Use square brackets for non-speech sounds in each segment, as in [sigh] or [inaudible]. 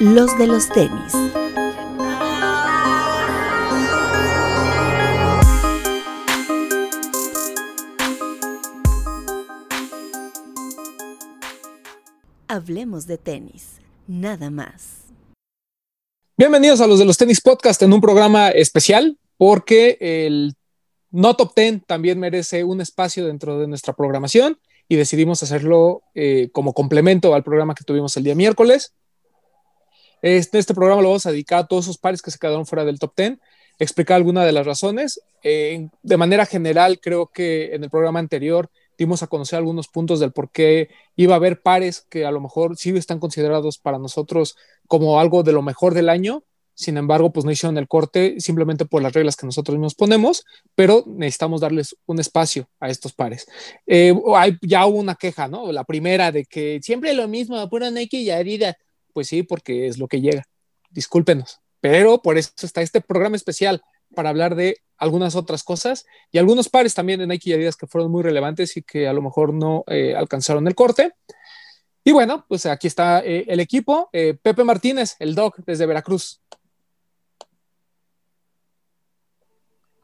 Los de los tenis. Hablemos de tenis, nada más. Bienvenidos a los de los tenis podcast en un programa especial porque el no top 10 también merece un espacio dentro de nuestra programación y decidimos hacerlo eh, como complemento al programa que tuvimos el día miércoles. Este, este programa lo vamos a dedicar a todos esos pares que se quedaron fuera del top 10, explicar algunas de las razones. De manera general, creo que en el programa anterior dimos a conocer algunos puntos del por qué iba a haber pares que a lo mejor sí están considerados para nosotros como algo de lo mejor del año. Sin embargo, pues no hicieron el corte simplemente por las reglas que nosotros nos ponemos, pero necesitamos darles un espacio a estos pares. Eh, hay, ya hubo una queja, ¿no? La primera de que siempre lo mismo, pura Nike y Adidas. Pues sí, porque es lo que llega. Discúlpenos. Pero por eso está este programa especial para hablar de algunas otras cosas y algunos pares también de Nike y Adidas que fueron muy relevantes y que a lo mejor no eh, alcanzaron el corte. Y bueno, pues aquí está eh, el equipo. Pepe Martínez, el doc desde Veracruz.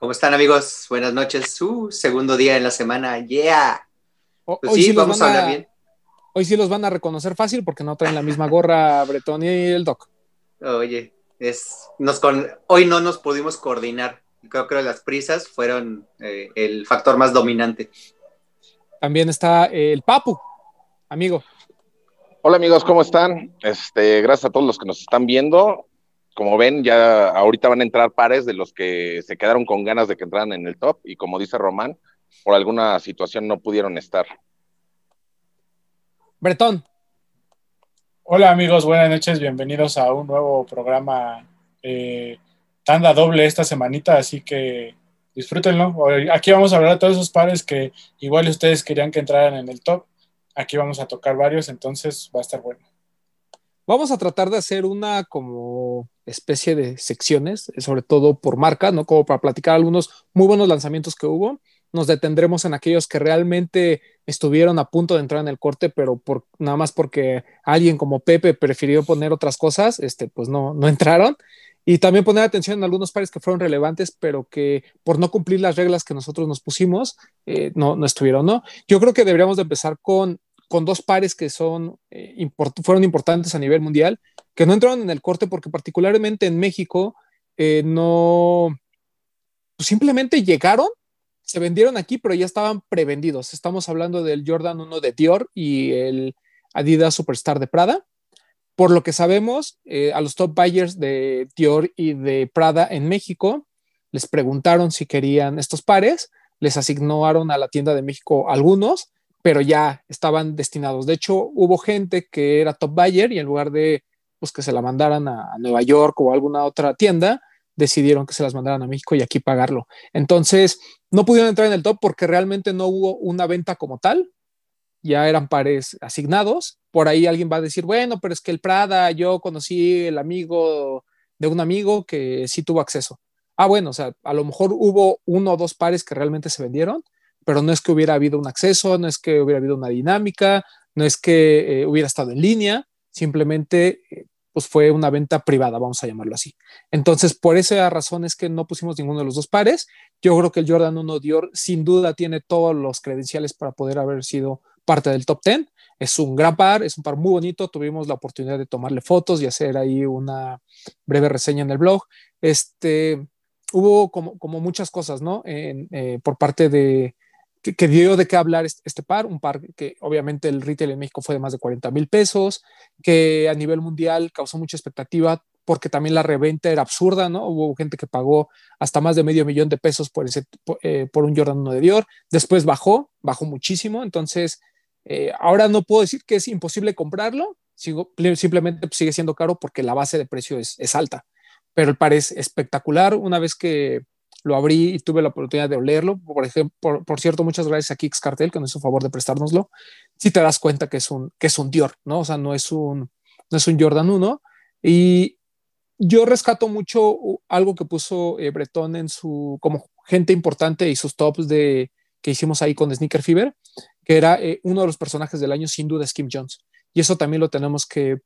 ¿Cómo están amigos? Buenas noches. Su segundo día en la semana. Yeah. Pues hoy sí, vamos a hablar bien. Hoy sí los van a reconocer fácil porque no traen la misma gorra Bretón y el doc. Oye, es, nos con, hoy no nos pudimos coordinar. Creo que las prisas fueron eh, el factor más dominante. También está el Papu, amigo. Hola amigos, ¿cómo están? Este, gracias a todos los que nos están viendo. Como ven, ya ahorita van a entrar pares de los que se quedaron con ganas de que entraran en el top y como dice Román, por alguna situación no pudieron estar. Bretón. Hola amigos, buenas noches, bienvenidos a un nuevo programa eh, tanda doble esta semanita, así que disfrútenlo. Aquí vamos a hablar de todos esos pares que igual ustedes querían que entraran en el top. Aquí vamos a tocar varios, entonces va a estar bueno. Vamos a tratar de hacer una como especie de secciones, sobre todo por marca, ¿no? Como para platicar algunos muy buenos lanzamientos que hubo nos detendremos en aquellos que realmente estuvieron a punto de entrar en el corte, pero por, nada más porque alguien como Pepe prefirió poner otras cosas, este, pues no, no entraron. Y también poner atención en algunos pares que fueron relevantes, pero que por no cumplir las reglas que nosotros nos pusimos, eh, no, no estuvieron, ¿no? Yo creo que deberíamos de empezar con, con dos pares que son, eh, fueron importantes a nivel mundial, que no entraron en el corte porque particularmente en México eh, no, pues simplemente llegaron se vendieron aquí, pero ya estaban prevendidos. Estamos hablando del Jordan 1 de Dior y el Adidas Superstar de Prada. Por lo que sabemos, eh, a los top buyers de Dior y de Prada en México les preguntaron si querían estos pares, les asignaron a la tienda de México algunos, pero ya estaban destinados. De hecho, hubo gente que era top buyer y en lugar de pues, que se la mandaran a Nueva York o a alguna otra tienda, decidieron que se las mandaran a México y aquí pagarlo. Entonces, no pudieron entrar en el top porque realmente no hubo una venta como tal. Ya eran pares asignados. Por ahí alguien va a decir, bueno, pero es que el Prada, yo conocí el amigo de un amigo que sí tuvo acceso. Ah, bueno, o sea, a lo mejor hubo uno o dos pares que realmente se vendieron, pero no es que hubiera habido un acceso, no es que hubiera habido una dinámica, no es que eh, hubiera estado en línea, simplemente eh, pues fue una venta privada, vamos a llamarlo así. Entonces, por esa razón es que no pusimos ninguno de los dos pares. Yo creo que el Jordan 1 Dior sin duda tiene todos los credenciales para poder haber sido parte del top 10. Es un gran par, es un par muy bonito. Tuvimos la oportunidad de tomarle fotos y hacer ahí una breve reseña en el blog. Este, hubo como, como muchas cosas, ¿no? Eh, por parte de, que, dio de qué hablar este, par, un par que obviamente el retail en México fue de más de 40 mil pesos, que a nivel mundial causó mucha expectativa porque también la reventa era absurda, ¿no? Hubo gente que pagó hasta más de medio millón de pesos por, ese, por, eh, un Jordan 1 de Dior, después bajó, bajó muchísimo, entonces eh, ahora no puedo decir que es imposible comprarlo, simplemente sigue siendo caro porque la base de precio es, es alta, pero el par es espectacular, una vez que lo abrí y tuve la oportunidad de olerlo. Por ejemplo, por, cierto, muchas gracias a Kix Cartel que nos hizo favor de prestárnoslo. Si te das cuenta que es un, que es un Dior, ¿no? O sea, no es un, no es un Jordan 1. Y yo rescato mucho algo que puso eh, Bretón en su, como gente importante y sus tops de, que hicimos ahí con Sneaker Fever, que era eh, uno de los personajes del año, sin duda, es Kim Jones. Y eso también lo tenemos que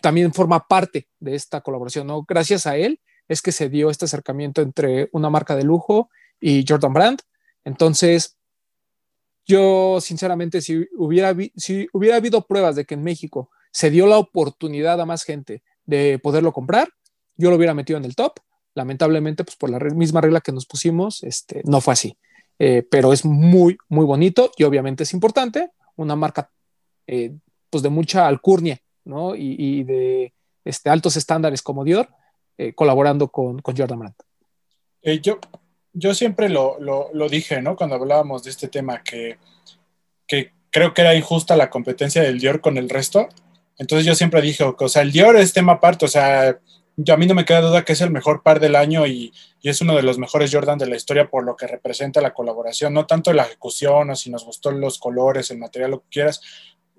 también forma parte de esta colaboración, ¿no? Gracias a él es que se dio este acercamiento entre una marca de lujo y Jordan Brand. Entonces, yo sinceramente, si hubiera, si hubiera habido pruebas de que en México se dio la oportunidad a más gente de poderlo comprar, yo lo hubiera metido en el top. Lamentablemente, pues por la misma regla que nos pusimos, este, no fue así. Eh, pero es muy, muy bonito y obviamente es importante. Una marca eh, pues de mucha alcurnia ¿no? y, de este, altos estándares como Dior, eh, colaborando con, con, Jordan Brand. yo, yo siempre lo, lo, lo, dije, ¿no? Cuando hablábamos de este tema, que, que creo que era injusta la competencia del Dior con el resto. Entonces yo siempre dije, o sea, el Dior es tema aparte, o sea, yo, a mí no me queda duda que es el mejor par del año y, y, es uno de los mejores Jordan de la historia por lo que representa la colaboración, no tanto la ejecución o si nos gustó los colores, el material, lo que quieras,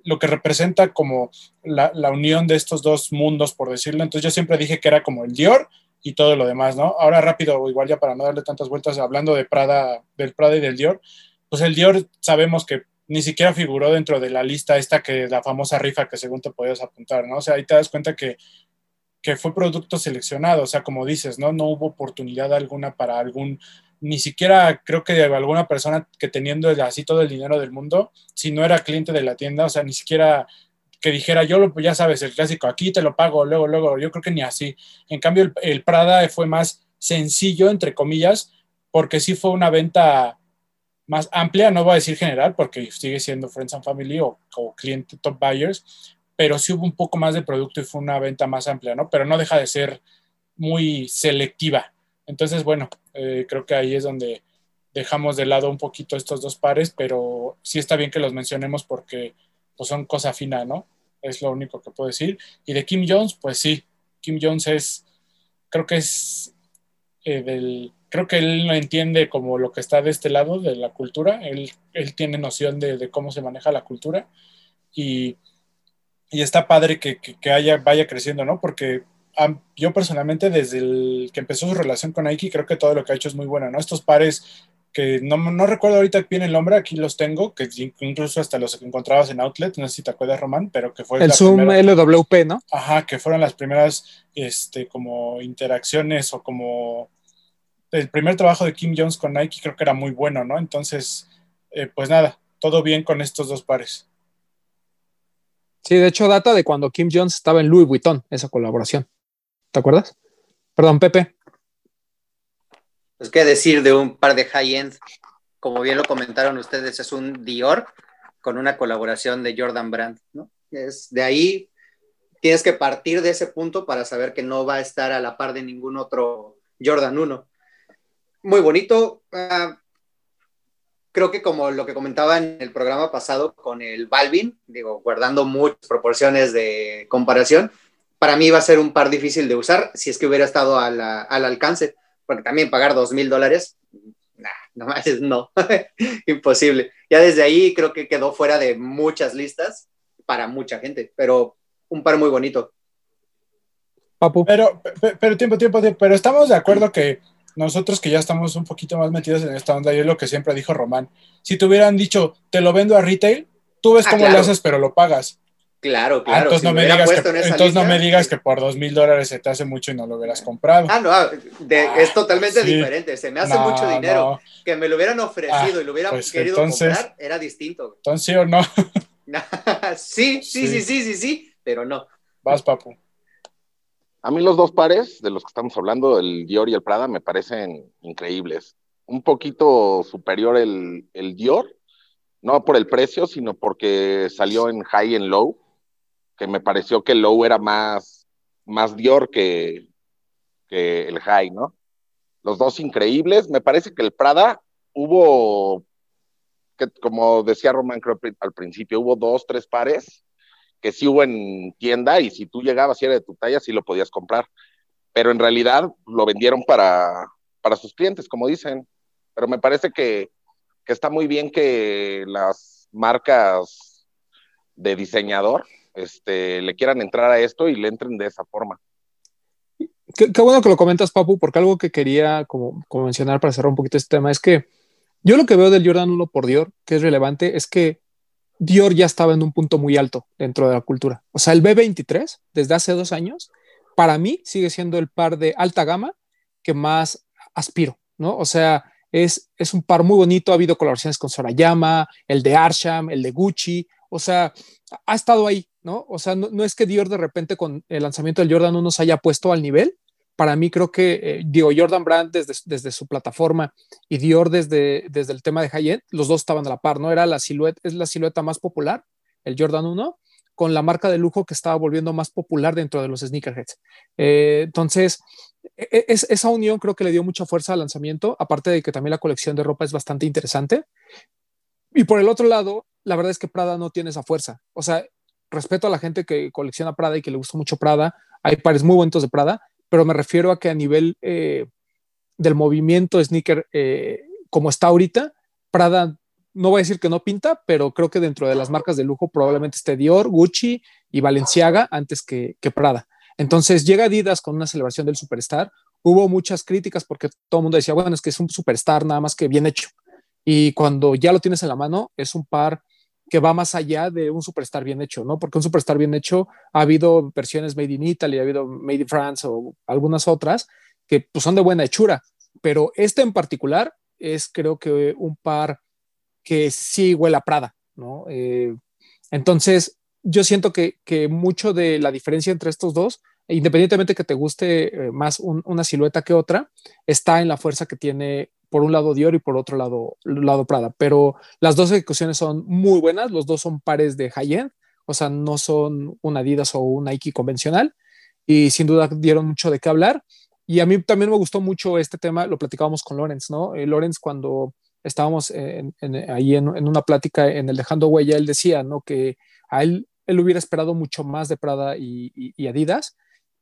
lo que representa como la, la, unión de estos dos mundos, por decirlo. Entonces yo siempre dije que era como el Dior y todo lo demás, ¿no? Ahora rápido, igual ya para no darle tantas vueltas, hablando de Prada, del Prada y del Dior, pues el Dior sabemos que ni siquiera figuró dentro de la lista esta que la famosa rifa que según te podías apuntar, ¿no? O sea, ahí te das cuenta que, que fue producto seleccionado, o sea, como dices, ¿no? No hubo oportunidad alguna para algún ni siquiera creo que alguna persona que teniendo así todo el dinero del mundo, si no era cliente de la tienda, o sea, ni siquiera que dijera, yo lo, ya sabes, el clásico, aquí te lo pago, luego, luego, yo creo que ni así. En cambio, el, Prada fue más sencillo, entre comillas, porque sí fue una venta más amplia, no voy a decir general, porque sigue siendo Friends and Family o, o cliente top buyers, pero sí hubo un poco más de producto y fue una venta más amplia, ¿no? Pero no deja de ser muy selectiva. Entonces, bueno, eh, creo que ahí es donde dejamos de lado un poquito estos dos pares, pero sí está bien que los mencionemos porque pues, son cosa fina, ¿no? Es lo único que puedo decir. Y de Kim Jones, pues sí, Kim Jones es, creo que es eh, del, creo que él no entiende como lo que está de este lado de la cultura, él, él tiene noción de, cómo se maneja la cultura y, y está padre que, que, que haya, vaya creciendo, ¿no? Porque yo personalmente desde el que empezó su relación con Nike creo que todo lo que ha hecho es muy bueno, ¿no? Estos pares que no, no recuerdo ahorita bien el nombre, aquí los tengo, que incluso hasta los encontrabas en Outlet, no sé si te acuerdas, Román, pero que fue... El Zoom LWP, ¿no? Ajá, que fueron las primeras, este, como interacciones o como... El primer trabajo de Kim Jones con Nike creo que era muy bueno, ¿no? Entonces, eh, pues nada, todo bien con estos dos pares. Sí, de hecho data de cuando Kim Jones estaba en Louis Vuitton, esa colaboración. ¿Te acuerdas? Perdón, Pepe. Pues qué decir de un par de high-end, como bien lo comentaron ustedes, es un Dior con una colaboración de Jordan Brand, ¿no? Es de ahí tienes que partir de ese punto para saber que no va a estar a la par de ningún otro Jordan 1. Muy bonito. Uh, creo que como lo que comentaba en el programa pasado con el Balvin, digo, guardando muchas proporciones de comparación, para mí va a ser un par difícil de usar si es que hubiera estado al alcance, porque también pagar dos mil dólares, no más, no, [laughs] imposible. Ya desde ahí creo que quedó fuera de muchas listas para mucha gente, pero un par muy bonito. Papu. Pero, pero, tiempo, tiempo, tiempo, pero estamos de acuerdo que nosotros que ya estamos un poquito más metidos en esta onda, y es lo que siempre dijo Román, si te hubieran dicho, te lo vendo a retail, tú ves ah, cómo lo haces, pero lo pagas. Claro, claro. entonces no, me digas, que, entonces no me digas que por dos mil dólares se te hace mucho y no lo hubieras comprado. Ah, no, ah, es totalmente diferente. Se me hace mucho dinero. Que me lo hubieran ofrecido y lo hubiera pues querido comprar era distinto. Entonces sí o no. [laughs] sí, sí, sí, sí, sí, sí, pero no. Vas, papu. A mí los dos pares de los que estamos hablando, el Dior y el Prada, me parecen increíbles. Un poquito superior el, el Dior, no por el precio, sino porque salió en high and low que me pareció que el low era más, más Dior que, que el high, ¿no? Los dos increíbles. Me parece que el Prada hubo, que, como decía Román creo al principio, hubo dos, tres pares que sí hubo en tienda y si tú llegabas y era de tu talla, sí lo podías comprar. Pero en realidad lo vendieron para, para sus clientes, como dicen. Pero me parece que, que está muy bien que las marcas de diseñador este, le quieran entrar a esto y le entren de esa forma. Qué, bueno que lo comentas, Papu, porque algo que quería como, mencionar para cerrar un poquito este tema es que yo lo que veo del Jordan 1 por Dior, que es relevante, es que Dior ya estaba en un punto muy alto dentro de la cultura. O sea, el B23, desde hace dos años, para mí sigue siendo el par de alta gama que más aspiro, ¿no? O sea, es, es un par muy bonito, ha habido colaboraciones con Sorayama, el de Arsham, el de Gucci, o sea, ha estado ahí, ¿no? O sea, no, es que Dior de repente con el lanzamiento del Jordan 1 se haya puesto al nivel, para mí creo que, eh, digo, Jordan Brand desde, desde, su plataforma y Dior desde, desde el tema de high-end, los dos estaban a la par, ¿no? Era la silueta, es la silueta más popular, el Jordan 1, con la marca de lujo que estaba volviendo más popular dentro de los sneakerheads. Eh, entonces, e, e, es, esa unión creo que le dio mucha fuerza al lanzamiento, aparte de que también la colección de ropa es bastante interesante. Y por el otro lado, la verdad es que Prada no tiene esa fuerza. O sea, respeto a la gente que colecciona Prada y que le gusta mucho Prada. Hay pares muy bonitos de Prada, pero me refiero a que a nivel eh, del movimiento sneaker eh, como está ahorita, Prada no voy a decir que no pinta, pero creo que dentro de las marcas de lujo probablemente esté Dior, Gucci y Balenciaga antes que, que Prada. Entonces llega Adidas con una celebración del Superstar. Hubo muchas críticas porque todo el mundo decía, bueno, es que es un Superstar nada más que bien hecho. Y cuando ya lo tienes en la mano, es un par que va más allá de un superstar bien hecho, ¿no? Porque un superstar bien hecho ha habido versiones made in Italy, ha habido made in France o algunas otras que pues, son de buena hechura, pero este en particular es creo que un par que sí huele a Prada, ¿no? Eh, entonces, yo siento que, que, mucho de la diferencia entre estos dos, independientemente que te guste eh, más un, una silueta que otra, está en la fuerza que tiene por un lado Dior y por otro lado, lado Prada, pero las dos ejecuciones son muy buenas, los dos son pares de high-end, o sea, no son un Adidas o un Nike convencional, y sin duda dieron mucho de qué hablar. Y a mí también me gustó mucho este tema, lo platicábamos con Lorenz, ¿no? Eh, Lorenz cuando estábamos en, en, ahí en, una plática en el Dejando Huella, él decía, ¿no? Que a él, él hubiera esperado mucho más de Prada y, y Adidas,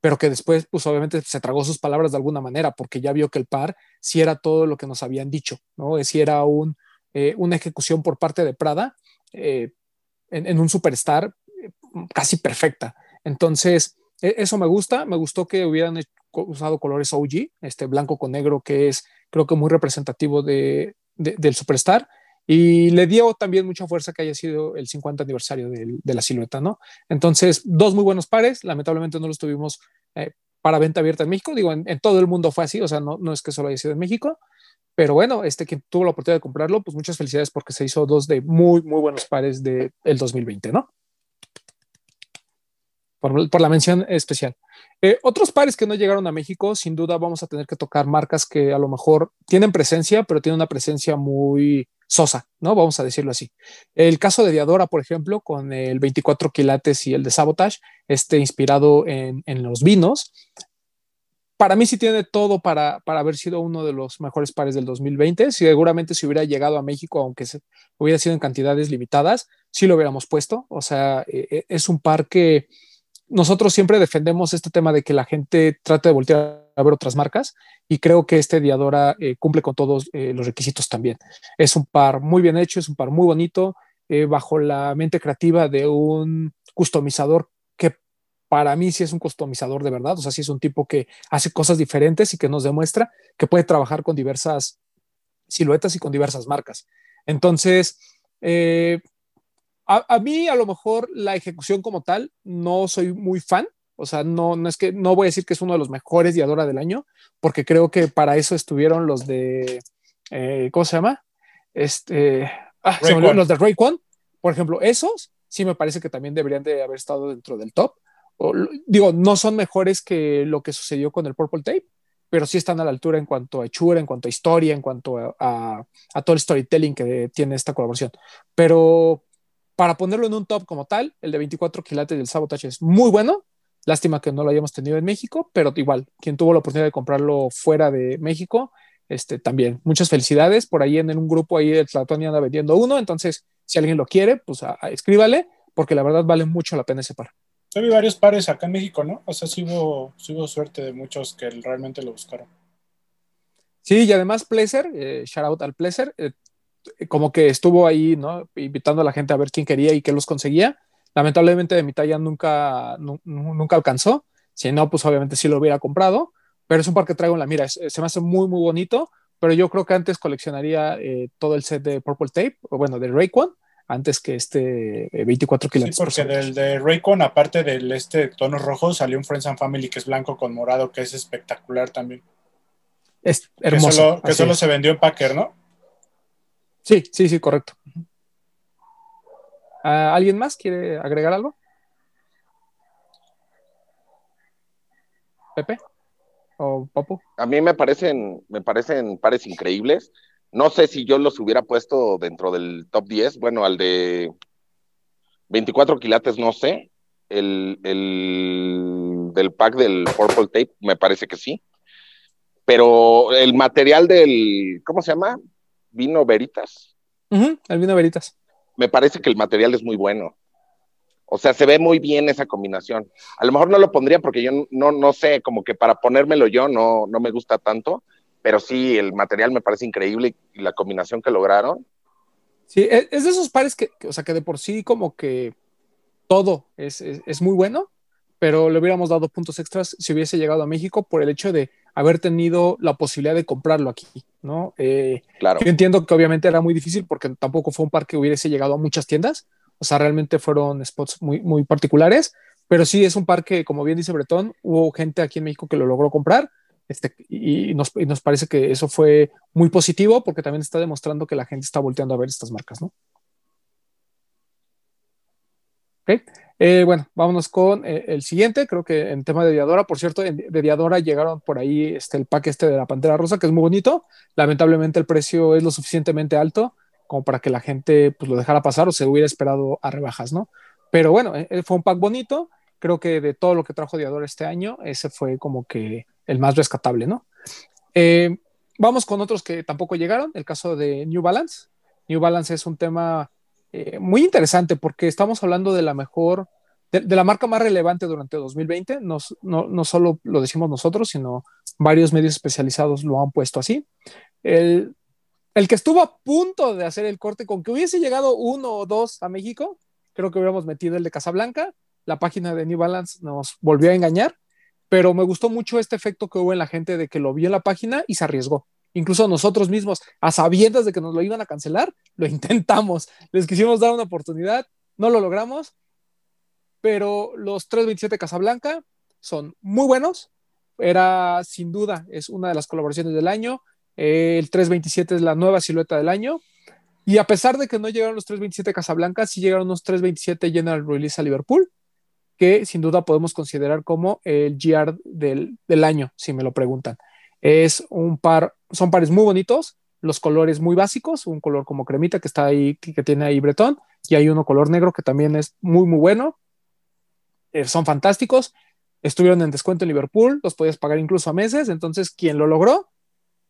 pero que después, pues obviamente se tragó sus palabras de alguna manera, porque ya vio que el par sí era todo lo que nos habían dicho, ¿no? Si era un, eh, una ejecución por parte de Prada eh, en, un superstar eh, casi perfecta. Entonces, e, eso me gusta, me gustó que hubieran usado colores OG, este blanco con negro, que es creo que muy representativo de, de, del superstar y le dio también mucha fuerza que haya sido el 50 aniversario de, la silueta, ¿no? Entonces, dos muy buenos pares, lamentablemente no los tuvimos eh, para venta abierta en México, digo, en, todo el mundo fue así, o sea, no, es que solo haya sido en México, pero bueno, este quien tuvo la oportunidad de comprarlo, pues muchas felicidades porque se hizo dos de muy, muy buenos pares del de 2020, ¿no? Por la mención especial. Eh, otros pares que no llegaron a México, sin duda vamos a tener que tocar marcas que a lo mejor tienen presencia, pero tienen una presencia muy sosa, ¿no? Vamos a decirlo así. El caso de Diadora, por ejemplo, con el 24 quilates y el de Sabotage, este inspirado en, en los vinos, para mí sí tiene todo para, para, haber sido uno de los mejores pares del 2020. Seguramente si hubiera llegado a México, aunque se, hubiera sido en cantidades limitadas, sí lo hubiéramos puesto. O sea, eh, es un par que nosotros siempre defendemos este tema de que la gente trate de voltear a ver otras marcas y creo que este Diadora eh, cumple con todos eh, los requisitos también. Es un par muy bien hecho, es un par muy bonito, eh, bajo la mente creativa de un customizador que para mí sí es un customizador de verdad, o sea, sí es un tipo que hace cosas diferentes y que nos demuestra que puede trabajar con diversas siluetas y con diversas marcas. Entonces, a, a, mí a lo mejor la ejecución como tal no soy muy fan, o sea, no, no es que no voy a decir que es uno de los mejores Diadora del año, porque creo que para eso estuvieron los de, eh, ¿cómo se llama? Este, ah, se me los de Raycon, por ejemplo, esos sí me parece que también deberían de haber estado dentro del top. O, digo, no son mejores que lo que sucedió con el Purple Tape, pero sí están a la altura en cuanto a hechura, en cuanto a historia, en cuanto a, a, a todo el storytelling que tiene esta colaboración. Pero para ponerlo en un top como tal, el de 24 quilates del Sabotage es muy bueno. Lástima que no lo hayamos tenido en México, pero igual, quien tuvo la oportunidad de comprarlo fuera de México, este, también. Muchas felicidades. Por ahí en, en un grupo ahí de Tlatoni anda vendiendo uno. Entonces, si alguien lo quiere, pues a, a, escríbale, porque la verdad vale mucho la pena ese par. Yo vi varios pares acá en México, ¿no? O sea, sí hubo, sí hubo suerte de muchos que realmente lo buscaron. Sí, y además Pleasure, eh, shout out al Pleasure, eh, como que estuvo ahí, ¿no? Invitando a la gente a ver quién quería y qué los conseguía. Lamentablemente de mi talla nunca, nunca alcanzó. Si no, pues obviamente sí lo hubiera comprado. Pero es un par que traigo en la mira. se me hace muy, muy bonito. Pero yo creo que antes coleccionaría eh, todo el set de Purple Tape, o bueno, de Rayquan, antes que este 24 kilómetros. Sí, porque del de Raycon, aparte del este tonos rojos, salió un Friends and Family que es blanco con morado, que es espectacular también. Es hermoso. Que solo, se vendió en Packer, ¿no? Sí, sí, sí, correcto. Ah, ¿Alguien más quiere agregar algo? Pepe o Popo. A mí me parecen, me parecen pares increíbles. No sé si yo los hubiera puesto dentro del top 10. Bueno, al de 24 quilates, no sé. El, el del pack del Purple Tape, me parece que sí. Pero el material del, ¿cómo se llama? Vino Veritas. el vino Veritas. Me parece que el material es muy bueno. O sea, se ve muy bien esa combinación. A lo mejor no lo pondría porque yo no, no sé, como que para ponérmelo yo no, no me gusta tanto, pero sí, el material me parece increíble y la combinación que lograron. Sí, e, es de esos pares que, o sea, que de por sí como que todo es, es, muy bueno, pero le hubiéramos dado puntos extras si hubiese llegado a México por el hecho de haber tenido la posibilidad de comprarlo aquí, ¿no? Eh, claro. Yo entiendo que obviamente era muy difícil porque tampoco fue un par que hubiese llegado a muchas tiendas, o sea, realmente fueron spots muy, muy particulares, pero sí es un par que, como bien dice Bretón, hubo gente aquí en México que lo logró comprar. Este, y, nos, nos parece que eso fue muy positivo porque también está demostrando que la gente está volteando a ver estas marcas, ¿no? Okay. Eh, bueno, vámonos con eh, el siguiente, creo que en tema de Diadora, por cierto, de Diadora llegaron por ahí este, el pack este de la Pantera Rosa, que es muy bonito, lamentablemente el precio es lo suficientemente alto como para que la gente pues lo dejara pasar o se hubiera esperado a rebajas, ¿no? Pero bueno, eh, fue un pack bonito, creo que de todo lo que trajo Diadora este año, ese fue como que el más rescatable, ¿no? vamos con otros que tampoco llegaron, el caso de New Balance. New Balance es un tema eh, muy interesante porque estamos hablando de la mejor, de, la marca más relevante durante 2020. No, no, no, solo lo decimos nosotros, sino varios medios especializados lo han puesto así. El, el que estuvo a punto de hacer el corte con que hubiese llegado uno o dos a México, creo que hubiéramos metido el de Casablanca. La página de New Balance nos volvió a engañar, pero me gustó mucho este efecto que hubo en la gente de que lo vio en la página y se arriesgó incluso nosotros mismos, a sabiendas de que nos lo iban a cancelar, lo [laughs] intentamos. Les quisimos dar una oportunidad, no lo logramos, pero los 327 Casablanca son muy buenos. Era sin duda, es una de las colaboraciones del año. El 327 es la nueva silueta del año. Y a pesar de que no llegaron los 327 Casablanca, sí llegaron los 327 General Release a Liverpool, que sin duda podemos considerar como el GR del, del año, si me lo preguntan. Es un par, son pares muy bonitos, los colores muy básicos, un color como cremita que está ahí, que tiene ahí Bretón, y hay uno color negro que también es muy, muy bueno. Eh, son fantásticos. Estuvieron en descuento en Liverpool, los podías pagar incluso a meses, entonces quien lo logró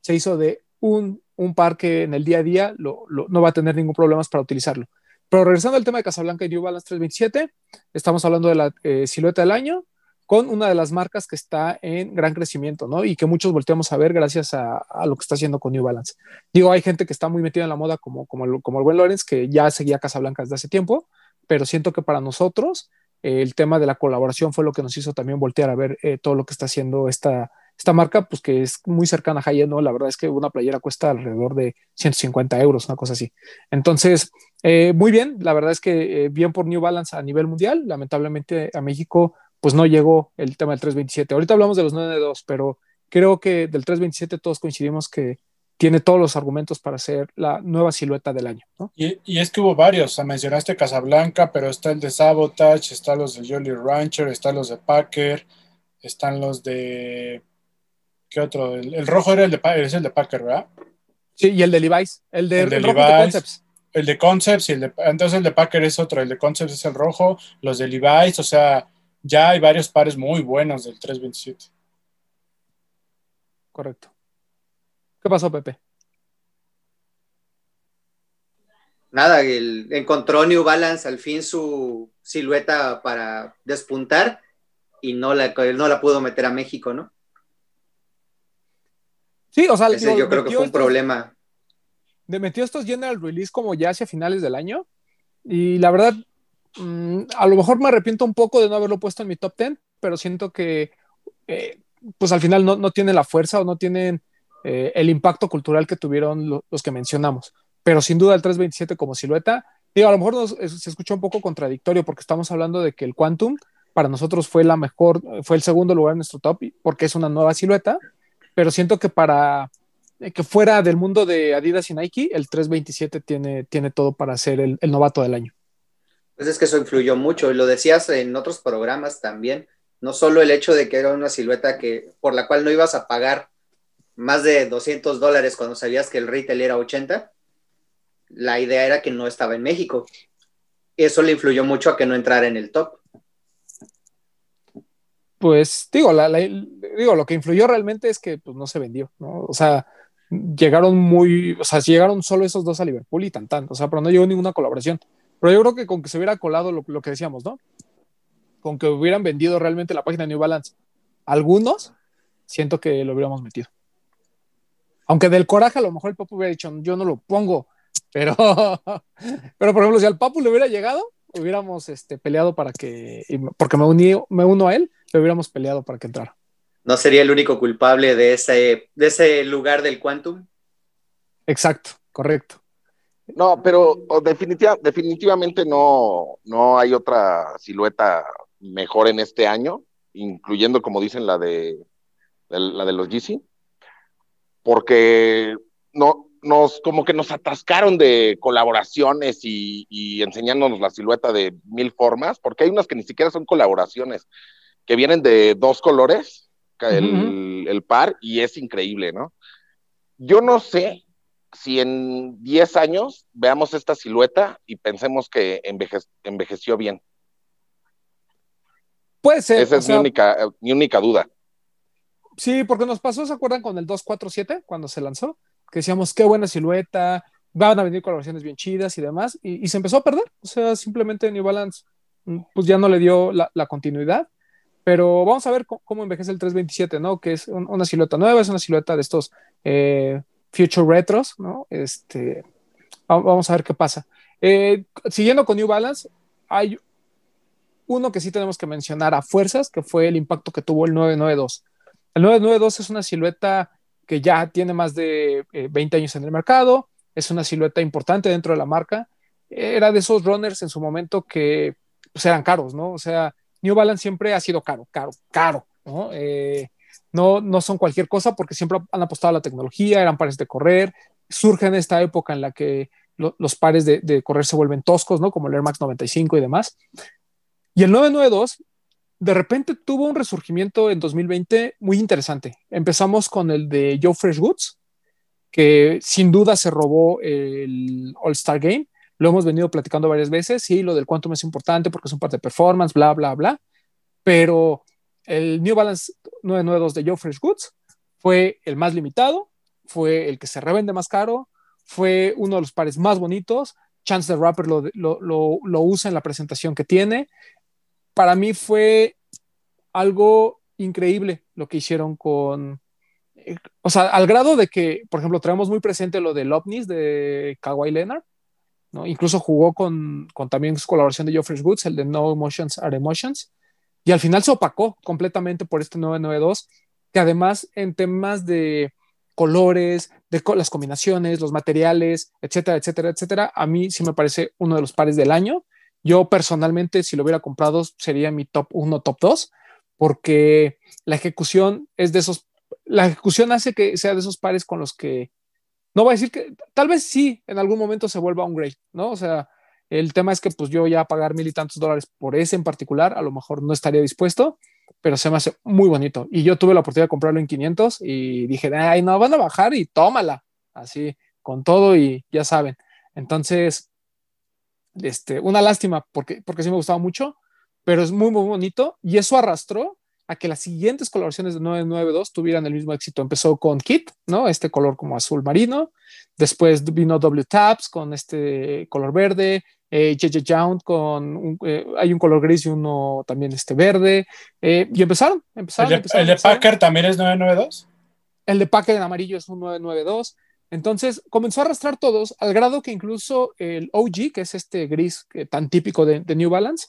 se hizo de un, un par que en el día a día no va a tener ningún problema para utilizarlo. Pero regresando al tema de Casablanca y New Balance 327, estamos hablando de la eh, silueta del año, con una de las marcas que está en gran crecimiento, ¿no? Y que muchos volteamos a ver gracias a, lo que está haciendo con New Balance. Digo, hay gente que está muy metida en la moda como, como, el, como el buen Lorenz, que ya seguía Casablanca desde hace tiempo, pero siento que para nosotros eh, el tema de la colaboración fue lo que nos hizo también voltear a ver eh, todo lo que está haciendo esta, esta marca, pues que es muy cercana a high ¿no? La verdad es que una playera cuesta alrededor de 150 euros, una cosa así. Entonces, eh, muy bien, la verdad es que bien por New Balance a nivel mundial, lamentablemente a México pues no llegó el tema del 327. Ahorita hablamos de los 9-2, pero creo que del 327 todos coincidimos que tiene todos los argumentos para ser la nueva silueta del año. Y, es que hubo varios, o sea, mencionaste Casablanca, pero está el de Sabotage, están los de Jolly Rancher, están los de Packer, están los de... ¿Qué otro? El, rojo era el de, es el de Packer, ¿verdad? Sí, y el de Levi's, el de, el de, Concepts. El de Concepts y el de... Entonces el de Packer es otro, el de Concepts es el rojo, los de Levi's, o sea ya hay varios pares muy buenos del 327. Correcto. ¿Qué pasó, Pepe? Nada, encontró New Balance al fin su silueta para despuntar y no la, no la pudo meter a México, ¿no? Sí, o sea, yo creo que fue un problema. De metió estos General Release como ya hacia finales del año y la verdad Mm, a lo mejor me arrepiento un poco de no haberlo puesto en mi top 10, pero siento que eh, pues al final no, no tiene la fuerza o no tienen eh, el impacto cultural que tuvieron los que mencionamos. Pero sin duda el 327 como silueta Digo, a lo mejor se escucha un poco contradictorio porque estamos hablando de que el Quantum para nosotros fue la mejor, fue el segundo lugar en nuestro top porque es una nueva silueta, pero siento que para eh, que fuera del mundo de Adidas y Nike, el 327 tiene, tiene todo para ser el novato del año. Pues es que eso influyó mucho, y lo decías en otros programas también, no solo el hecho de que era una silueta que, por la cual no ibas a pagar más de 200 dólares cuando sabías que el retail era 80, la idea era que no estaba en México. Eso le influyó mucho a que no entrara en el top. Pues digo, digo, lo que influyó realmente es que pues, no se vendió, ¿no? O sea, llegaron muy, o sea, llegaron solo esos dos a Liverpool y tan tan, o sea, pero no llegó ninguna colaboración. Pero yo creo que con que se hubiera colado lo, lo que decíamos, ¿no? Con que hubieran vendido realmente la página de New Balance, algunos, siento que lo hubiéramos metido. Aunque del coraje a lo mejor el Papu hubiera dicho, yo no lo pongo, pero, [laughs] pero por ejemplo, si al Papu le hubiera llegado, hubiéramos este, peleado para que, porque me, uní, me uno a él, le hubiéramos peleado para que entrara. ¿No sería el único culpable de ese, de ese lugar del Quantum? Exacto, correcto. No, pero definitiva, definitivamente no, no hay otra silueta mejor en este año, incluyendo, como dicen, la de, la de los GC, porque no, nos, como que nos atascaron de colaboraciones y, enseñándonos la silueta de mil formas, porque hay unas que ni siquiera son colaboraciones, que vienen de dos colores, el, el par, y es increíble, ¿no? Yo no sé si en 10 años veamos esta silueta y pensemos que envejeció bien. Puede ser. Esa es mi, única, mi única duda. Sí, porque nos pasó, ¿se acuerdan con el 247 cuando se lanzó? Que decíamos, qué buena silueta, van a venir colaboraciones bien chidas y demás, y, se empezó a perder. O sea, simplemente New Balance mm, pues ya no le dio la, continuidad. Pero vamos a ver cómo, envejece el 327, ¿no? Que es una silueta nueva, es una silueta de estos eh, Future Retros, ¿no? Este, vamos a ver qué pasa. Eh, siguiendo con New Balance, hay uno que sí tenemos que mencionar a fuerzas, que fue el impacto que tuvo el 992. El 992 es una silueta que ya tiene más de 20 eh, años en el mercado, es una silueta importante dentro de la marca. Era de esos runners en su momento que pues, eran caros, ¿no? O sea, New Balance siempre ha sido caro, caro, caro, ¿no? Eh, no, no son cualquier cosa porque siempre han apostado a la tecnología, eran pares de correr, surge en esta época en la que los pares de, correr se vuelven toscos, ¿no? Como el Air Max 95 y demás. Y el 992 de repente tuvo un resurgimiento en 2020 muy interesante. Empezamos con el de Joe Fresh Goods, que sin duda se robó el All-Star Game. Lo hemos venido platicando varias veces. Sí, lo del Quantum es importante porque es un parte de performance, bla, bla, bla. Pero el New Balance 992 de Joe Fresh Goods fue el más limitado, fue el que se revende más caro, fue uno de los pares más bonitos. Chance the Rapper lo, lo, usa en la presentación que tiene. Para mí fue algo increíble lo que hicieron con, o sea, al grado de que, por ejemplo, traemos muy presente lo del OVNIS de Kawhi Leonard, ¿no? Incluso jugó con, con también su colaboración de Joe Fresh Goods, el de No Emotions Are Emotions y al final se opacó completamente por este 992, que además en temas de colores, de las combinaciones, los materiales, etcétera, etcétera, etcétera, a mí sí me parece uno de los pares del año. Yo personalmente, si lo hubiera comprado, sería mi top 1, top 2, porque la ejecución es de esos, la ejecución hace que sea de esos pares con los que, no voy a decir que, tal vez sí, en algún momento se vuelva un great, ¿no? O sea, el tema es que pues yo ya pagar mil y tantos dólares por ese en particular, a lo mejor no estaría dispuesto, pero se me hace muy bonito. Y yo tuve la oportunidad de comprarlo en 500 y dije, ay, no, van a bajar y tómala, así, con todo y ya saben. Entonces, este, una lástima porque, porque sí me gustaba mucho, pero es muy, muy bonito y eso arrastró a que las siguientes coloraciones de 992 tuvieran el mismo éxito. Empezó con Kit, ¿no? Este color como azul marino. Después vino W Taps con este color verde. Eh, JJ con eh, hay un color gris y uno también este verde. Eh, y empezaron, empezaron. ¿El de, Packer también es 992? El de Packer en amarillo es un 992. Entonces comenzó a arrastrar todos al grado que incluso el OG, que es este gris tan típico de, de New Balance,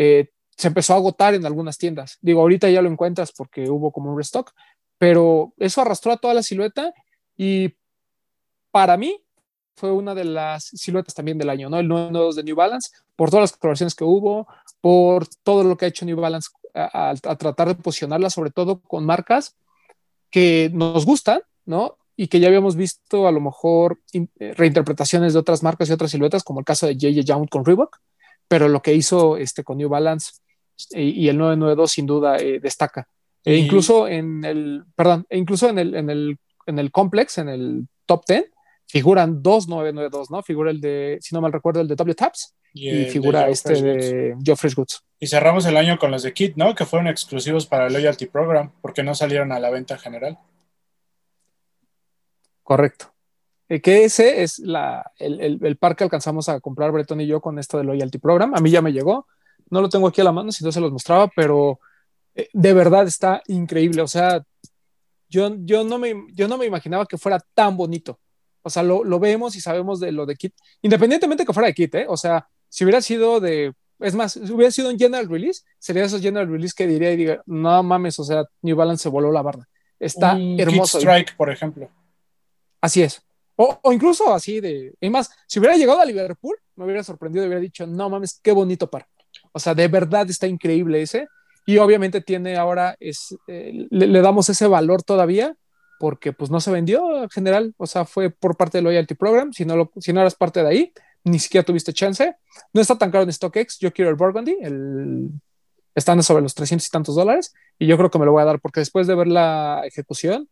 eh, se empezó a agotar en algunas tiendas. Digo, ahorita ya lo encuentras porque hubo como un restock, pero eso arrastró a toda la silueta y para mí fue una de las siluetas también del año, ¿no? El 992 de New Balance, por todas las colaboraciones que hubo, por todo lo que ha hecho New Balance a, tratar de posicionarla, sobre todo con marcas que nos gustan, ¿no? Y que ya habíamos visto a lo mejor eh, reinterpretaciones de otras marcas y otras siluetas, como el caso de J.J. Young con Reebok, pero lo que hizo este, con New Balance y, y el 992 sin duda eh, destaca. E incluso en el, perdón, e incluso en el, en el, en el complex, en el top 10, figuran dos 992, ¿no? Figura el de, si no mal recuerdo, el de W Taps y, y figura de este de Joe Fresh Goods. Y cerramos el año con los de Kit, ¿no? Que fueron exclusivos para el Loyalty Program, porque no salieron a la venta general. Correcto. Eh, que ese es la, el, el, el, par que alcanzamos a comprar Breton y yo con esto del Loyalty Program. A mí ya me llegó. No lo tengo aquí a la mano, si no se los mostraba, pero eh, de verdad está increíble. O sea, yo, yo, no me, yo no me imaginaba que fuera tan bonito. O sea, lo, lo, vemos y sabemos de lo de Kit, independientemente que fuera de Kit, ¿eh? O sea, si hubiera sido de, es más, si hubiera sido un general release, sería esos general release que diría y diga, no mames, o sea, New Balance se voló la barda. Está un hermoso. Kit Strike, por ejemplo. Así es. O, o, incluso así de, y más, si hubiera llegado a Liverpool, me hubiera sorprendido y hubiera dicho, no mames, qué bonito par. O sea, de verdad está increíble ese. Y obviamente tiene ahora, es, eh, le, damos ese valor todavía porque pues no se vendió en general, o sea, fue por parte del Loyalty Program, si no, lo, si no eras parte de ahí, ni siquiera tuviste chance. No está tan caro en StockX, yo quiero el Burgundy, el, están sobre los 300 y tantos dólares, y yo creo que me lo voy a dar porque después de ver la ejecución,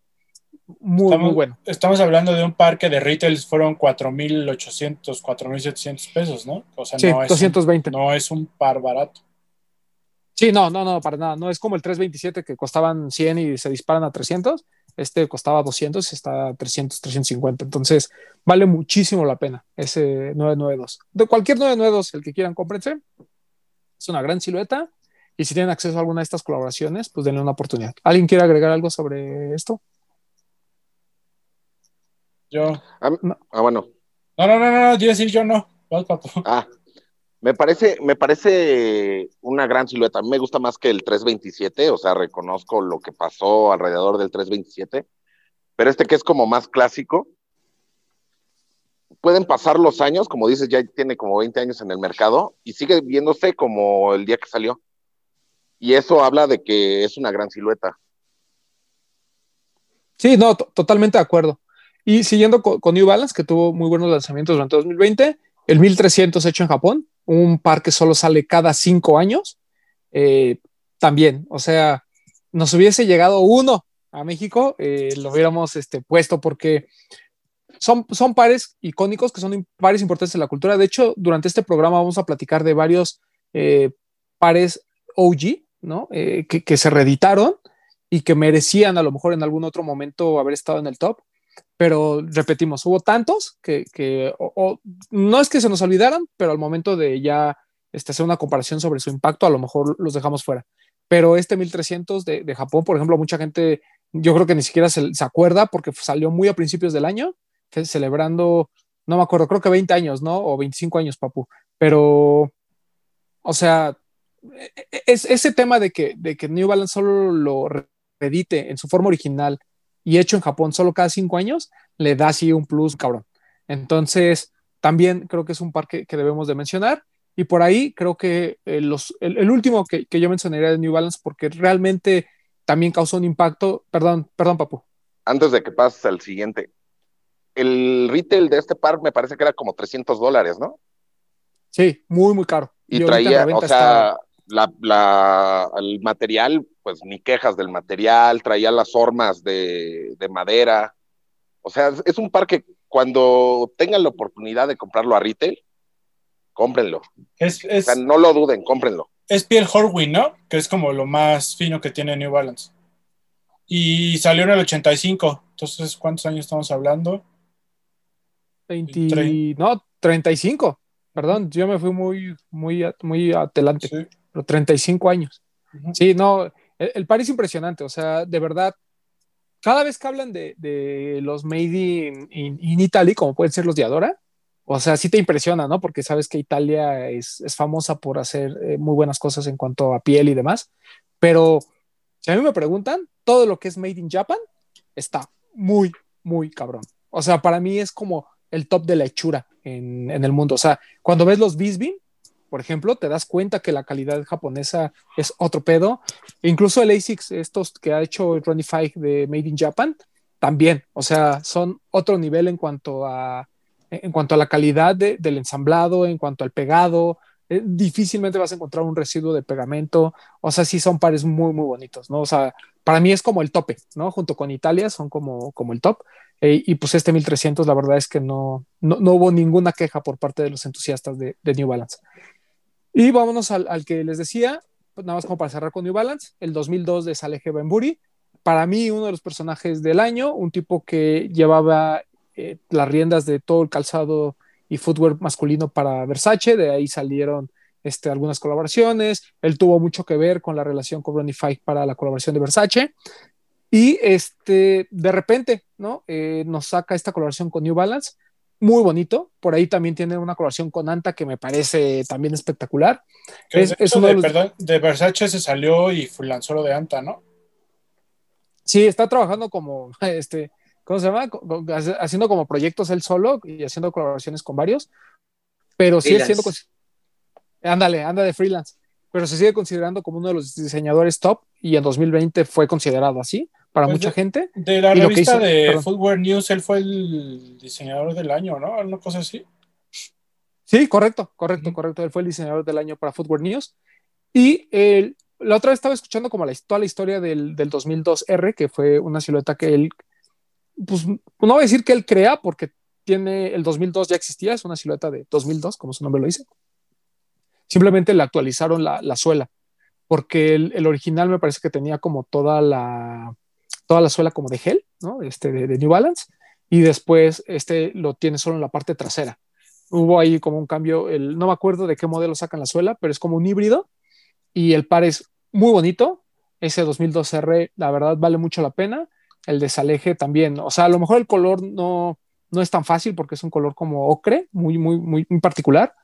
muy, estamos, muy bueno. Estamos hablando de un parque de retails, fueron 4.800, 4.700 pesos, ¿no? O sea, sí, no, es 220. Un, no es un par barato. Sí, no, no, no, para nada. No es como el 327 que costaban 100 y se disparan a 300. Este costaba 200 y está a 300, 350. Entonces, vale muchísimo la pena ese 992. De cualquier 992, el que quieran, cómprense. Es una gran silueta. Y si tienen acceso a alguna de estas colaboraciones, pues denle una oportunidad. ¿Alguien quiere agregar algo sobre esto? Yo. Ah, no. ah bueno. No, no, no, no, yo sí, yo no. [laughs] Ah, me parece, me parece una gran silueta. A mí me gusta más que el 327, o sea, reconozco lo que pasó alrededor del 327, pero este que es como más clásico. Pueden pasar los años, como dices, ya tiene como 20 años en el mercado y sigue viéndose como el día que salió. Y eso habla de que es una gran silueta. Sí, no, totalmente de acuerdo. Y siguiendo con, New Balance, que tuvo muy buenos lanzamientos durante 2020, el 1300 hecho en Japón, un par que solo sale cada cinco años, eh, también, o sea, nos hubiese llegado uno a México, eh, lo hubiéramos este, puesto porque son, son pares icónicos que son pares importantes en la cultura. De hecho, durante este programa vamos a platicar de varios eh, pares OG, ¿no? que se reeditaron y que merecían a lo mejor en algún otro momento haber estado en el top pero repetimos, hubo tantos que, que o, o, no es que se nos olvidaran, pero al momento de ya este, hacer una comparación sobre su impacto, a lo mejor los dejamos fuera. Pero este 1300 de, de Japón, por ejemplo, mucha gente, yo creo que ni siquiera se, se, acuerda porque salió muy a principios del año, celebrando, no me acuerdo, creo que 20 años, ¿no? O 25 años, papu. Pero, o sea, es ese tema de que, de que New Balance solo lo redite en su forma original y hecho en Japón solo cada cinco años, le da así un plus cabrón. Entonces, también creo que es un par que, debemos de mencionar. Y por ahí creo que eh, los, el, el, último que, que, yo mencionaría de New Balance, porque realmente también causó un impacto. Perdón, perdón, Papu. Antes de que pases al siguiente, el retail de este par me parece que era como 300 dólares, ¿no? Sí, muy, muy caro. Y, y traía, o sea. La, la, el material pues ni quejas del material, traía las hormas de, de, madera. O sea, es un par que cuando tengan la oportunidad de comprarlo a retail, cómprenlo. Es, es, o sea, no lo duden, cómprenlo. Es piel Horwin, ¿no? Que es como lo más fino que tiene New Balance. Y salió en el 85. Entonces, ¿cuántos años estamos hablando? 20, 30. no, 35. Perdón, yo me fui muy, muy, muy adelante. Sí. Pero 35 años. Uh -huh. Sí, no, el, el, par es impresionante, o sea, de verdad, cada vez que hablan de, de los made in, in, in, Italy, como pueden ser los de Adora, o sea, sí te impresiona, ¿no? Porque sabes que Italia es, es famosa por hacer eh, muy buenas cosas en cuanto a piel y demás, pero si a mí me preguntan, todo lo que es made in Japan está muy, muy cabrón. O sea, para mí es como el top de la hechura en, en el mundo. O sea, cuando ves los Bisbee, por ejemplo, te das cuenta que la calidad japonesa es otro pedo. incluso el ASICS, estos que ha hecho Ronnie Five de Made in Japan, también, o sea, son otro nivel en cuanto a, en cuanto a la calidad del ensamblado, en cuanto al pegado. Eh, difícilmente vas a encontrar un residuo de pegamento. O sea, sí son pares muy, muy bonitos, ¿no? O sea, para mí es como el tope, ¿no? Junto con Italia son como, como el top. Eh, y pues este 1300, la verdad es que no, no, no, hubo ninguna queja por parte de los entusiastas de, de New Balance. Y vámonos al, al, que les decía, pues nada más como para cerrar con New Balance, el 2002 de Salehe Benburi. Para mí, uno de los personajes del año, un tipo que llevaba eh, las riendas de todo el calzado y footwear masculino para Versace, de ahí salieron este, algunas colaboraciones, él tuvo mucho que ver con la relación con Ronnie Fike para la colaboración de Versace, y este, de repente, ¿no? Eh, nos saca esta colaboración con New Balance, muy bonito, por ahí también tiene una colaboración con Anta que me parece también espectacular. Es, es uno de, de, los... perdón, de Versace se salió y lanzó lo de Anta, ¿no? Sí, está trabajando como, [laughs] este, ¿cómo se llama? Haciendo como proyectos él solo y haciendo colaboraciones con varios, pero sigue siendo, ándale, anda de freelance, pero se sigue considerando como uno de los diseñadores top y en 2020 fue considerado así para pues mucha de, gente. De la revista hizo, de perdón. Footwear News, él fue el diseñador del año, ¿no? Una cosa así. Sí, correcto, correcto, uh -huh. correcto. Él fue el diseñador del año para Footwear News. Y el, la otra vez estaba escuchando como la, toda la historia del, del 2002R, que fue una silueta que él pues no voy a decir que él crea porque tiene el 2002 ya existía, es una silueta de 2002, como su nombre lo dice. Simplemente le actualizaron la, la suela, porque el, el, original me parece que tenía como toda la, toda la suela como de gel, ¿no? Este de, de, New Balance, y después este lo tiene solo en la parte trasera. Hubo ahí como un cambio, el, no me acuerdo de qué modelo sacan la suela, pero es como un híbrido y el par es muy bonito. Ese 2002R, la verdad, vale mucho la pena el desaleje también. O sea, a lo mejor el color no, no es tan fácil porque es un color como ocre, muy, muy, muy, muy particular,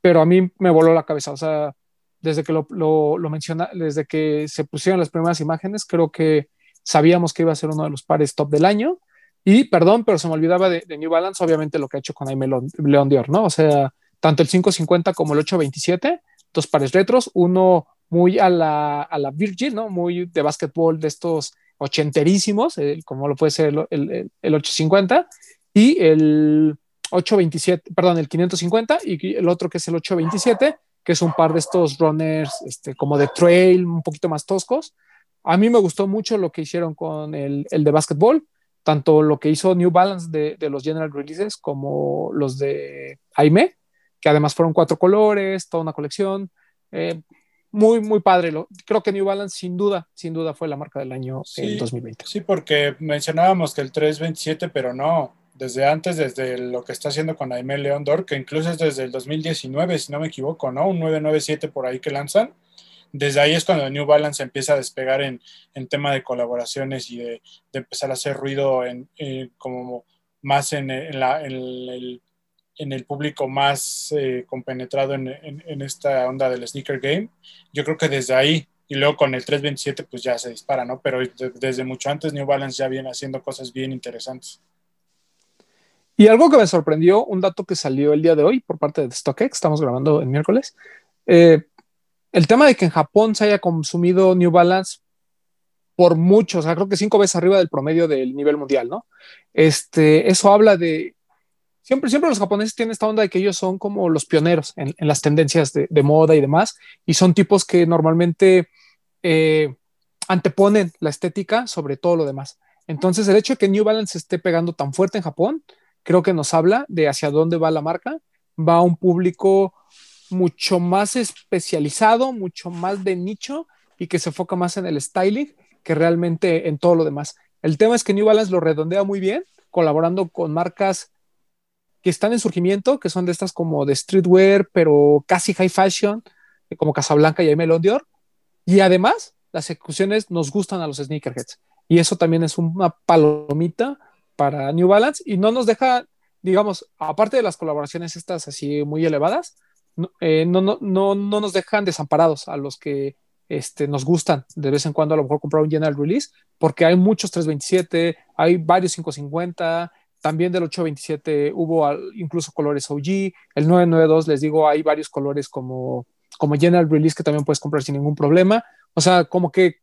pero a mí me voló la cabeza. O sea, desde que lo, lo, lo menciona, desde que se pusieron las primeras imágenes, creo que sabíamos que iba a ser uno de los pares top del año. Y perdón, pero se me olvidaba de, de New Balance, obviamente lo que ha hecho con Aime León Dior, ¿no? O sea, tanto el 550 como el 827, dos pares retros, uno muy a la, a la Virgin, ¿no? Muy de básquetbol de estos ochenterísimos, eh, como lo puede ser el, el, el, 850, y el 827, perdón, el 550, y el otro que es el 827, que es un par de estos runners este, como de trail, un poquito más toscos. A mí me gustó mucho lo que hicieron con el, el de básquetbol, tanto lo que hizo New Balance de, de, los General Releases como los de Aime, que además fueron cuatro colores, toda una colección. Eh, muy, muy padre. Lo, creo que New Balance, sin duda, sin duda fue la marca del año sí, en 2020. Sí, porque mencionábamos que el 327, pero no, desde antes, desde lo que está haciendo con Aime León Dor, que incluso es desde el 2019, si no me equivoco, ¿no? Un 997 por ahí que lanzan. Desde ahí es cuando New Balance empieza a despegar en, en tema de colaboraciones y de, empezar a hacer ruido en, en como más en, en, el en el público más eh, compenetrado en, en, esta onda del sneaker game. Yo creo que desde ahí, y luego con el 327 pues ya se dispara, ¿no? Pero de, desde mucho antes New Balance ya viene haciendo cosas bien interesantes. Y algo que me sorprendió, un dato que salió el día de hoy por parte de StockX, estamos grabando el miércoles, eh, el tema de que en Japón se haya consumido New Balance por mucho, o sea, creo que cinco veces arriba del promedio del nivel mundial, ¿no? Este, eso habla de siempre, siempre los japoneses tienen esta onda de que ellos son como los pioneros en, las tendencias de, de, moda y demás, y son tipos que normalmente eh, anteponen la estética sobre todo lo demás. Entonces, el hecho de que New Balance esté pegando tan fuerte en Japón, creo que nos habla de hacia dónde va la marca. Va a un público mucho más especializado, mucho más de nicho y que se enfoca más en el styling que realmente en todo lo demás. El tema es que New Balance lo redondea muy bien, colaborando con marcas que están en surgimiento, que son de estas como de streetwear, pero casi high fashion, como Casablanca y Melon Dior. Y además, las ejecuciones nos gustan a los sneakerheads. Y eso también es una palomita para New Balance y no nos deja, digamos, aparte de las colaboraciones estas así muy elevadas, no, eh, no, no, no, no nos dejan desamparados a los que este, nos gustan de vez en cuando a lo mejor comprar un general release, porque hay muchos 327, hay varios 550, también del 827 hubo incluso colores OG. El 992, les digo, hay varios colores como, como General Release que también puedes comprar sin ningún problema. O sea, como que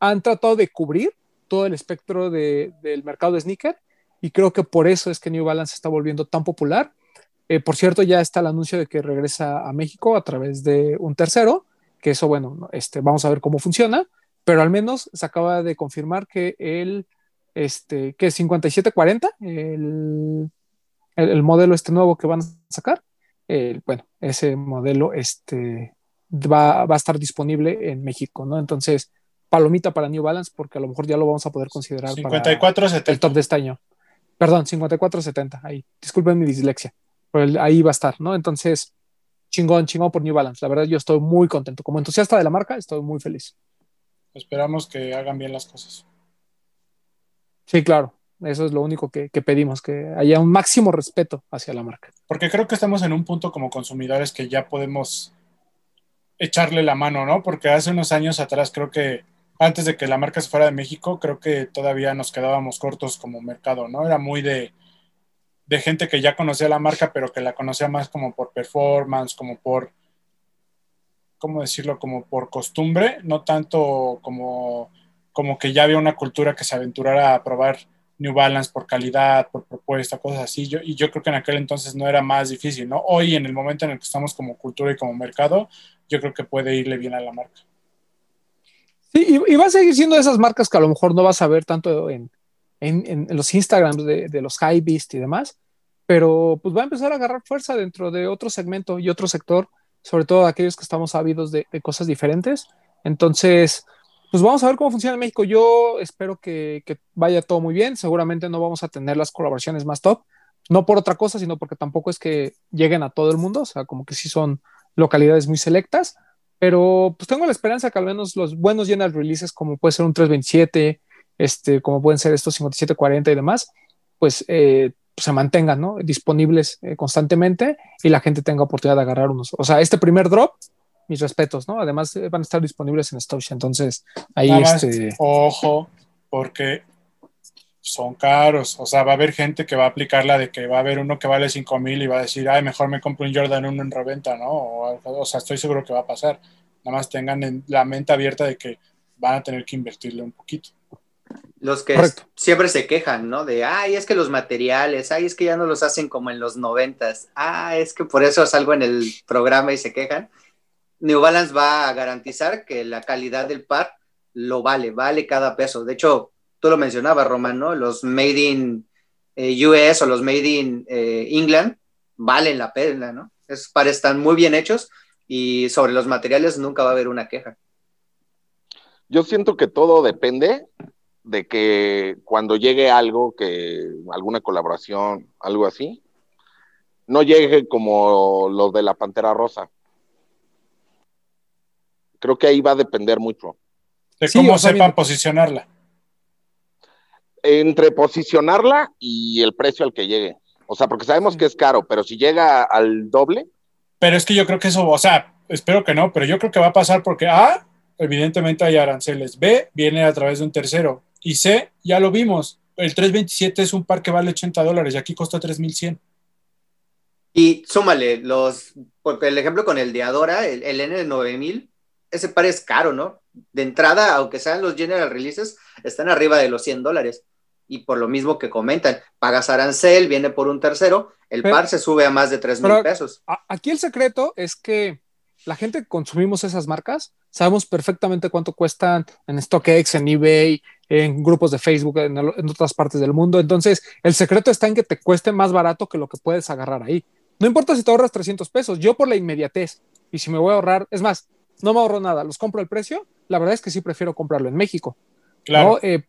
han tratado de cubrir todo el espectro de, del mercado de sneaker y creo que por eso es que New Balance está volviendo tan popular. Eh, por cierto, ya está el anuncio de que regresa a México a través de un tercero, que eso, bueno, este, vamos a ver cómo funciona, pero al menos se acaba de confirmar que el este, que 5740, el, el, modelo este nuevo que van a sacar, bueno, ese modelo este, va, va, a estar disponible en México, ¿no? Entonces, palomita para New Balance, porque a lo mejor ya lo vamos a poder considerar 54, para el top de este año. Perdón, 5470, ahí. Disculpen mi dislexia, pero ahí va a estar, ¿no? Entonces, chingón, chingón por New Balance. La verdad, yo estoy muy contento. Como entusiasta de la marca, estoy muy feliz. Esperamos que hagan bien las cosas. Sí, claro. Eso es lo único que, pedimos, que haya un máximo respeto hacia la marca. Porque creo que estamos en un punto como consumidores que ya podemos echarle la mano, ¿no? Porque hace unos años atrás creo que antes de que la marca se fuera de México, creo que todavía nos quedábamos cortos como mercado, ¿no? Era muy de, de gente que ya conocía la marca, pero que la conocía más como por performance, como por, ¿cómo decirlo? Como por costumbre, no tanto como como que ya había una cultura que se aventurara a probar New Balance por calidad, por propuesta, cosas así. Yo, y yo creo que en aquel entonces no era más difícil, ¿no? Hoy, en el momento en el que estamos como cultura y como mercado, yo creo que puede irle bien a la marca. Sí, y, va a seguir siendo de esas marcas que a lo mejor no vas a ver tanto en, en, los Instagrams de, los High Beast y demás, pero pues va a empezar a agarrar fuerza dentro de otro segmento y otro sector, sobre todo aquellos que estamos de, de cosas diferentes. Entonces, pues vamos a ver cómo funciona en México. Yo espero que, vaya todo muy bien. Seguramente no vamos a tener las colaboraciones más top, no por otra cosa, sino porque tampoco es que lleguen a todo el mundo, o sea, como que sí son localidades muy selectas, pero pues tengo la esperanza que al menos los buenos general releases, como puede ser un 327, este, como pueden ser estos 5740 y demás, pues, eh, pues se mantengan ¿no? disponibles eh, constantemente y la gente tenga oportunidad de agarrar unos. O sea, este primer drop mis respetos, ¿no? Además eh, van a estar disponibles en Stoche, entonces ahí este... Ojo, porque son caros, o sea, va a haber gente que va a aplicar la de que va a haber uno que vale 5 mil y va a decir, ay, mejor me compro un Jordan 1 en reventa, ¿no? O, sea, estoy seguro que va a pasar. Nada más tengan la mente abierta de que van a tener que invertirle un poquito. Los que siempre se quejan, ¿no? De, ay, es que los materiales, ay, es que ya no los hacen como en los noventas, ah, es que por eso salgo en el programa y se quejan. New Balance va a garantizar que la calidad del par lo vale, vale cada peso. De hecho, tú lo mencionabas, Román, ¿no? Los Made in eh, US o los Made in eh, England valen la pena, ¿no? Esos pares están muy bien hechos y sobre los materiales nunca va a haber una queja. Yo siento que todo depende de que cuando llegue algo, que alguna colaboración, algo así, no llegue como los de la Pantera Rosa Creo que ahí va a depender mucho. De cómo sepan posicionarla. Entre posicionarla y el precio al que llegue. O sea, porque sabemos que es caro, pero si llega al doble. Pero es que yo creo que eso, o sea, espero que no, pero yo creo que va a pasar porque A, evidentemente hay aranceles. B, viene a través de un tercero. Y C, ya lo vimos. El 327 es un par que vale 80 dólares y aquí cuesta 3100. Y súmale los, porque el ejemplo con el de Adora, el, el N9000, ese par es caro, ¿no? De entrada, aunque sean los general releases, están arriba de los 100 dólares. Y por lo mismo que comentan, pagas arancel, viene por un tercero, el par se sube a más de 3 mil pesos. Aquí el secreto es que la gente que consumimos esas marcas, sabemos perfectamente cuánto cuestan en StockX, en eBay, en grupos de Facebook, en, en, otras partes del mundo. Entonces, el secreto está en que te cueste más barato que lo que puedes agarrar ahí. No importa si te ahorras 300 pesos, yo por la inmediatez, y si me voy a ahorrar, es más, no me ahorro nada, los compro al precio, la verdad es que sí prefiero comprarlo en México. Claro. Eh,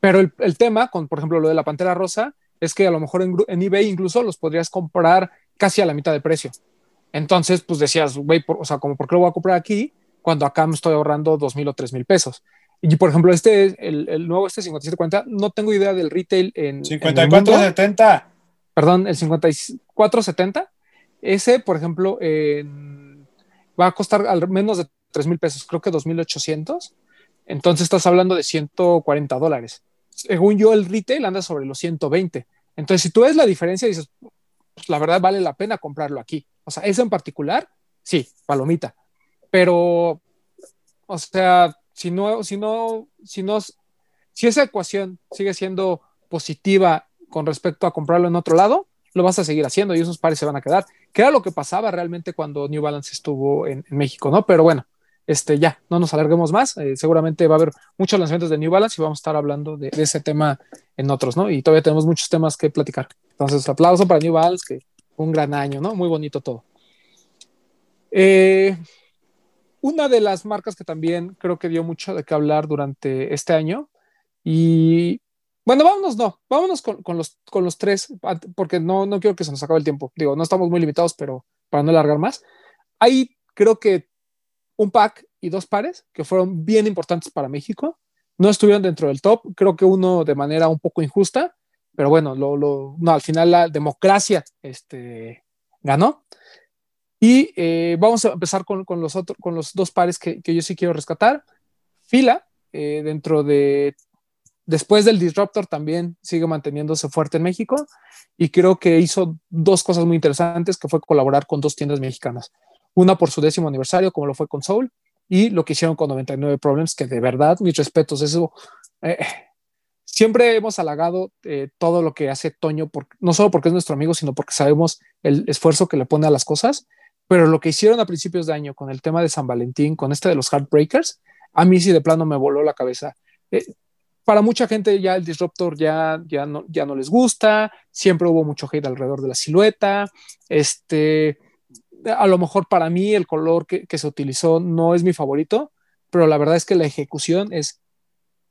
pero el, tema con, por ejemplo, lo de la Pantera Rosa, es que a lo mejor en, eBay incluso los podrías comprar casi a la mitad de precio. Entonces, pues decías, güey, o sea, como, ¿por qué lo voy a comprar aquí cuando acá me estoy ahorrando dos mil o tres mil pesos? Y por ejemplo, este, el, el nuevo, este 5740, no tengo idea del retail en. 5470. Perdón, el 5470. Ese, por ejemplo, va a costar al menos de 3 mil pesos, creo que 2.800. Entonces estás hablando de 140 dólares. Según yo, el retail anda sobre los 120. Entonces, si tú ves la diferencia, dices, pues, la verdad vale la pena comprarlo aquí. O sea, eso en particular, sí, palomita. Pero, o sea, si no, si no, si no, si esa ecuación sigue siendo positiva con respecto a comprarlo en otro lado, lo vas a seguir haciendo y esos pares se van a quedar. Que era lo que pasaba realmente cuando New Balance estuvo en, México, ¿no? Pero bueno, este ya, no nos alarguemos más. Eh, seguramente va a haber muchos lanzamientos de New Balance y vamos a estar hablando de, ese tema en otros, ¿no? Y todavía tenemos muchos temas que platicar. Entonces, aplauso para New Balance, que un gran año, ¿no? Muy bonito todo. Eh, una de las marcas que también creo que dio mucho de qué hablar durante este año y bueno, vámonos, no, vámonos con, los, con los tres, porque no, no quiero que se nos acabe el tiempo. Digo, no estamos muy limitados, pero para no alargar más. Hay, creo que, un pack y dos pares que fueron bien importantes para México. No estuvieron dentro del top, creo que uno de manera un poco injusta, pero bueno, lo, lo, no, al final la democracia este, ganó. Y eh, vamos a empezar con, con, los otros, con los dos pares que, que yo sí quiero rescatar. Fila, eh, dentro de después del Disruptor también sigue manteniéndose fuerte en México y creo que hizo dos cosas muy interesantes, que fue colaborar con dos tiendas mexicanas. Una por su décimo aniversario, como lo fue con Soul, y lo que hicieron con 99 Problems, que de verdad, mis respetos, eso... Eh, siempre hemos halagado eh, todo lo que hace Toño, no solo porque es nuestro amigo, sino porque sabemos el esfuerzo que le pone a las cosas, pero lo que hicieron a principios de año con el tema de San Valentín, con este de los Heartbreakers, a mí sí de plano me voló la cabeza. Eh, para mucha gente ya el disruptor ya, ya, no, ya no les gusta, siempre hubo mucho hate alrededor de la silueta, este, a lo mejor para mí el color que, se utilizó no es mi favorito, pero la verdad es que la ejecución es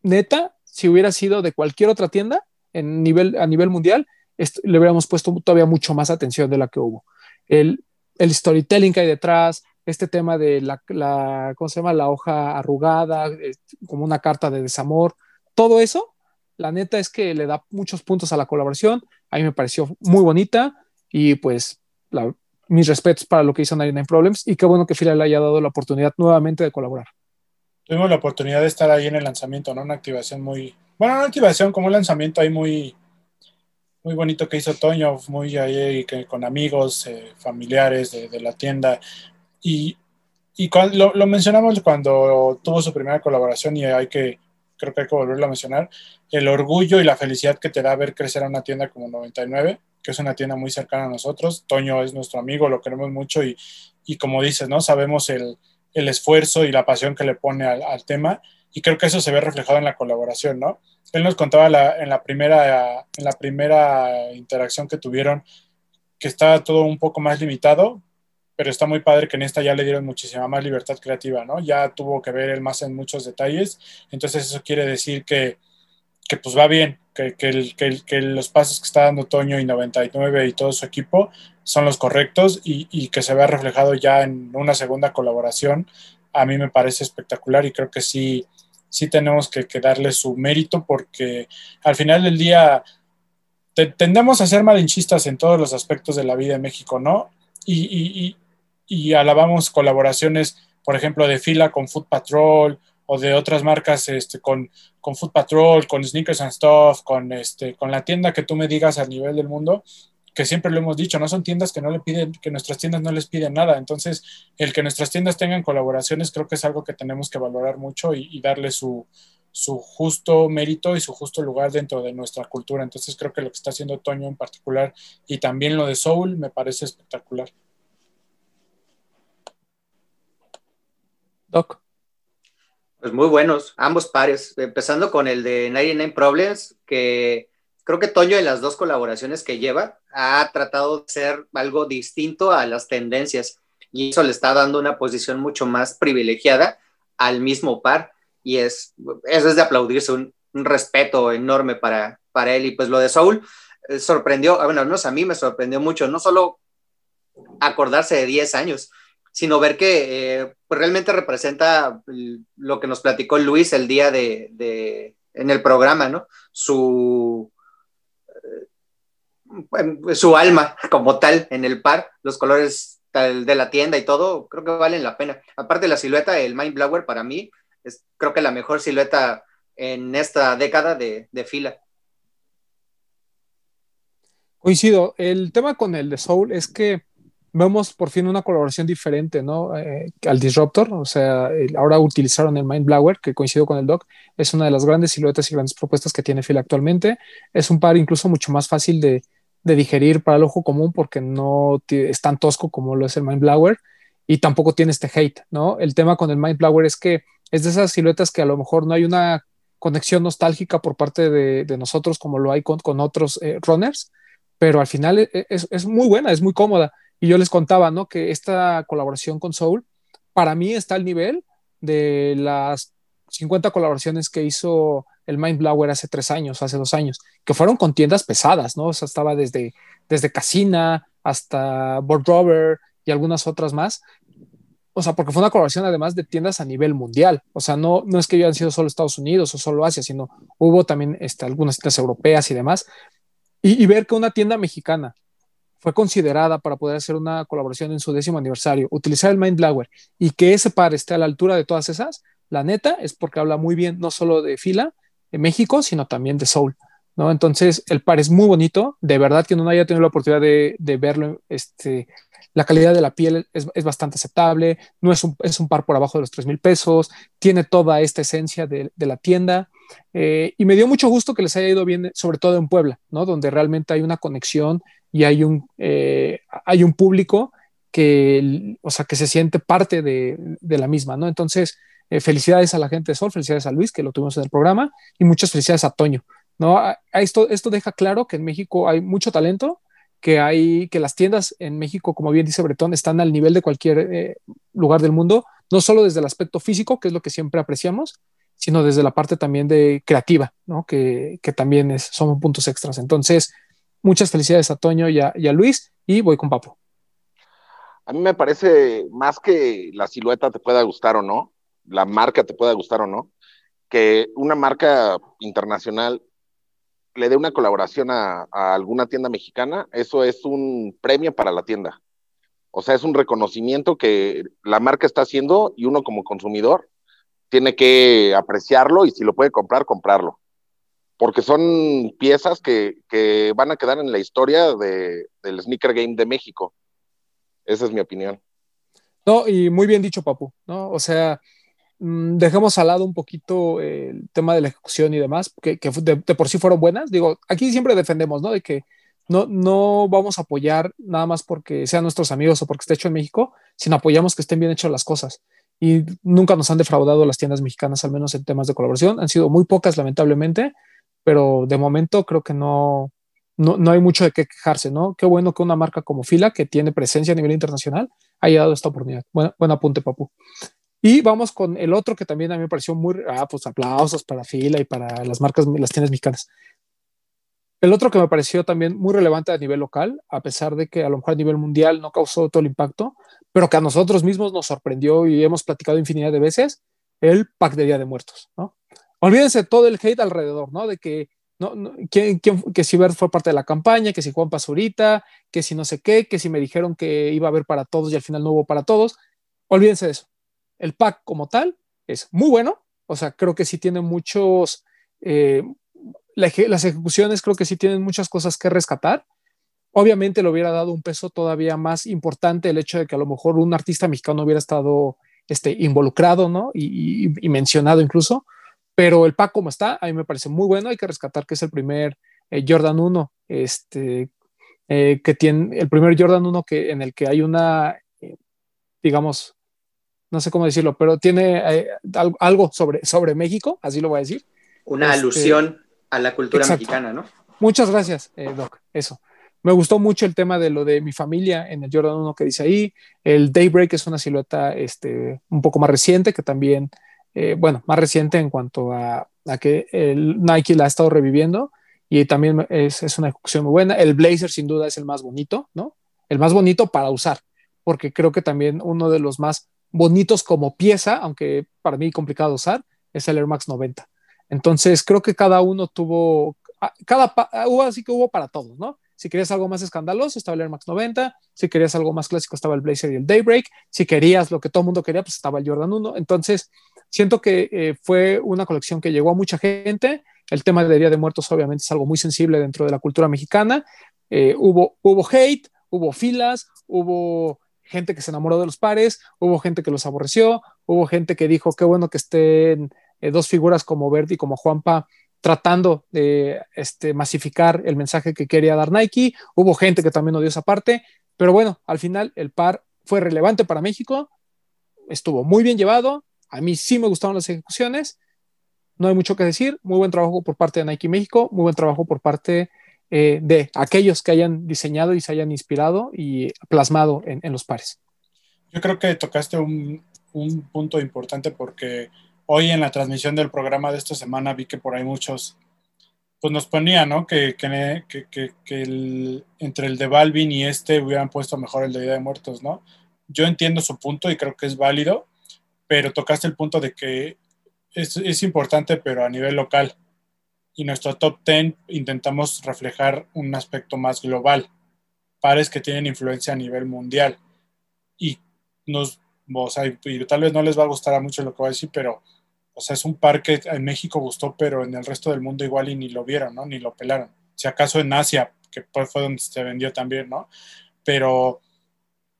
neta, si hubiera sido de cualquier otra tienda en nivel, a nivel mundial, le hubiéramos puesto todavía mucho más atención de la que hubo. El, el storytelling que hay detrás, este tema de la, la, ¿cómo se llama? La hoja arrugada, como una carta de desamor, todo eso, la neta es que le da muchos puntos a la colaboración. A mí me pareció muy bonita y pues mis respetos para lo que hizo 99 Problems y qué bueno que Fila le haya dado la oportunidad nuevamente de colaborar. Tuvimos la oportunidad de estar ahí en el lanzamiento, ¿no? Una activación muy, bueno, una activación como un lanzamiento ahí muy, muy bonito que hizo Toño, muy ahí con amigos, eh, familiares de, la tienda. Y, y lo, lo, mencionamos cuando tuvo su primera colaboración y hay que creo que hay que volverlo a mencionar, el orgullo y la felicidad que te da ver crecer a una tienda como 99, que es una tienda muy cercana a nosotros. Toño es nuestro amigo, lo queremos mucho y, y como dices, ¿no? Sabemos el, el, esfuerzo y la pasión que le pone al, al, tema y creo que eso se ve reflejado en la colaboración, ¿no? Él nos contaba la, en, la primera, en la primera interacción que tuvieron que estaba todo un poco más limitado, pero está muy padre que en esta ya le dieron muchísima más libertad creativa, ¿no? Ya tuvo que ver él más en muchos detalles, entonces eso quiere decir que, que pues va bien, que, que, que, los pasos que está dando Toño y 99 y todo su equipo son los correctos y, y, que se vea reflejado ya en una segunda colaboración, a mí me parece espectacular y creo que sí, sí tenemos que, darle su mérito porque al final del día tendemos a ser malinchistas en todos los aspectos de la vida en México, ¿no? y, y alabamos colaboraciones, por ejemplo, de fila con Food Patrol o de otras marcas este, con, con Food Patrol, con Sneakers and Stuff, con, este, con la tienda que tú me digas a nivel del mundo, que siempre lo hemos dicho, no son tiendas que no le piden, que nuestras tiendas no les piden nada. Entonces, el que nuestras tiendas tengan colaboraciones creo que es algo que tenemos que valorar mucho y, y darle su, su justo mérito y su justo lugar dentro de nuestra cultura. Entonces, creo que lo que está haciendo Toño en particular y también lo de Soul me parece espectacular. Pues muy buenos, ambos pares, empezando con el de 99 Problems, que creo que Toño en las dos colaboraciones que lleva ha tratado de ser algo distinto a las tendencias y eso le está dando una posición mucho más privilegiada al mismo par y es, eso es de aplaudirse, un, respeto enorme para, para él y pues lo de Soul eh, sorprendió, bueno, al menos a mí me sorprendió mucho, no solo acordarse de 10 años, sino ver que eh, pues realmente representa lo que nos platicó Luis el día de, en el programa, ¿no? Su, su alma como tal en el par, los colores de la tienda y todo, creo que valen la pena. Aparte la silueta, el Mind Blower para mí es creo que la mejor silueta en esta década de, de fila. Coincido. El tema con el de Soul es que vemos por fin una colaboración diferente, ¿no? Eh, al Disruptor, o sea, ahora utilizaron el Mind Blower, que coincido con el Doc, es una de las grandes siluetas y grandes propuestas que tiene Phil actualmente. Es un par incluso mucho más fácil de, de digerir para el ojo común porque no es tan tosco como lo es el Mind Blower y tampoco tiene este hate, ¿no? El tema con el Mind Blower es que es de esas siluetas que a lo mejor no hay una conexión nostálgica por parte de, de nosotros como lo hay con, con otros eh, runners, pero al final e, e, es, es muy buena, es muy cómoda y yo les contaba, ¿no? Que esta colaboración con Soul, para mí está al nivel de las 50 colaboraciones que hizo el Mind Blower hace tres años, hace dos años, que fueron con tiendas pesadas, ¿no? O sea, estaba desde, desde Casina hasta Board Rover y algunas otras más. O sea, porque fue una colaboración además de tiendas a nivel mundial. O sea, no, no es que hayan sido solo Estados Unidos o solo Asia, sino hubo también este, algunas tiendas europeas y demás. Y, y ver que una tienda mexicana fue considerada para poder hacer una colaboración en su décimo aniversario, utilizar el Mind Blower y que ese par esté a la altura de todas esas, la neta es porque habla muy bien no solo de fila México, sino también de Soul. ¿no? Entonces, el par es muy bonito, de verdad que no haya tenido la oportunidad de, verlo, este, la calidad de la piel es, bastante aceptable, no es un, par por abajo de los 3 mil pesos, tiene toda esta esencia de, la tienda. Eh, y me dio mucho gusto que les haya ido bien, sobre todo en Puebla, ¿no? donde realmente hay una conexión y hay un, eh, público que, o sea, que se siente parte de, de la misma, ¿no? Entonces, eh, felicidades a la gente de Sol, felicidades a Luis, que lo tuvimos en el programa, y muchas felicidades a Toño, ¿no? Esto, esto deja claro que en México hay mucho talento, que hay, que las tiendas en México, como bien dice Bretón, están al nivel de cualquier eh, lugar del mundo, no solo desde el aspecto físico, que es lo que siempre apreciamos, sino desde la parte también de creativa, ¿no? Que, que también son puntos extras. Entonces, Muchas felicidades a Toño y a, y a Luis y voy con Papo. A mí me parece más que la silueta te pueda gustar o no, la marca te pueda gustar o no, que una marca internacional le dé una colaboración a, alguna tienda mexicana, eso es un premio para la tienda. O sea, es un reconocimiento que la marca está haciendo y uno como consumidor tiene que apreciarlo y si lo puede comprar, comprarlo porque son piezas que, que, van a quedar en la historia de, del Sneaker Game de México. Esa es mi opinión. No, y muy bien dicho, Papu, ¿no? O sea, dejemos al lado un poquito el tema de la ejecución y demás, que, de, por sí fueron buenas. Digo, aquí siempre defendemos, ¿no? De que no, no vamos a apoyar nada más porque sean nuestros amigos o porque esté hecho en México, sino apoyamos que estén bien hechas las cosas. Y nunca nos han defraudado las tiendas mexicanas, al menos en temas de colaboración. Han sido muy pocas, lamentablemente pero de momento creo que no, no, no, hay mucho de qué quejarse, ¿no? Qué bueno que una marca como Fila, que tiene presencia a nivel internacional, haya dado esta oportunidad. Buen, buen apunte, Papu. Y vamos con el otro que también a mí me pareció muy, ah, pues aplausos para Fila y para las marcas, las tiendas mexicanas. El otro que me pareció también muy relevante a nivel local, a pesar de que a lo mejor a nivel mundial no causó todo el impacto, pero que a nosotros mismos nos sorprendió y hemos platicado infinidad de veces, el pack de Día de Muertos, ¿no? olvídense todo el hate alrededor, ¿no? De que, no, ¿quién, quién, que si Bert fue parte de la campaña, que si Juan Pazurita, que si no sé qué, que si me dijeron que iba a haber para todos y al final no hubo para todos. Olvídense de eso. El pack como tal es muy bueno, o sea, creo que sí tiene muchos, eh, la, las ejecuciones creo que sí tienen muchas cosas que rescatar. Obviamente le hubiera dado un peso todavía más importante el hecho de que a lo mejor un artista mexicano hubiera estado este, involucrado, ¿no? Y, mencionado incluso, pero el pack como está, a mí me parece muy bueno. Hay que rescatar que es el primer eh, Jordan 1, este, eh, que tiene el primer Jordan 1 que, en el que hay una, digamos, no sé cómo decirlo, pero tiene eh, algo sobre, sobre México, así lo voy a decir. Una este, alusión a la cultura exacto. mexicana, ¿no? Muchas gracias, Doc. Eso. Me gustó mucho el tema de lo de mi familia en el Jordan 1 que dice ahí. El Daybreak es una silueta este, un poco más reciente que también eh, bueno, más reciente en cuanto a, a, que el Nike la ha estado reviviendo y también es, es, una ejecución muy buena. El Blazer sin duda es el más bonito, ¿no? El más bonito para usar, porque creo que también uno de los más bonitos como pieza, aunque para mí complicado usar, es el Air Max 90. Entonces creo que cada uno tuvo, ah, cada, hubo así que hubo para todos, ¿no? Si querías algo más escandaloso, estaba el Air Max 90. Si querías algo más clásico, estaba el Blazer y el Daybreak. Si querías lo que todo el mundo quería, pues estaba el Jordan 1. Entonces, siento que eh, fue una colección que llegó a mucha gente. El tema de Día de Muertos obviamente es algo muy sensible dentro de la cultura mexicana. eh, hubo, hubo hate, hubo filas, hubo gente que se enamoró de los pares, hubo gente que los aborreció, hubo gente que dijo qué bueno que estén eh, dos figuras como Verdi y como Juanpa tratando de este, masificar el mensaje que quería dar Nike, hubo gente que también odió esa parte, pero bueno, al final el par fue relevante para México, estuvo muy bien llevado, a mí sí me gustaron las ejecuciones, no hay mucho que decir, muy buen trabajo por parte de Nike México, muy buen trabajo por parte eh, de aquellos que hayan diseñado y se hayan inspirado y plasmado en, los pares. Yo creo que tocaste un, punto importante porque hoy en la transmisión del programa de esta semana vi que por ahí muchos pues nos ponía, ¿no? Que, entre el de Balvin y este hubieran puesto mejor el de Día de Muertos, ¿no? Yo entiendo su punto y creo que es válido, pero tocaste el punto de que es, es importante, pero a nivel local y nuestro top 10 intentamos reflejar un aspecto más global, pares que tienen influencia a nivel mundial. Y nos, o sea, y tal vez no les va a gustar a muchos lo que voy a decir, pero o sea, es un par que en México gustó, pero en el resto del mundo igual y ni lo vieron, ¿no? Ni lo pelaron. Si acaso en Asia, que fue donde se vendió también, ¿no? Pero,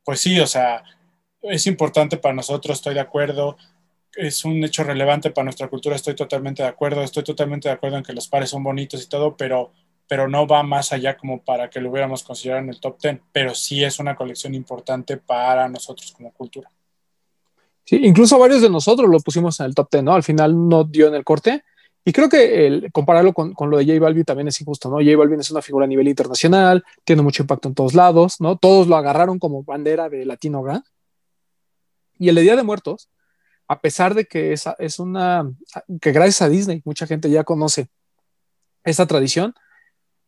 pues sí, o sea, es importante para nosotros, estoy de acuerdo es un hecho relevante para nuestra cultura, estoy totalmente de acuerdo, estoy totalmente de acuerdo en que los pares son bonitos y todo, pero, pero no va más allá como para que lo hubiéramos considerado en el top 10, pero sí es una colección importante para nosotros como cultura. Sí, incluso varios de nosotros lo pusimos en el top 10, ¿no? Al final no dio en el corte. Y creo que el, compararlo con, con, lo de J Balvin también es injusto, ¿no? J Balvin es una figura a nivel internacional, tiene mucho impacto en todos lados, ¿no? Todos lo agarraron como bandera de Latino. Y el de Día de Muertos, a pesar de que es, es una, que gracias a Disney mucha gente ya conoce esa tradición,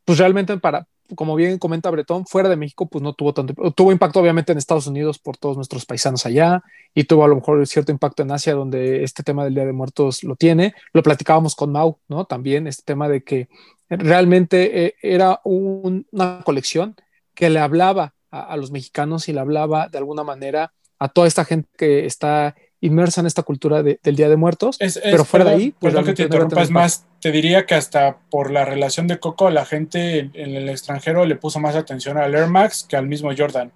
pues realmente para, como bien comenta Bretón, fuera de México, pues no tuvo tanto, tuvo impacto obviamente en Estados Unidos por todos nuestros paisanos allá y tuvo a lo mejor cierto impacto en Asia donde este tema del Día de Muertos lo tiene. Lo platicábamos con Mau, ¿no? También este tema de que realmente eh, era una colección que le hablaba a, los mexicanos y le hablaba de alguna manera a toda esta gente que está inmersa en esta cultura del Día de Muertos, pero fuera de ahí, pues que te interrumpas más, te diría que hasta por la relación de Coco, la gente en, el extranjero le puso más atención al Air Max que al mismo Jordan.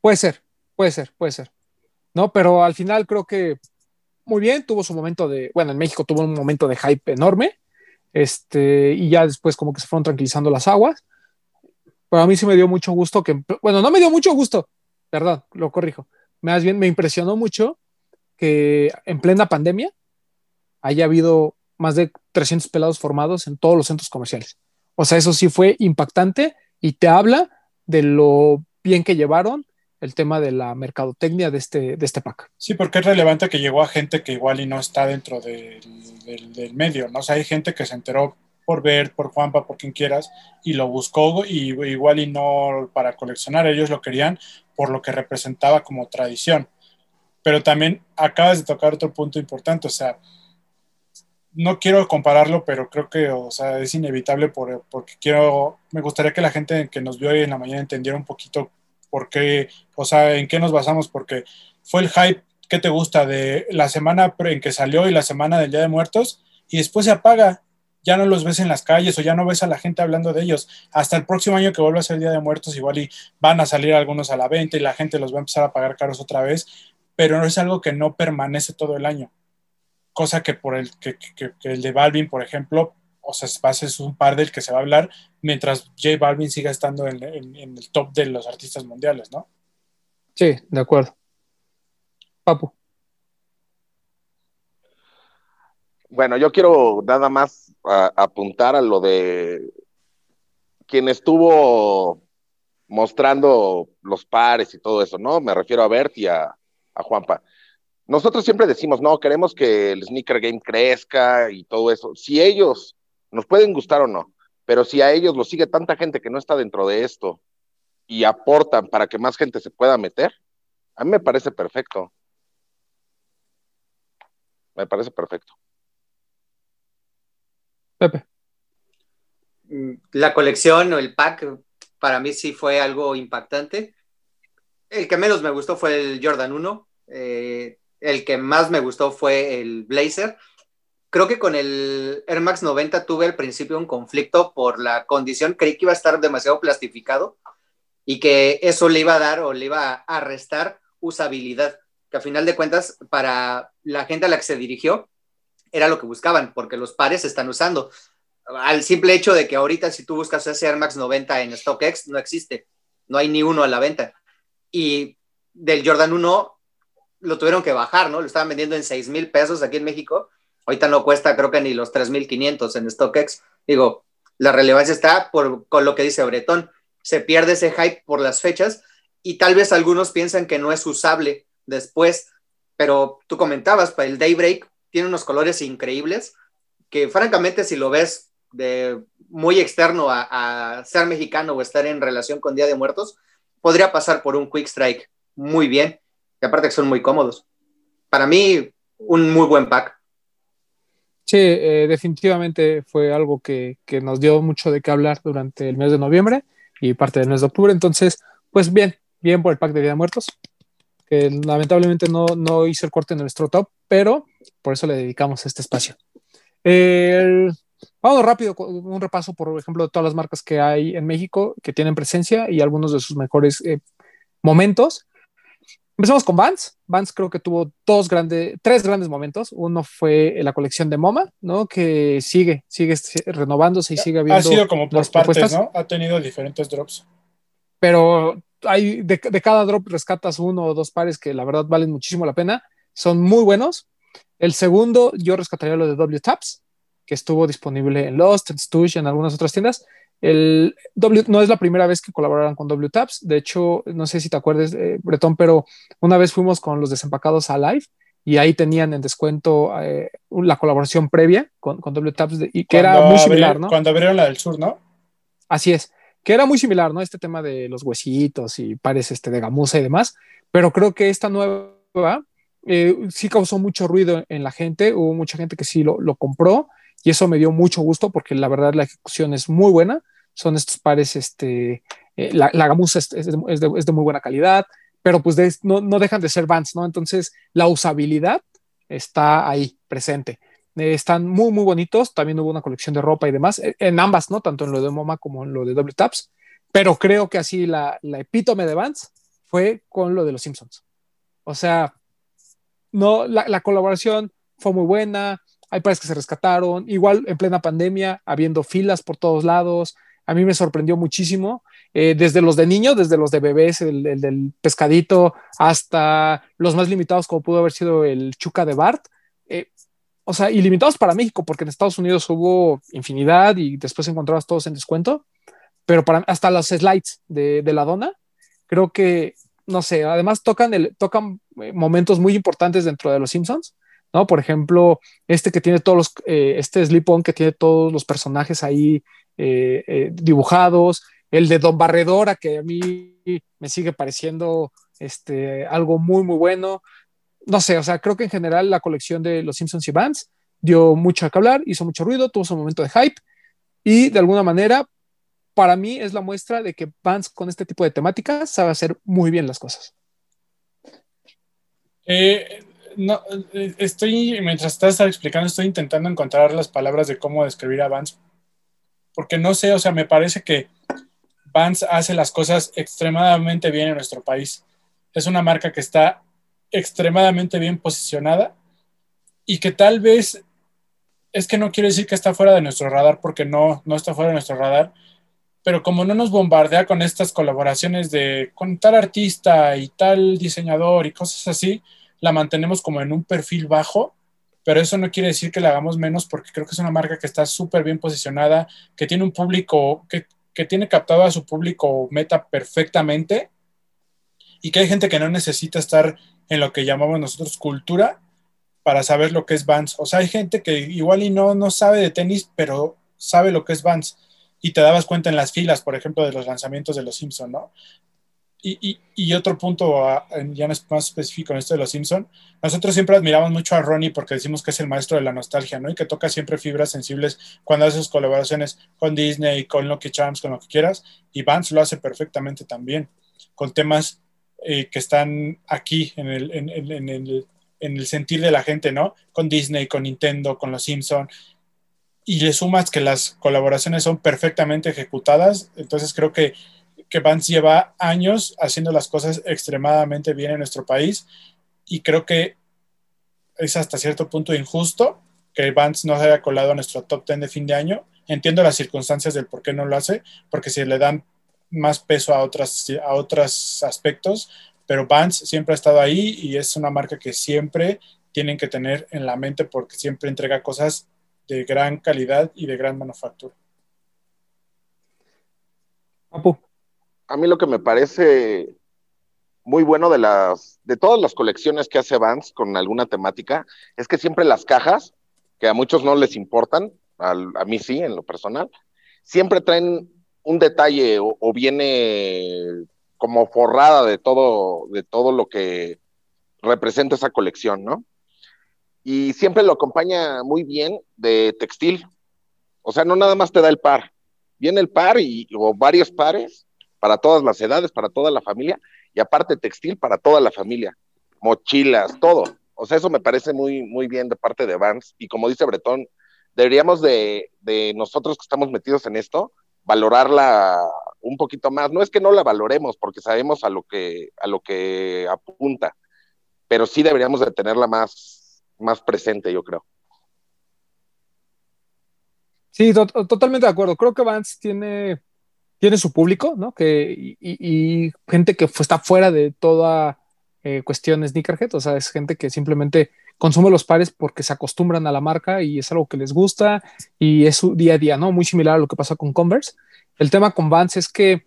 Puede ser, puede ser, puede ser. No, pero al final creo que muy bien, tuvo su momento de, bueno, en México tuvo un momento de hype enorme, este, y ya después como que se fueron tranquilizando las aguas. Pero a mí sí me dio mucho gusto que, bueno, no me dio mucho gusto, perdón, lo corrijo. Más bien me impresionó mucho que en plena pandemia haya habido más de 300 pelados formados en todos los centros comerciales. O sea, eso sí fue impactante y te habla de lo bien que llevaron el tema de la mercadotecnia de este, de este pack. Sí, porque es relevante que llegó a gente que igual y no está dentro del, del, medio, ¿no? O sea, hay gente que se enteró por ver, por Juanpa, por quien quieras, y lo buscó y igual y no para coleccionar, ellos lo querían por lo que representaba como tradición pero también acabas de tocar otro punto importante, o sea, no quiero compararlo, pero creo que, o sea, es inevitable por, porque quiero, me gustaría que la gente que nos vio hoy en la mañana entendiera un poquito por qué, o sea, en qué nos basamos, porque fue el hype que te gusta de la semana en que salió y la semana del Día de Muertos, y después se apaga, ya no los ves en las calles o ya no ves a la gente hablando de ellos. Hasta el próximo año que vuelva a ser Día de Muertos, igual y van a salir algunos a la venta y la gente los va a empezar a pagar caros otra vez, pero no es algo que no permanece todo el año. Cosa que por el que, el de Balvin, por ejemplo, o sea, es un par del que se va a hablar mientras J Balvin siga estando en, el top de los artistas mundiales, ¿no? Sí, de acuerdo. Papu. Bueno, yo quiero nada más apuntar a lo de quien estuvo mostrando los pares y todo eso, ¿no? Me refiero a Bert y a, a Juanpa. Nosotros siempre decimos, no, queremos que el sneaker game crezca y todo eso. Si ellos nos pueden gustar o no, pero si a ellos lo sigue tanta gente que no está dentro de esto y aportan para que más gente se pueda meter, a mí me parece perfecto. Me parece perfecto. Pepe. Mm, la colección o el pack para mí sí fue algo impactante. El que menos me gustó fue el Jordan 1. Eh, el que más me gustó fue el Blazer. creo que con el Air Max 90 tuve al principio un conflicto por la condición, creí que iba a estar demasiado plastificado y que eso le iba a dar o le iba a restar usabilidad, que a final de cuentas para la gente a la que se dirigió era lo que buscaban, porque los pares se están usando. Al simple hecho de que ahorita si tú buscas ese Air Max 90 en StockX, no existe, no hay ni uno a la venta. Y del Jordan 1 lo tuvieron que bajar, ¿no? Lo estaban vendiendo en 6 mil pesos aquí en México. Ahorita no cuesta, creo que ni los 3.500 en StockX. Digo, la relevancia está por, con lo que dice Bretón. Se pierde ese hype por las fechas y tal vez algunos piensan que no es usable después, pero tú comentabas, para el Daybreak tiene unos colores increíbles que francamente si lo ves de muy externo a ser mexicano o estar en relación con Día de Muertos, podría pasar por un Quick Strike muy bien y aparte que son muy cómodos. Para mí, un muy buen pack. Sí, eh, definitivamente fue algo que, que, nos dio mucho de qué hablar durante el mes de noviembre y parte del mes de octubre. Entonces, pues bien, bien por el pack de Día Muertos, que lamentablemente no, no hizo el corte en nuestro top, pero por eso le dedicamos este espacio. Vamos rápido, un repaso, por ejemplo, de todas las marcas que hay en México que tienen presencia y algunos de sus mejores eh, momentos. Empezamos con Vans. Vans creo que tuvo dos grandes, tres grandes momentos. Uno fue la colección de MoMA, ¿no? Que sigue, sigue renovándose y sigue habiendo. Ha sido como por partes, ¿no? Ha tenido diferentes drops. Pero hay de, de, cada drop rescatas uno o dos pares que la verdad valen muchísimo la pena. Son muy buenos. El segundo, yo rescataría lo de W Taps, que estuvo disponible en Lost, en Stush, en algunas otras tiendas. El w, no es la primera vez que colaboraron con WTAPS. De hecho, no sé si te acuerdas, eh, Bretón, pero una vez fuimos con los desempacados a Live y ahí tenían en descuento eh, la colaboración previa con, con WTAPS y que cuando era muy similar, ¿no? Cuando abrieron la del sur, ¿no? Así es, que era muy similar, ¿no? Este tema de los huesitos y pares este, de gamuza y demás, pero creo que esta nueva eh, sí causó mucho ruido en la gente, hubo mucha gente que sí lo, lo compró y eso me dio mucho gusto porque la verdad la ejecución es muy buena. Son estos pares, este, eh, la, la, gamuza es, es, de, es, de, muy buena calidad, pero pues no, no, dejan de ser Vans, ¿no? Entonces la usabilidad está ahí presente. Eh, están muy, muy bonitos. También hubo una colección de ropa y demás, eh, en ambas, ¿no? Tanto en lo de MoMA como en lo de W Taps. Pero creo que así la, la epítome de Vans fue con lo de los Simpsons. O sea, no, la, la colaboración fue muy buena, hay pares que se rescataron, igual en plena pandemia, habiendo filas por todos lados. A mí me sorprendió muchísimo, eh, desde los de niños, desde los de bebés, el, el, del pescadito, hasta los más limitados, como pudo haber sido el Chuca de Bart. Eh, o sea, ilimitados para México, porque en Estados Unidos hubo infinidad y después encontrabas todos en descuento, pero para, hasta los slides de, de la dona, creo que, no sé, además tocan, el, tocan eh, momentos muy importantes dentro de los Simpsons ¿no? Por ejemplo, este que tiene todos los, eh, este Slip-On que tiene todos los personajes ahí eh, eh, dibujados, el de Don Barredora, que a mí me sigue pareciendo este, algo muy, muy bueno. No sé, o sea, creo que en general la colección de los Simpsons y Vans dio mucho que hablar, hizo mucho ruido, tuvo su momento de hype y de alguna manera, para mí es la muestra de que Vans con este tipo de temáticas sabe hacer muy bien las cosas. Eh, no, estoy, mientras estás explicando, estoy intentando encontrar las palabras de cómo describir a Vance. Porque no sé, o sea, me parece que Vance hace las cosas extremadamente bien en nuestro país. Es una marca que está extremadamente bien posicionada y que tal vez es que no quiero decir que está fuera de nuestro radar porque no, no está fuera de nuestro radar, pero como no nos bombardea con estas colaboraciones de con tal artista y tal diseñador y cosas así, la mantenemos como en un perfil bajo, pero eso no quiere decir que la hagamos menos porque creo que es una marca que está súper bien posicionada, que tiene un público, que, que, tiene captado a su público meta perfectamente y que hay gente que no necesita estar en lo que llamamos nosotros cultura para saber lo que es Vans. O sea, hay gente que igual y no, no sabe de tenis, pero sabe lo que es Vans. Y te dabas cuenta en las filas, por ejemplo, de los lanzamientos de los Simpson, ¿no? Y, otro punto uh, ya más específico en esto de los Simpson, nosotros siempre admiramos mucho a Ronnie porque decimos que es el maestro de la nostalgia, ¿no? Y que toca siempre fibras sensibles cuando hace sus colaboraciones con Disney, con Lucky Charms, con lo que quieras. Y Vance lo hace perfectamente también, con temas eh, que están aquí en el, en, en, en el, en el sentir de la gente, ¿no? Con Disney, con Nintendo, con los Simpson. Y le sumas que las colaboraciones son perfectamente ejecutadas, entonces creo que, que Vance lleva años haciendo las cosas extremadamente bien en nuestro país y creo que es hasta cierto punto injusto que Vance no se haya colado a nuestro top 10 de fin de año. Entiendo las circunstancias del por qué no lo hace, porque si le dan más peso a, otras, a otros aspectos, pero Vance siempre ha estado ahí y es una marca que siempre tienen que tener en la mente porque siempre entrega cosas de gran calidad y de gran manufactura. A mí lo que me parece muy bueno de las de todas las colecciones que hace Vance con alguna temática es que siempre las cajas, que a muchos no les importan, a, mí sí, en lo personal, siempre traen un detalle o, o, viene como forrada de todo, de todo lo que representa esa colección, ¿no? Y siempre lo acompaña muy bien de textil. O sea, no nada más te da el par, viene el par y, o varios pares para todas las edades, para toda la familia, y aparte textil para toda la familia, mochilas, todo. O sea, eso me parece muy, muy bien de parte de Vans. Y como dice Bretón, deberíamos de, de nosotros que estamos metidos en esto, valorarla un poquito más. No es que no la valoremos, porque sabemos a lo que, a lo que apunta, pero sí deberíamos de tenerla más, más presente, yo creo. Sí, to totalmente de acuerdo. Creo que Vance tiene, tiene su público, ¿no? Que, y, y gente que está fuera de toda eh, cuestión sneakerhead, o sea, es gente que simplemente consume los pares porque se acostumbran a la marca y es algo que les gusta y es su día a día, ¿no? Muy similar a lo que pasa con Converse. El tema con Vans es que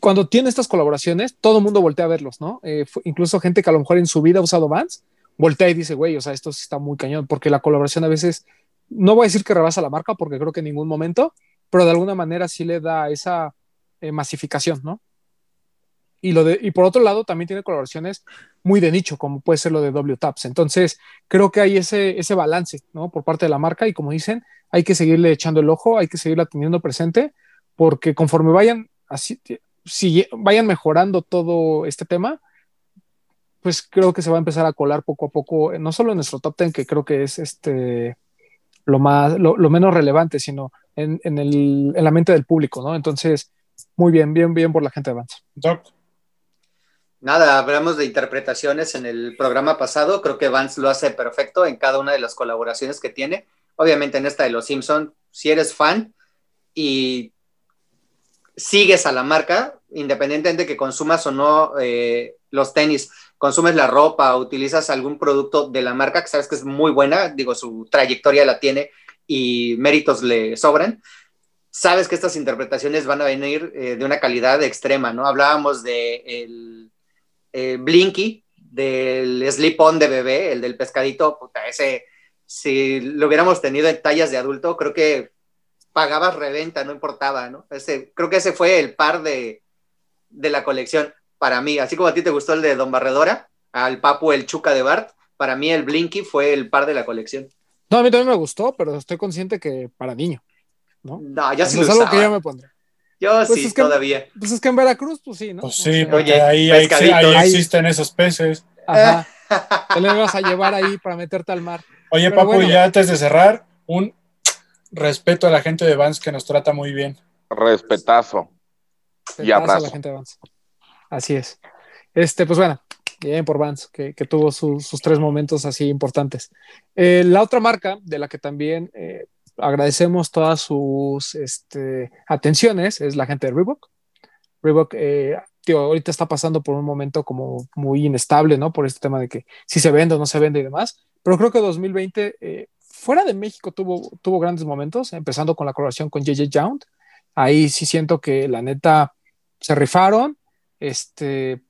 cuando tiene estas colaboraciones, todo el mundo voltea a verlos, ¿no? Eh, incluso gente que a lo mejor en su vida ha usado Vans, voltea y dice, güey, o sea, esto sí está muy cañón, porque la colaboración a veces, no voy a decir que rebasa la marca, porque creo que en ningún momento, pero de alguna manera sí le da esa eh, masificación, ¿no? Y, lo de, y por otro lado, también tiene colaboraciones muy de nicho, como puede ser lo de W Taps. Entonces, creo que hay ese, ese balance, ¿no? Por parte de la marca y como dicen, hay que seguirle echando el ojo, hay que seguirla teniendo presente, porque conforme vayan así, si vayan mejorando todo este tema, pues creo que se va a empezar a colar poco a poco, no solo en nuestro top 10, que creo que es este lo más, lo, lo menos relevante, sino en, en, el, en, la mente del público, ¿no? Entonces, muy bien, bien, bien por la gente de Vance. Doc. Nada, hablamos de interpretaciones en el programa pasado. Creo que Vance lo hace perfecto en cada una de las colaboraciones que tiene. Obviamente en esta de los Simpson, si eres fan y sigues a la marca, independientemente de que consumas o no eh, los tenis, consumes la ropa, utilizas algún producto de la marca que sabes que es muy buena, digo, su trayectoria la tiene y méritos le sobran, sabes que estas interpretaciones van a venir eh, de una calidad extrema, ¿no? Hablábamos de el eh, Blinky, del Sleep On de bebé, el del pescadito, ese, si lo hubiéramos tenido en tallas de adulto, creo que pagabas reventa, no importaba, ¿no? Creo que ese fue el par de, de la colección para mí. Así como a ti te gustó el de Don Barredora, al Papu el Chuca de Bart, para mí el Blinky fue el par de la colección. No, a mí también me gustó, pero estoy consciente que para niño, ¿no? No, yo sí es algo que yo me pondré. Yo pues sí, es que, todavía. Pues es que en Veracruz, pues sí, ¿no? Pues sí, porque Oye, ahí, ahí, ahí, existen esos peces. Ajá. [laughs] Te le vas a llevar ahí para meterte al mar. Oye, Pero Papu, bueno. ya antes de cerrar, un respeto a la gente de Vans que nos trata muy bien. Respetazo. y abrazo. A la gente de Vans. Así es. Este, pues bueno, bien por Vans, que, que tuvo su, sus tres momentos así importantes. Eh, la otra marca de la que también eh, agradecemos todas sus este, atenciones, es la gente de Reebok. Reebok, eh, ahorita está pasando por un momento como muy inestable, ¿no? Por este tema de que si se vende o no se vende y demás, pero creo que 2020, eh, fuera de México, tuvo, tuvo grandes momentos, empezando con la colaboración con JJ Young. Ahí sí siento que la neta se rifaron. Este,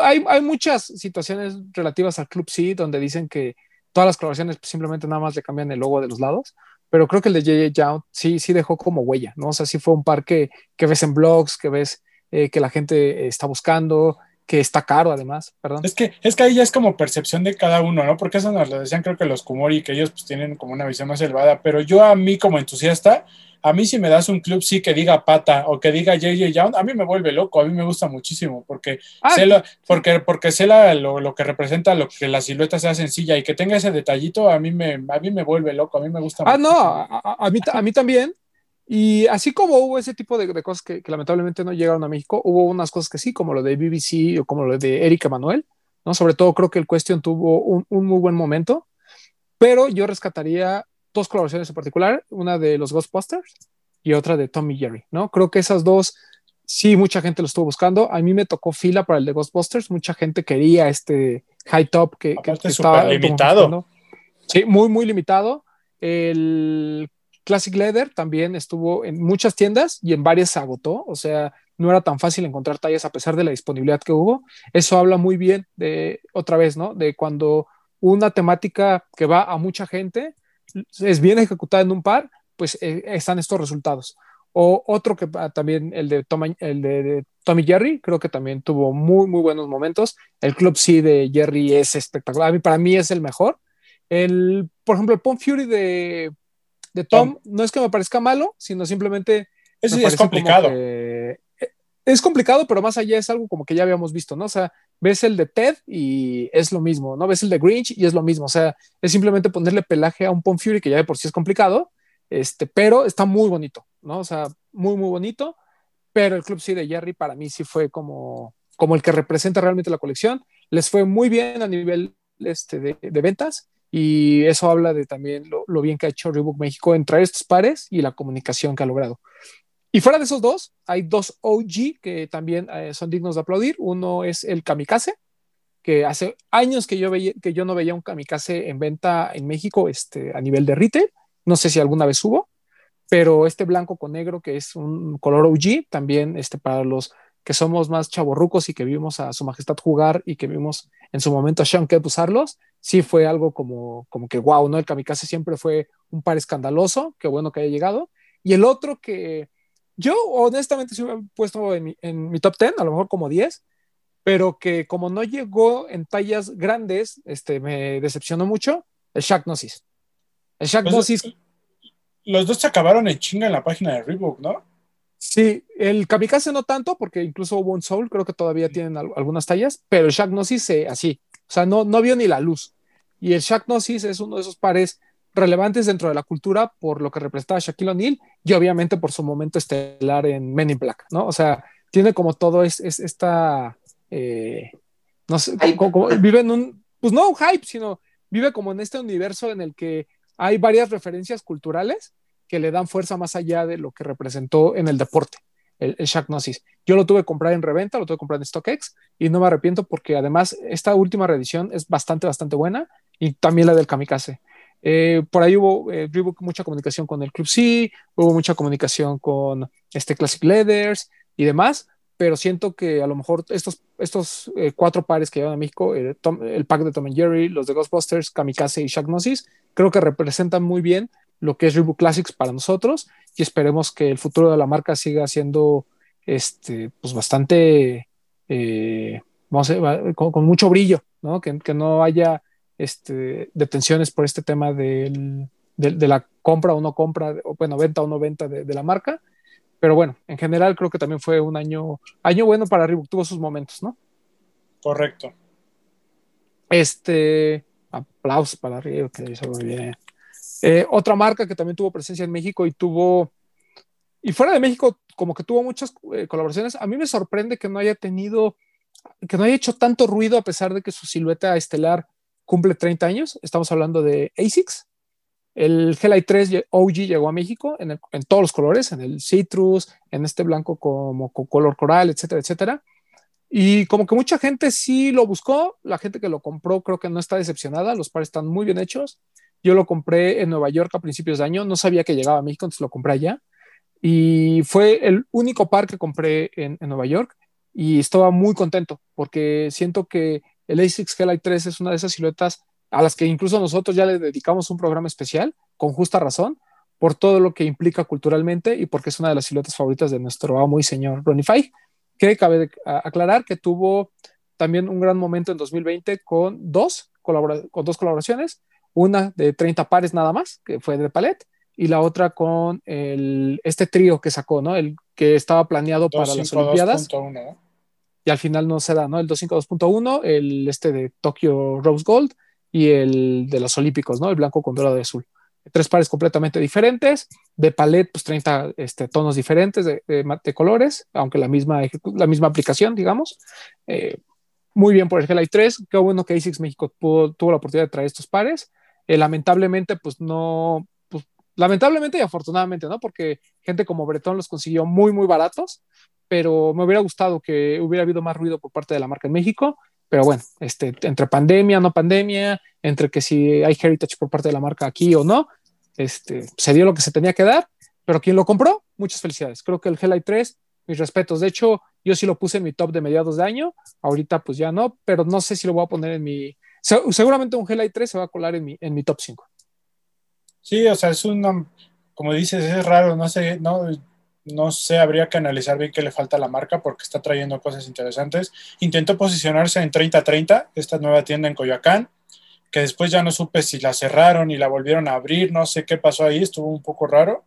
hay, hay muchas situaciones relativas al Club C donde dicen que todas las colaboraciones simplemente nada más le cambian el logo de los lados, pero creo que el de J.J. Young sí, sí dejó como huella, ¿no? O sea, sí fue un par que, que ves en blogs, que ves eh, que la gente está buscando, que está caro además, perdón. Es que, es que ahí ya es como percepción de cada uno, ¿no? Porque eso nos lo decían creo que los Kumori, que ellos pues tienen como una visión más elevada, pero yo a mí como entusiasta, a mí si me das un club sí que diga pata o que diga JJ Young, a mí me vuelve loco, a mí me gusta muchísimo porque Ah, sé, lo, porque, porque sé la- lo, lo que representa, lo que la silueta sea sencilla y que tenga ese detallito, a mí me, a mí me vuelve loco, a mí me gusta Ah, no, muchísimo. a, a- a mí, a mí también. Y así como hubo ese tipo de, de cosas que, que lamentablemente no llegaron a México, hubo unas cosas que sí, como lo de BBC o como lo de Erika Manuel, ¿no? Sobre todo creo que el Question tuvo un, un muy buen momento, pero yo rescataría dos colaboraciones en particular, una de los Ghostbusters y otra de Tommy Jerry, ¿no? Creo que esas dos, sí, mucha gente lo estuvo buscando. A mí me tocó fila para el de Ghostbusters, mucha gente quería este high top que, que Aparte, estaba limitado. Sí, muy, muy limitado. El Classic Leather también estuvo en muchas tiendas y en varias se agotó, o sea, no era tan fácil encontrar tallas a pesar de la disponibilidad que hubo. Eso habla muy bien de, otra vez, ¿no? De cuando una temática que va a mucha gente es bien ejecutada en un par, pues eh, están estos resultados. O otro que ah, también, el de, Tom, el de, de Tommy Jerry, creo que también tuvo muy, muy buenos momentos. El Club C de Jerry es espectacular. A mí, para mí es el mejor. El, por ejemplo, el Pump Fury de, de Tom, no es que me parezca malo, sino simplemente Eso sí es complicado. que- eh, es complicado, pero más allá es algo como que ya habíamos visto, ¿no? O sea, ves el de Ted y es lo mismo, ¿no? Ves el de Grinch y es lo mismo. O sea, es simplemente ponerle pelaje a un Pump Fury que ya de por sí es complicado, este, pero está muy bonito, ¿no? O sea, muy, muy bonito. Pero el Club C de Jerry para mí sí fue como, como el que representa realmente la colección. Les fue muy bien a nivel este, de, de ventas y eso habla de también lo, bien que ha hecho Reebok México en traer estos pares y la comunicación que ha logrado. Y fuera de esos dos, hay dos OG que también eh, son dignos de aplaudir. Uno es el Kamikaze, que hace años que yo, veía, que yo no veía un Kamikaze en venta en México este, a nivel de retail. No sé si alguna vez hubo, pero este blanco con negro, que es un color OG, también este, para los que somos más chavorrucos y que vimos a su majestad jugar y que vimos en su momento a Sean Kemp usarlos, sí fue algo como, como que wow, ¿no? El Kamikaze siempre fue un par escandaloso, qué bueno que haya llegado. Y el otro que yo honestamente sí me he puesto en mi, en mi top 10, a lo mejor como 10, pero que como no llegó en tallas grandes, este, me decepcionó mucho, el Shaq Gnosis. El Shaq Pues, Gnosis, Los dos se acabaron en chinga en la página de Reebok, ¿no? Sí, el Kamikaze no tanto, porque incluso hubo un Soul, creo que todavía tienen al- algunas tallas, pero el Shaq Gnosis eh, así, o sea, no, no vio ni la luz. Y el Shaq Gnosis es uno de esos pares relevantes dentro de la cultura por lo que representaba Shaquille O'Neal y obviamente por su momento estelar en Men in Black, ¿no? O sea, tiene como todo es, es esta, eh, no sé, Hype. como, como- vive en un, pues no un hype, sino vive como en este universo en el que hay varias referencias culturales que le dan fuerza más allá de lo que representó en el deporte, el, el Shaq Gnosis. Yo lo tuve que comprar en reventa, lo tuve que comprar en StockX y no me arrepiento porque además esta última reedición es bastante, bastante buena y también la del Kamikaze. Eh, por ahí hubo, eh, Reebok mucha comunicación con el Club C, hubo mucha comunicación con este Classic Leathers y demás, pero siento que a lo mejor estos, estos eh, cuatro pares que llevan a México, eh, el pack de Tom and Jerry, los de Ghostbusters, Kamikaze y Shaq Gnosis, creo que representan muy bien lo que es Reebok Classics para nosotros y esperemos que el futuro de la marca siga siendo este, pues bastante, eh, vamos a decir, con, con mucho brillo, ¿no? Que, que no haya este, detenciones por este tema del, de, de la compra o no compra, o bueno, venta o no venta de, de la marca. Pero bueno, en general creo que también fue un año, año bueno para Reebok, tuvo sus momentos, ¿no? Correcto. Este, aplausos para Reebok, que hizo muy bien. Eh, otra marca que también tuvo presencia en México y tuvo, y fuera de México, como que tuvo muchas eh, colaboraciones. A mí me sorprende que no haya tenido, que no haya hecho tanto ruido a pesar de que su silueta estelar cumple 30 años. Estamos hablando de ASICS. El Gelai 3 OG llegó a México en, el, en, todos los colores, en el citrus, en este blanco como con color coral, etcétera, etcétera. Y como que mucha gente sí lo buscó, la gente que lo compró creo que no está decepcionada, los pares están muy bien hechos. Yo lo compré en Nueva York a principios de año, no sabía que llegaba a México, entonces lo compré allá. Y fue el único par que compré en, Nueva York y estaba muy contento porque siento que el ASICS Gelite 3 es una de esas siluetas a las que incluso nosotros ya le dedicamos un programa especial, con justa razón, por todo lo que implica culturalmente y porque es una de las siluetas favoritas de nuestro amo y señor Ronnie Five, que cabe aclarar que tuvo también un gran momento en 2020 con dos, con dos colaboraciones, una de 30 pares nada más, que fue de Palette, y la otra con el, este trío que sacó, ¿no? El que estaba planeado para las Olimpiadas. Y al final no se da, ¿no? El 252.1, el este de Tokyo Rose Gold y el de los Olímpicos, ¿no? El blanco con dorado y azul. Tres pares completamente diferentes, de palet, pues 30 este, tonos diferentes de, de, colores, aunque la misma, la misma aplicación, digamos. Eh, muy bien por el Gelite 3. Qué bueno que ASICS México tuvo la oportunidad de traer estos pares. Eh, lamentablemente, pues no, pues, lamentablemente y afortunadamente, ¿no? Porque gente como Bretón los consiguió muy, muy baratos, pero me hubiera gustado que hubiera habido más ruido por parte de la marca en México. Pero bueno, este, entre pandemia, no pandemia, entre que si hay heritage por parte de la marca aquí o no, este, se dio lo que se tenía que dar. Pero quien lo compró, muchas felicidades. Creo que el Gelite 3 mis respetos. De hecho, yo sí lo puse en mi top de mediados de año. Ahorita, pues ya no, pero no sé si lo voy a poner en mi. Seguramente un Gelite 3 se va a colar en mi, en mi top 5. Sí, o sea, es un. Como dices, es raro. No sé, no, no sé, habría que analizar bien qué le falta a la marca porque está trayendo cosas interesantes. Intentó posicionarse en 30-30, esta nueva tienda en Coyoacán, que después ya no supe si la cerraron y la volvieron a abrir. No sé qué pasó ahí, estuvo un poco raro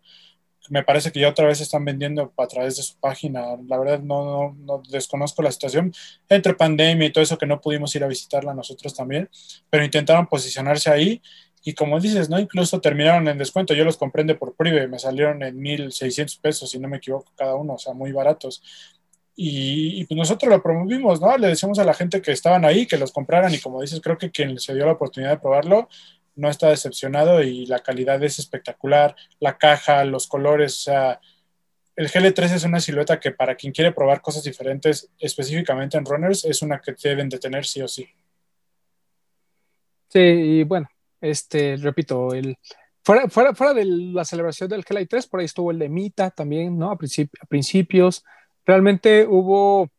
me parece que ya otra vez están vendiendo a través de su página. La verdad no, no, desconozco la situación entre pandemia y todo eso que no pudimos ir a visitarla nosotros también, pero intentaron posicionarse ahí y como dices, ¿no? Incluso terminaron en descuento. Yo los compré por prive, me salieron en 1.600 pesos, si no me equivoco, cada uno, o sea, muy baratos. Y, pues nosotros lo promovimos, ¿no? Le decíamos a la gente que estaban ahí que los compraran y como dices, creo que quien se dio la oportunidad de probarlo no está decepcionado y la calidad es espectacular, la caja, los colores, el GL3 es una silueta que para quien quiere probar cosas diferentes, específicamente en runners, es una que deben de tener sí o sí. Sí, y bueno, este, repito, el, fuera, fuera, fuera de la celebración del GL3, por ahí estuvo el de Mita también, ¿no? A, a principios, realmente hubo,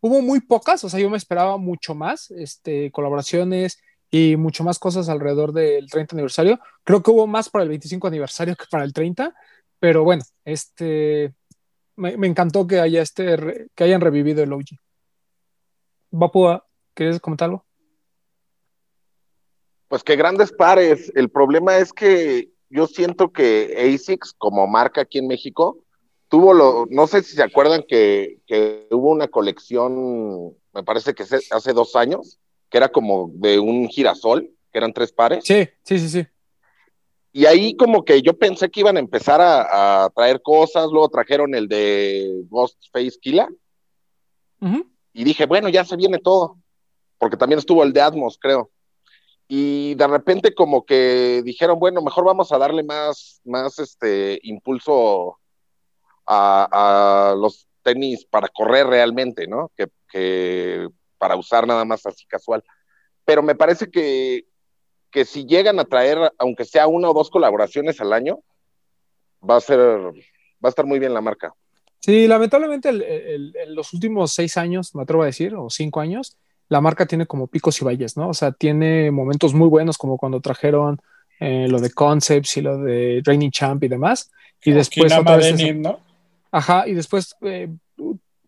hubo muy pocas, o sea, yo me esperaba mucho más, este, colaboraciones, y mucho más cosas alrededor del 30 aniversario. Creo que hubo más para el 25 aniversario que para el 30, pero bueno, este, me, encantó que, haya este, que hayan revivido el OG. Vapua, ¿quieres comentarlo? Pues que grandes pares. El problema es que yo siento que ASICS como marca aquí en México tuvo lo, no sé si se acuerdan que, que hubo una colección, me parece que hace dos años, que era como de un girasol, que eran tres pares. Sí, sí, sí, sí. Y ahí como que yo pensé que iban a empezar a, traer cosas, luego trajeron el de Ghostface Killa. Y dije, bueno, ya se viene todo, porque también estuvo el de Atmos, creo. Y de repente como que dijeron, bueno, mejor vamos a darle más, más este impulso a, los tenis para correr realmente, ¿no? Que, que para usar nada más así casual. Pero me parece que, que si llegan a traer, aunque sea una o dos colaboraciones al año, va a ser, va a estar muy bien la marca. Sí, lamentablemente en los últimos seis años, me atrevo a decir, o cinco años, la marca tiene como picos y valles, ¿no? O sea, tiene momentos muy buenos como cuando trajeron eh, lo de Concepts y lo de Raining Champ y demás. Y después otra vez ¿no? Ajá, y después eh,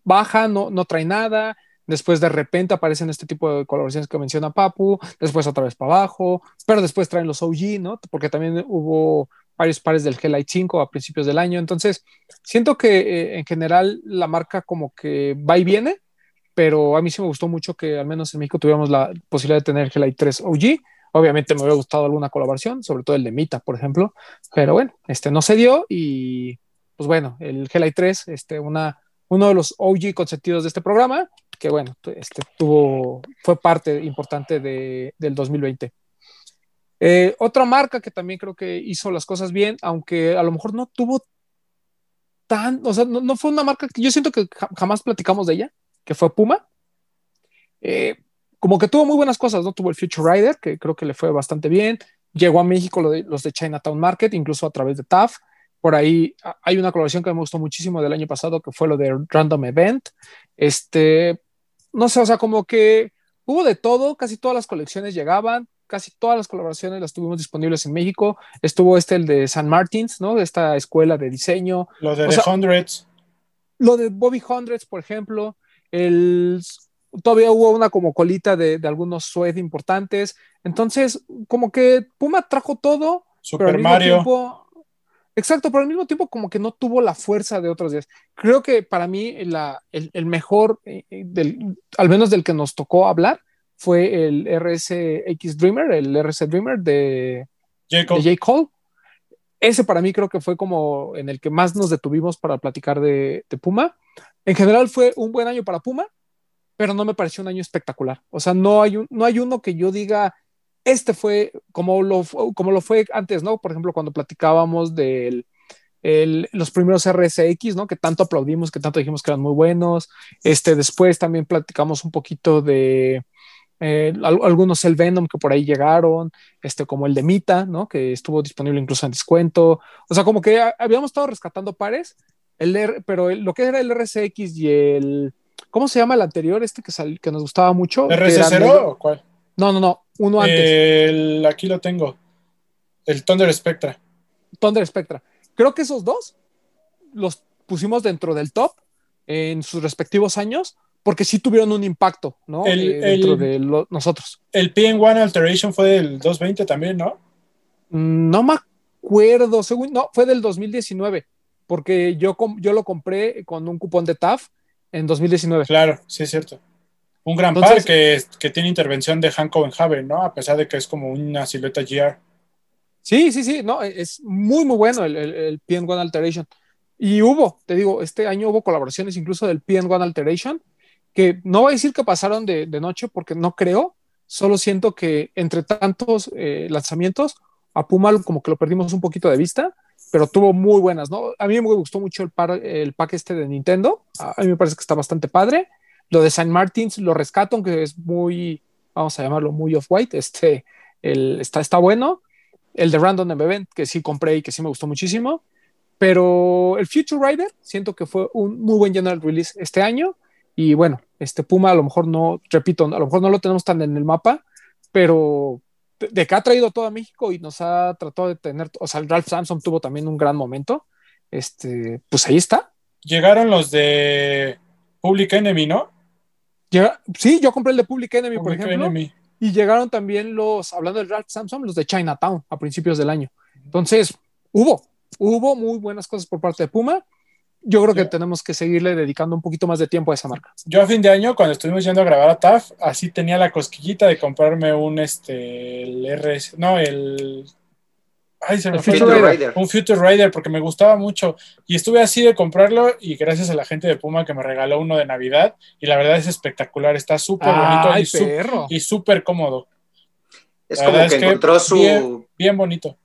baja, no, no trae nada, Después de repente aparecen este tipo de colaboraciones que menciona Papu, después otra vez para abajo, pero después traen los OG, ¿no? Porque también hubo varios pares del G-Lite 5 a principios del año. Entonces, siento que eh, en general la marca como que va y viene, pero a mí sí me gustó mucho que al menos en México tuviéramos la posibilidad de tener G-Lite 3 OG. Obviamente me hubiera gustado alguna colaboración, sobre todo el de Mita, por ejemplo, pero bueno, este no se dio y pues bueno, el G-Lite 3, este, una, uno de los OG consentidos de este programa, que bueno, este, tuvo, fue parte importante de, del 2020. Eh, otra marca que también creo que hizo las cosas bien, aunque a lo mejor no tuvo tan, o sea, no, fue una marca que yo siento que jamás platicamos de ella, que fue Puma. Eh, como que tuvo muy buenas cosas, ¿no? Tuvo el Future Rider, que creo que le fue bastante bien. Llegó a México los de Chinatown Market, incluso a través de TAF. Por ahí hay una colaboración que me gustó muchísimo del año pasado, que fue lo de Random Event. Este, no sé, o sea, como que hubo de todo, casi todas las colecciones llegaban, casi todas las colaboraciones las tuvimos disponibles en México. Estuvo este, el de San Martins, ¿no? De esta escuela de diseño. Lo de The Hundreds. Lo de Bobby Hundreds, por ejemplo. El, todavía hubo una como colita de, algunos suede importantes. Entonces, como que Puma trajo todo. Super Mario. Exacto, pero al mismo tiempo como que no tuvo la fuerza de otros días. Creo que para mí la, el, el, mejor, eh, del, al menos del que nos tocó hablar, fue el RSX Dreamer, el RS Dreamer de J. Cole. De J. Cole. Ese para mí creo que fue como en el que más nos detuvimos para platicar de, de Puma. En general fue un buen año para Puma, pero no me pareció un año espectacular. O sea, no hay, un, no hay uno que yo diga, este fue como lo, como lo fue antes, ¿no? Por ejemplo, cuando platicábamos de los primeros RSX, ¿no? Que tanto aplaudimos, que tanto dijimos que eran muy buenos. Este, después también platicamos un poquito de eh, algunos el Venom que por ahí llegaron, este, como el de Mita, ¿no? Que estuvo disponible incluso en descuento. O sea, como que habíamos estado rescatando pares, el pero lo que era el RSX y el, ¿cómo se llama el anterior? Este que, que nos gustaba mucho. ¿RS0 o cuál? No, no, no, uno antes. El, aquí lo tengo. El Thunder Spectra. Thunder Spectra. Creo que esos dos los pusimos dentro del top en sus respectivos años porque sí tuvieron un impacto, ¿no? El, eh, dentro de lo, nosotros. El PN1 Alteration fue del 220 también, ¿no? No me acuerdo, según, no, fue del 2019, porque yo, yo lo compré con un cupón de TAF en 2019. Claro, sí es cierto. Un gran par que, que, tiene intervención de Hanko Haven, ¿no? A pesar de que es como una silueta GR. Sí, sí, sí, no, es muy, muy bueno el, el, el PN1 Alteration. Y hubo, te digo, este año hubo colaboraciones incluso del PN1 Alteration, que no voy a decir que pasaron de, de noche porque no creo, solo siento que entre tantos eh, lanzamientos, a Puma como que lo perdimos un poquito de vista, pero tuvo muy buenas, ¿no? A mí me gustó mucho el, par, el pack este de Nintendo, a mí me parece que está bastante padre. Lo de Saint Martins lo rescato, aunque es muy, vamos a llamarlo muy off-white, este, el, está, está bueno. El de Random Event, que sí compré y que sí me gustó muchísimo. Pero el Future Rider, siento que fue un muy buen general release este año. Y bueno, este Puma a lo mejor no, repito, a lo mejor no lo tenemos tan en el mapa, pero de, que ha traído todo a México y nos ha tratado de tener, o sea, el Ralph Samson tuvo también un gran momento. Este, pues ahí está. Llegaron los de Public Enemy, ¿no? Sí, yo compré el de Public Enemy, por ejemplo. Y llegaron también los, hablando del Ralph Samsung, los de Chinatown a principios del año. Entonces, hubo, hubo muy buenas cosas por parte de Puma. Yo creo que tenemos que seguirle dedicando un poquito más de tiempo a esa marca. Yo a fin de año, cuando estuvimos yendo a grabar a TAF, así tenía la cosquillita de comprarme un este el RS, no, el Ay, se me fue Future Rider. un Future Rider porque me gustaba mucho y estuve así de comprarlo y gracias a la gente de Puma que me regaló uno de Navidad y la verdad es espectacular, está súper bonito y súper cómodo. Es como que encontró su... Bien, bien, bonito.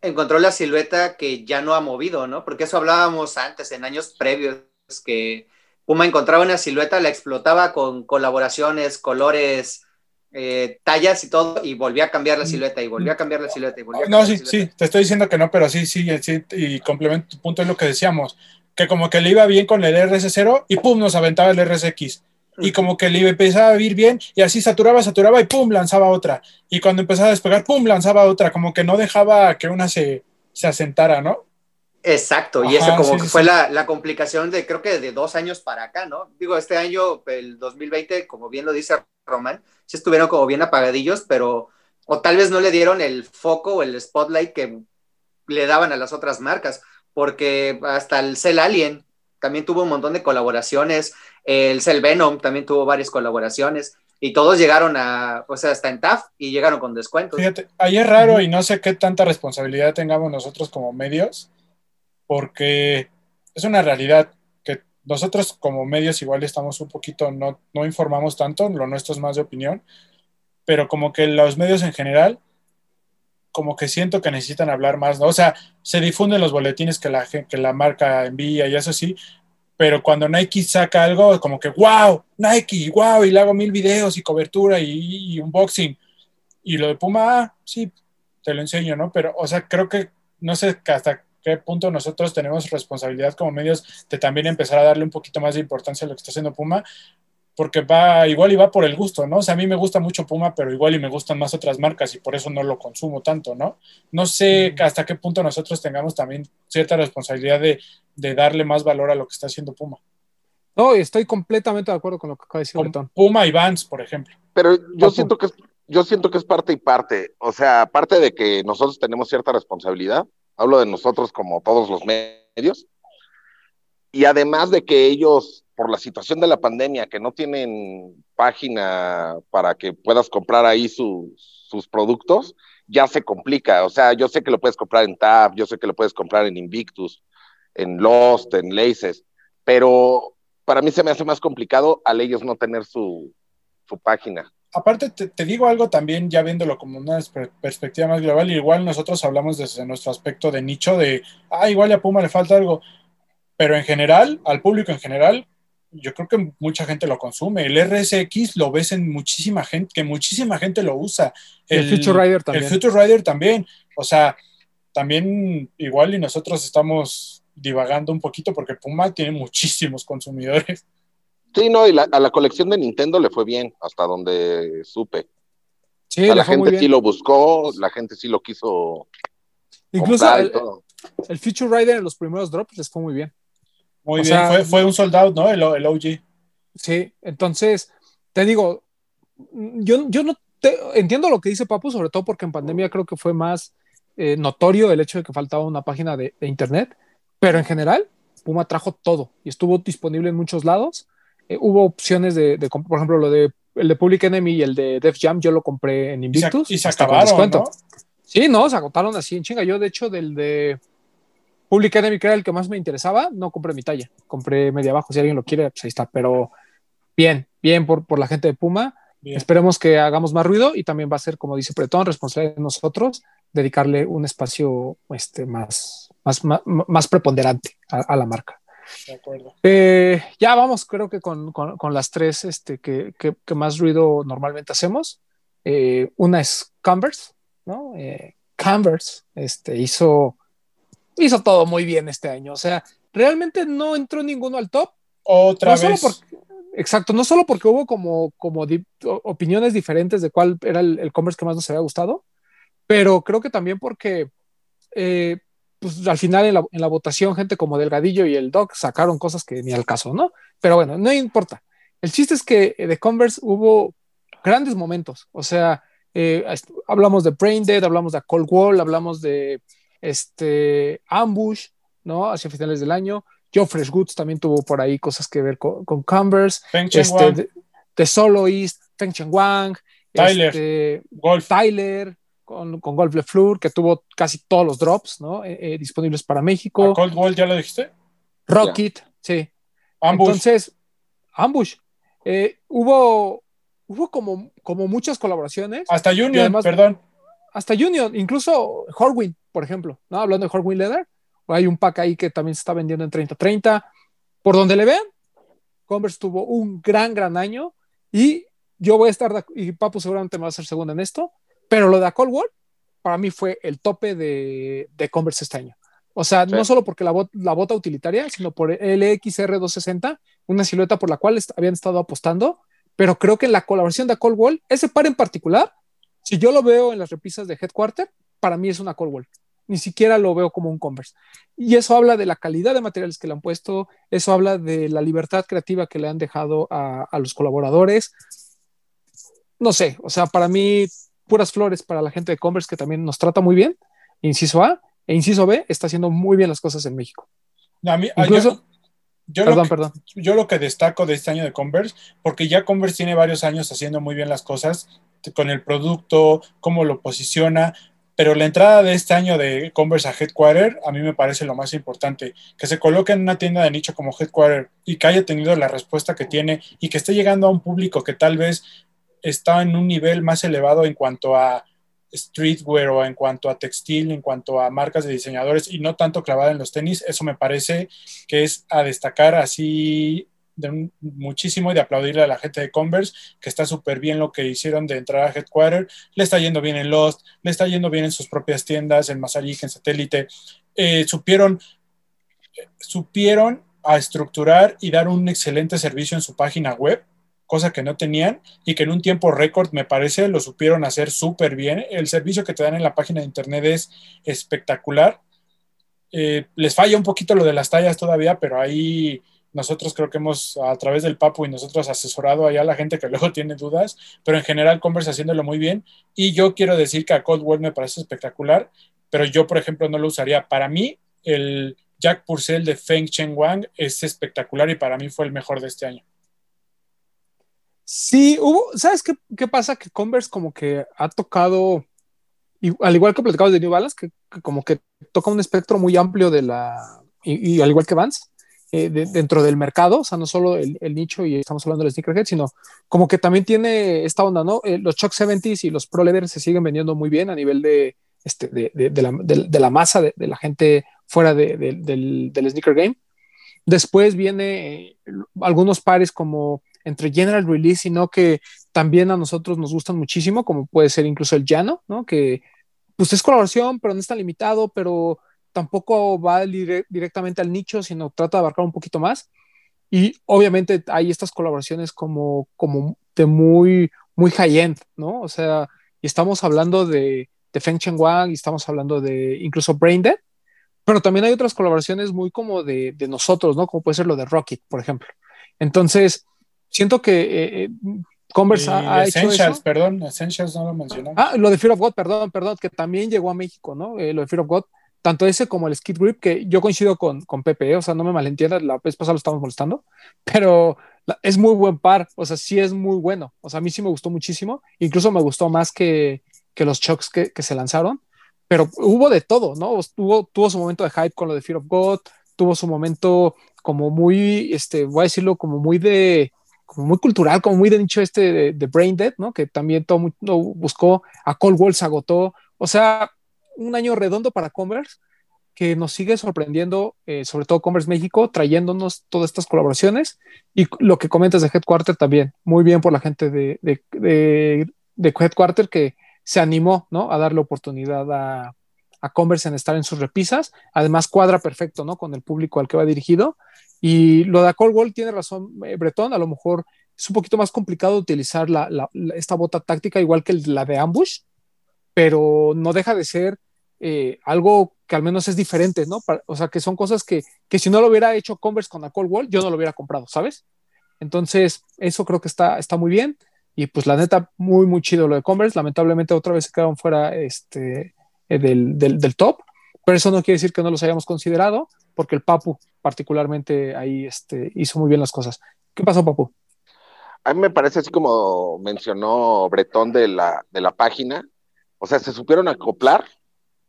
Encontró la silueta que ya no ha movido, ¿no? Porque eso hablábamos antes, en años previos, que Puma encontraba una silueta, la explotaba con colaboraciones, colores, eh, tallas y todo, y volví a cambiar la silueta, y volví a cambiar la silueta, y volví a No, sí, sí, te estoy diciendo que no, pero sí, sí, sí, y complemento tu punto es lo que decíamos, que como que le iba bien con el RS0 y pum, nos aventaba el RSX. Y como que le empezaba a ir bien y así saturaba, saturaba y pum, lanzaba otra. Y cuando empezaba a despegar, pum, lanzaba otra. Como que no dejaba que una se, se asentara, ¿no? Exacto, y eso como que fue La, la, complicación de creo que de dos años para acá, ¿no? Digo, este año, el 2020, como bien lo dice Román, sí estuvieron como bien apagadillos, pero o tal vez no le dieron el foco o el spotlight que le daban a las otras marcas, porque hasta el Cell Alien también tuvo un montón de colaboraciones, el Cell Venom también tuvo varias colaboraciones, y todos llegaron a, o sea, hasta en TAF y llegaron con descuentos. Fíjate, ahí es raro y no sé qué tanta responsabilidad tengamos nosotros como medios, porque es una realidad nosotros como medios igual estamos un poquito, no, no informamos tanto, lo nuestro es más de opinión, pero como que los medios en general, como que siento que necesitan hablar más, ¿no? O sea, se difunden los boletines que la, que la marca envía y eso sí, pero cuando Nike saca algo, como que, wow, Nike, wow, y le hago mil videos y cobertura y, y unboxing. Y lo de Puma, ah, sí, te lo enseño, ¿no? Pero, o sea, creo que, no sé hasta qué punto nosotros tenemos responsabilidad como medios de también empezar a darle un poquito más de importancia a lo que está haciendo Puma, porque va igual y va por el gusto, ¿no? O sea, a mí me gusta mucho Puma, pero igual y me gustan más otras marcas y por eso no lo consumo tanto, ¿no? No sé hasta qué punto nosotros tengamos también cierta responsabilidad de, de darle más valor a lo que está haciendo Puma. No, estoy completamente de acuerdo con lo que acaba de decir con Puma y Vans, por ejemplo. Pero yo siento que es, yo siento que es parte y parte. O sea, aparte de que nosotros tenemos cierta responsabilidad, hablo de nosotros como todos los medios, y además de que ellos, por la situación de la pandemia, que no tienen página para que puedas comprar ahí sus productos, ya se complica. O sea, yo sé que lo puedes comprar en Tab, yo sé que lo puedes comprar en Invictus, en Lost, en Laces, pero para mí se me hace más complicado al ellos no tener su, su página. Aparte, te, digo algo también, ya viéndolo como una perspectiva más global, igual nosotros hablamos desde nuestro aspecto de nicho de, ah, igual a Puma le falta algo, pero en general, al público en general, yo creo que mucha gente lo consume. El RSX lo ves en muchísima gente, que muchísima gente lo usa. El, Future Rider también. El Future Rider también. O sea, también igual y nosotros estamos divagando un poquito porque Puma tiene muchísimos consumidores. Sí, no, y a la colección de Nintendo le fue bien, hasta donde supe. Sí, la gente sí lo buscó, la gente sí lo quiso. Incluso el, el, Future Rider en los primeros drops les fue muy bien. Muy bien, fue, un soldado, ¿no? El, el, OG. Sí, entonces, te digo, yo, yo no te, entiendo lo que dice Papu, sobre todo porque en pandemia creo que fue más eh, notorio el hecho de que faltaba una página de, internet, pero en general, Puma trajo todo y estuvo disponible en muchos lados. Eh, hubo opciones de, por ejemplo, lo de el de Public Enemy y el de Def Jam, yo lo compré en Invictus. Y se, acabaron, ¿no? Sí, no, se agotaron así en chinga. Yo, de hecho, del de Public Enemy, que era el que más me interesaba, no compré mi talla. Compré media abajo. Si alguien lo quiere, pues ahí está. Pero bien, bien por, por la gente de Puma. Esperemos que hagamos más ruido y también va a ser, como dice Pretón, responsabilidad de nosotros dedicarle un espacio este, más, más, más, preponderante a, la marca. De acuerdo. Eh, ya vamos, creo que con, con, las tres este, que, que, más ruido normalmente hacemos. Eh, una es Converse, ¿no? Eh, Converse este, hizo hizo todo muy bien este año. O sea, realmente no entró ninguno al top. Otra vez. exacto, no solo porque hubo como, como opiniones diferentes de cuál era el, el, commerce que más nos había gustado, pero creo que también porque eh, pues al final en la, en la, votación gente como Delgadillo y el Doc sacaron cosas que ni al caso, ¿no? Pero bueno, no importa. El chiste es que de Converse hubo grandes momentos, o sea, eh, hablamos de Brain Dead, hablamos de Cold Wall, hablamos de este, Ambush, ¿no? Hacia finales del año. Joe Fresh Goods también tuvo por ahí cosas que ver con, con Converse. Este, de, de, Soloist, Feng Chen Wang, Tyler, este, Golf. Tyler, con, con Golf Le Fleur, que tuvo casi todos los drops, ¿no? Eh, eh, disponibles para México. Cold Wall ya lo dijiste? Rocket, sí. Ambush. Entonces, Ambush. Eh, hubo, hubo como, como muchas colaboraciones. Hasta Union, perdón. Hasta Union, incluso Horwin, por ejemplo, ¿no? Hablando de Horwin Leather, hay un pack ahí que también se está vendiendo en 30-30. Por donde le vean, Converse tuvo un gran, gran año y yo voy a estar, y Papu seguramente me va a ser segundo en esto, pero lo de Cold War para mí fue el tope de, de Converse este año. O sea, no solo porque la, la, bota utilitaria, sino por el XR260, una silueta por la cual habían estado apostando, pero creo que en la colaboración de Cold Wall, ese par en particular, si yo lo veo en las repisas de Headquarter, para mí es una Coldwell. Ni siquiera lo veo como un Converse. Y eso habla de la calidad de materiales que le han puesto, eso habla de la libertad creativa que le han dejado a, los colaboradores. No sé, o sea, para mí, puras flores para la gente de Converse que también nos trata muy bien. Inciso A e inciso B está haciendo muy bien las cosas en México. A mí, Incluso, yo, perdón, lo que, perdón. yo lo que destaco de este año de Converse, porque ya Converse tiene varios años haciendo muy bien las cosas con el producto, cómo lo posiciona, pero la entrada de este año de Converse a Headquarter a mí me parece lo más importante, que se coloque en una tienda de nicho como Headquarter y que haya tenido la respuesta que tiene y que esté llegando a un público que tal vez está en un nivel más elevado en cuanto a streetwear o en cuanto a textil, en cuanto a marcas de diseñadores y no tanto clavada en los tenis, eso me parece que es a destacar así muchísimo y de aplaudirle a la gente de Converse, que está súper bien lo que hicieron de entrar a Headquarter, le está yendo bien en Lost, le está yendo bien en sus propias tiendas, en Masaryk, en Satélite, eh, supieron, supieron a estructurar y dar un excelente servicio en su página web, cosa que no tenían y que en un tiempo récord, me parece, lo supieron hacer súper bien. El servicio que te dan en la página de internet es espectacular. Eh, les falla un poquito lo de las tallas todavía, pero ahí nosotros creo que hemos, a través del Papu y nosotros, asesorado allá a la gente que [laughs] luego tiene dudas, pero en general Converse haciéndolo muy bien. Y yo quiero decir que a Coldwell me parece espectacular pero yo, por ejemplo, no lo usaría. Para mí, el Jack Purcell de Feng Cheng Wang es espectacular y para mí fue el mejor de este año. Sí, hubo, ¿sabes qué, qué pasa? Que Converse como que ha tocado, y, al igual que platicamos de New Balance, que, como que toca un espectro muy amplio de la, y, al igual que Vans, eh, de, dentro del mercado, o sea, no solo el, el, nicho y estamos hablando del sneakerhead, sino como que también tiene esta onda, ¿no? Eh, los Chuck 70s y los Pro Leather se siguen vendiendo muy bien a nivel de, este, de, de, de la, de, la, masa de, la gente fuera del, del, sneaker game. Después viene eh, algunos pares como entre General Release y no que también a nosotros nos gustan muchísimo, como puede ser incluso el Llano, ¿no? Que pues es colaboración, pero no está limitado, pero tampoco va dire directamente al nicho, sino trata de abarcar un poquito más. Y obviamente hay estas colaboraciones como, como de muy, muy high-end, ¿no? O sea, y estamos hablando de, de Feng Cheng Wang y estamos hablando de incluso Braindead, pero también hay otras colaboraciones muy como de, de, nosotros, ¿no? Como puede ser lo de Rocket, por ejemplo. Entonces, siento que eh, eh Converse ha, ha Essentials, hecho eso. perdón, Essentials no lo mencionamos. Ah, lo de Fear of God, perdón, perdón, que también llegó a México, ¿no? Eh, lo de Fear of God, tanto ese como el Skid Grip, que yo coincido con, con Pepe, ¿eh? o sea, no me malentiendas, la vez pasada lo estamos molestando, [laughs] pero la, es muy buen par, o sea, sí es muy bueno, o sea, a mí sí me gustó muchísimo, incluso me gustó más que, que los Chucks que, que, se lanzaron, pero hubo de todo, ¿no? Tuvo, tuvo su momento de hype con lo de Fear of God, tuvo su momento como muy, este, voy a decirlo, como muy de, muy cultural, como muy de nicho este de, de Brain Dead, ¿no? Que también todo mundo buscó, a Cold Wall se agotó, o sea, un año redondo para Converse que nos sigue sorprendiendo, eh, sobre todo Converse México, trayéndonos todas estas colaboraciones y lo que comentas de Headquarter también, muy bien por la gente de, de, de, de Headquarter que se animó ¿no? a darle oportunidad a, a, Converse en estar en sus repisas, además cuadra perfecto ¿no? con el público al que va dirigido y lo de Cold Wall tiene razón eh, Bretón, a lo mejor es un poquito más complicado utilizar la, la, la, esta bota táctica igual que la de Ambush, pero no deja de ser eh, algo que al menos es diferente, ¿no? Para, o sea, que son cosas que, que, si no lo hubiera hecho Converse con la Cold Wall, yo no lo hubiera comprado, ¿sabes? Entonces, eso creo que está, está muy bien. Y pues la neta, muy, muy chido lo de Converse. Lamentablemente otra vez se quedaron fuera este, eh, del, del, del, top, pero eso no quiere decir que no los hayamos considerado, porque el Papu particularmente ahí este, hizo muy bien las cosas. ¿Qué pasó, Papu? A mí me parece así como mencionó Bretón de la, de la página, o sea, se supieron acoplar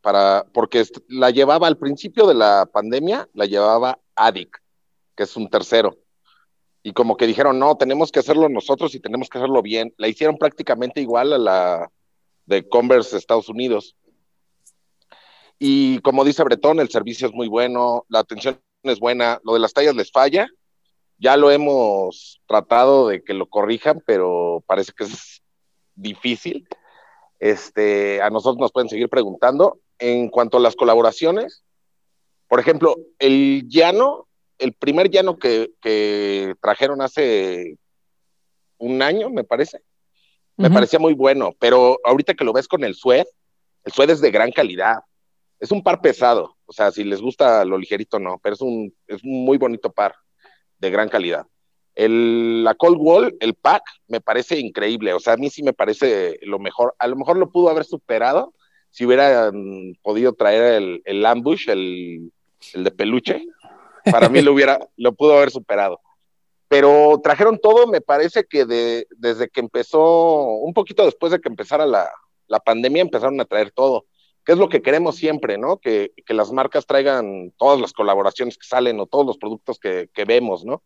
para, porque la llevaba al principio de la pandemia, la llevaba ADIC, que es un tercero. Y como que dijeron, no, tenemos que hacerlo nosotros y tenemos que hacerlo bien. La hicieron prácticamente igual a la de Converse Estados Unidos. Y como dice Bretón, el servicio es muy bueno, la atención es buena, lo de las tallas les falla. Ya lo hemos tratado de que lo corrijan, pero parece que es difícil. Este, a nosotros nos pueden seguir preguntando en cuanto a las colaboraciones, por ejemplo, el llano, el primer llano que, que trajeron hace un año, me parece, me uh -huh. parecía muy bueno, pero ahorita que lo ves con el sued, el sued es de gran calidad. Es un par pesado, o sea, si les gusta lo ligerito, no, pero es un, es un muy bonito par de gran calidad. El, la Cold Wall, el pack, me parece increíble, o sea, a mí sí me parece lo mejor, a lo mejor lo pudo haber superado, si hubieran podido traer el, el ambush, el, el, de peluche, para mí lo [laughs] hubiera, lo pudo haber superado. Pero trajeron todo, me parece que de, desde que empezó, un poquito después de que empezara la, la, pandemia, empezaron a traer todo, que es lo que queremos siempre, ¿no? Que, que, las marcas traigan todas las colaboraciones que salen o todos los productos que, que vemos, ¿no?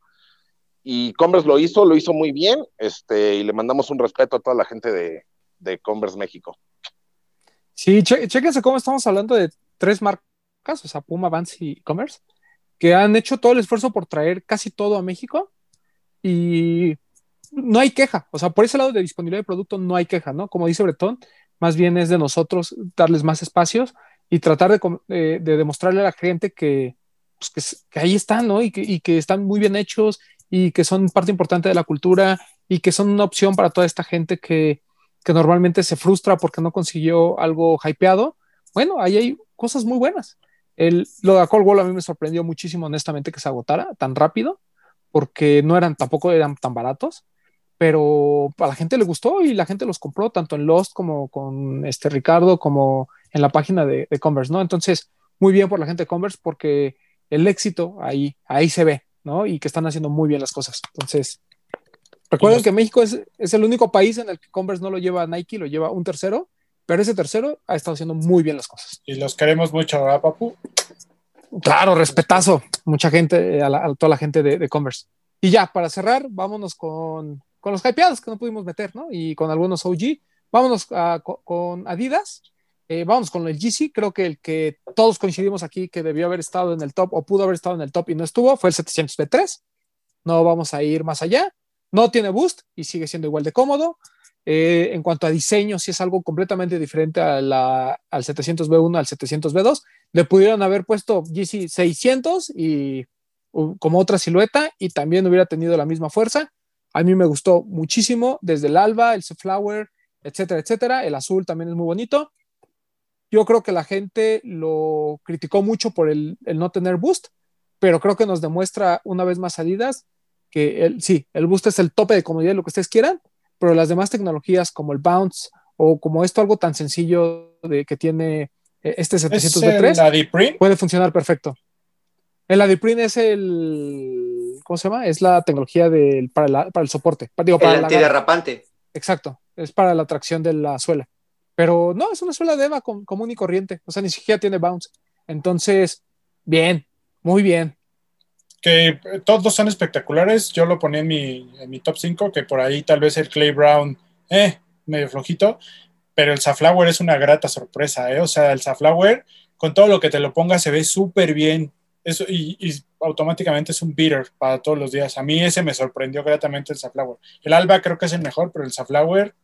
Y Converse lo hizo, lo hizo muy bien, este, y le mandamos un respeto a toda la gente de, de Converse México. Sí, ché chéquense cómo estamos hablando de tres marcas, o sea, Puma, Vans y Commerce, que han hecho todo el esfuerzo por traer casi todo a México y no hay queja, o sea, por ese lado de disponibilidad de producto no hay queja, ¿no? Como dice Bretón, más bien es de nosotros darles más espacios y tratar de, de, de demostrarle a la gente que, pues, que, ahí están, ¿no? Y que, y que están muy bien hechos y que son parte importante de la cultura y que son una opción para toda esta gente que, que normalmente se frustra porque no consiguió algo hypeado, bueno, ahí hay cosas muy buenas. El, lo de Cold Wall a mí me sorprendió muchísimo, honestamente, que se agotara tan rápido, porque no eran, tampoco eran tan baratos, pero a la gente le gustó y la gente los compró tanto en Lost como con este Ricardo como en la página de, Converse, ¿no? Entonces, muy bien por la gente de Converse porque el éxito ahí, ahí se ve, ¿no? Y que están haciendo muy bien las cosas. Entonces, recuerden que México es, es, el único país en el que Converse no lo lleva Nike, lo lleva un tercero, pero ese tercero ha estado haciendo muy bien las cosas. Y los queremos mucho, ¿verdad, Papu? Claro, respetazo. Mucha gente, a, toda la gente de, Converse. Y ya, para cerrar, vámonos con, con los hypeados que no pudimos meter, ¿no? Y con algunos OG. Vámonos con Adidas. Eh, vamos con el GC. Creo que el que todos coincidimos aquí que debió haber estado en el top o pudo haber estado en el top y no estuvo fue el 700B3. No vamos a ir más allá. No tiene boost y sigue siendo igual de cómodo. Eh, en cuanto a diseño, si es algo completamente diferente al 700B1, al 700B2. Le pudieron haber puesto GC 600 y como otra silueta y también hubiera tenido la misma fuerza. A mí me gustó muchísimo desde el alba, el flower, etcétera, etcétera. El azul también es muy bonito. Yo creo que la gente lo criticó mucho por el, no tener boost, pero creo que nos demuestra una vez más salidas que el, sí, el boost es el tope de comodidad, lo que ustedes quieran, pero las demás tecnologías como el bounce o como esto algo tan sencillo de que tiene eh, este 700B3 puede funcionar perfecto. El Adiprin es el ¿cómo se llama? Es la tecnología del, para, el soporte. Digo, para el antiderrapante. exacto, es para la tracción de la suela. Pero no, es una suela de EVA común y corriente, o sea, ni siquiera tiene bounce. Entonces, bien, muy bien que todos son espectaculares. Yo lo ponía en mi, en mi top 5, que por ahí tal vez el Clay Brown, eh, medio flojito, pero el Saflower es una grata sorpresa, eh. O sea, el Saflower, con todo lo que te lo ponga, se ve súper bien. Eso, y, automáticamente es un beater para todos los días. A mí ese me sorprendió gratamente el Saflower. El Alba creo que es el mejor, pero el Saflower,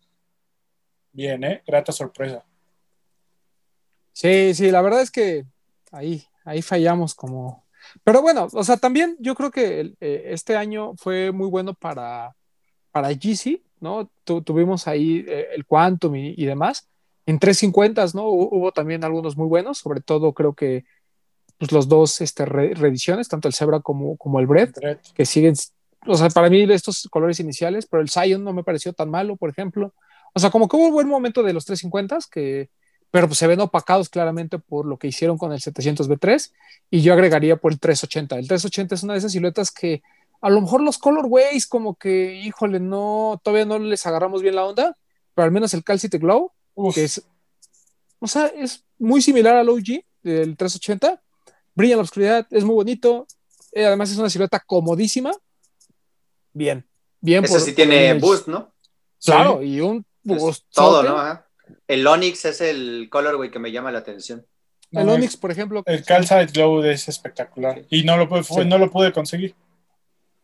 bien, ¿eh? Grata sorpresa. Sí, sí, la verdad es que ahí, ahí fallamos como, pero bueno, o sea, también yo creo que eh, este año fue muy bueno para, para GC, ¿no? tuvimos ahí eh, el Quantum y, demás. En 350, ¿no? Hubo también algunos muy buenos, sobre todo creo que pues, los dos este, reediciones, tanto el Zebra como, como el Bread, que siguen, o sea, para mí estos colores iniciales, pero el Zion no me pareció tan malo, por ejemplo. O sea, como que hubo un buen momento de los 350 que, pero pues se ven opacados claramente por lo que hicieron con el 700B3 y yo agregaría por el 380. El 380 es una de esas siluetas que a lo mejor los colorways como que, híjole, no, todavía no les agarramos bien la onda, pero al menos el Calcite Glow, que es, o sea, es muy similar al OG del 380, brilla en la oscuridad, es muy bonito, eh, además es una silueta comodísima. Bien, bien. Ese sí tiene boost, ¿no? Claro, y un boost. Todo, ¿no? El Onyx es el colorway que me llama la atención. el Onyx, por ejemplo. El Calcite Glow es espectacular. Y no lo, pude, no lo pude conseguir.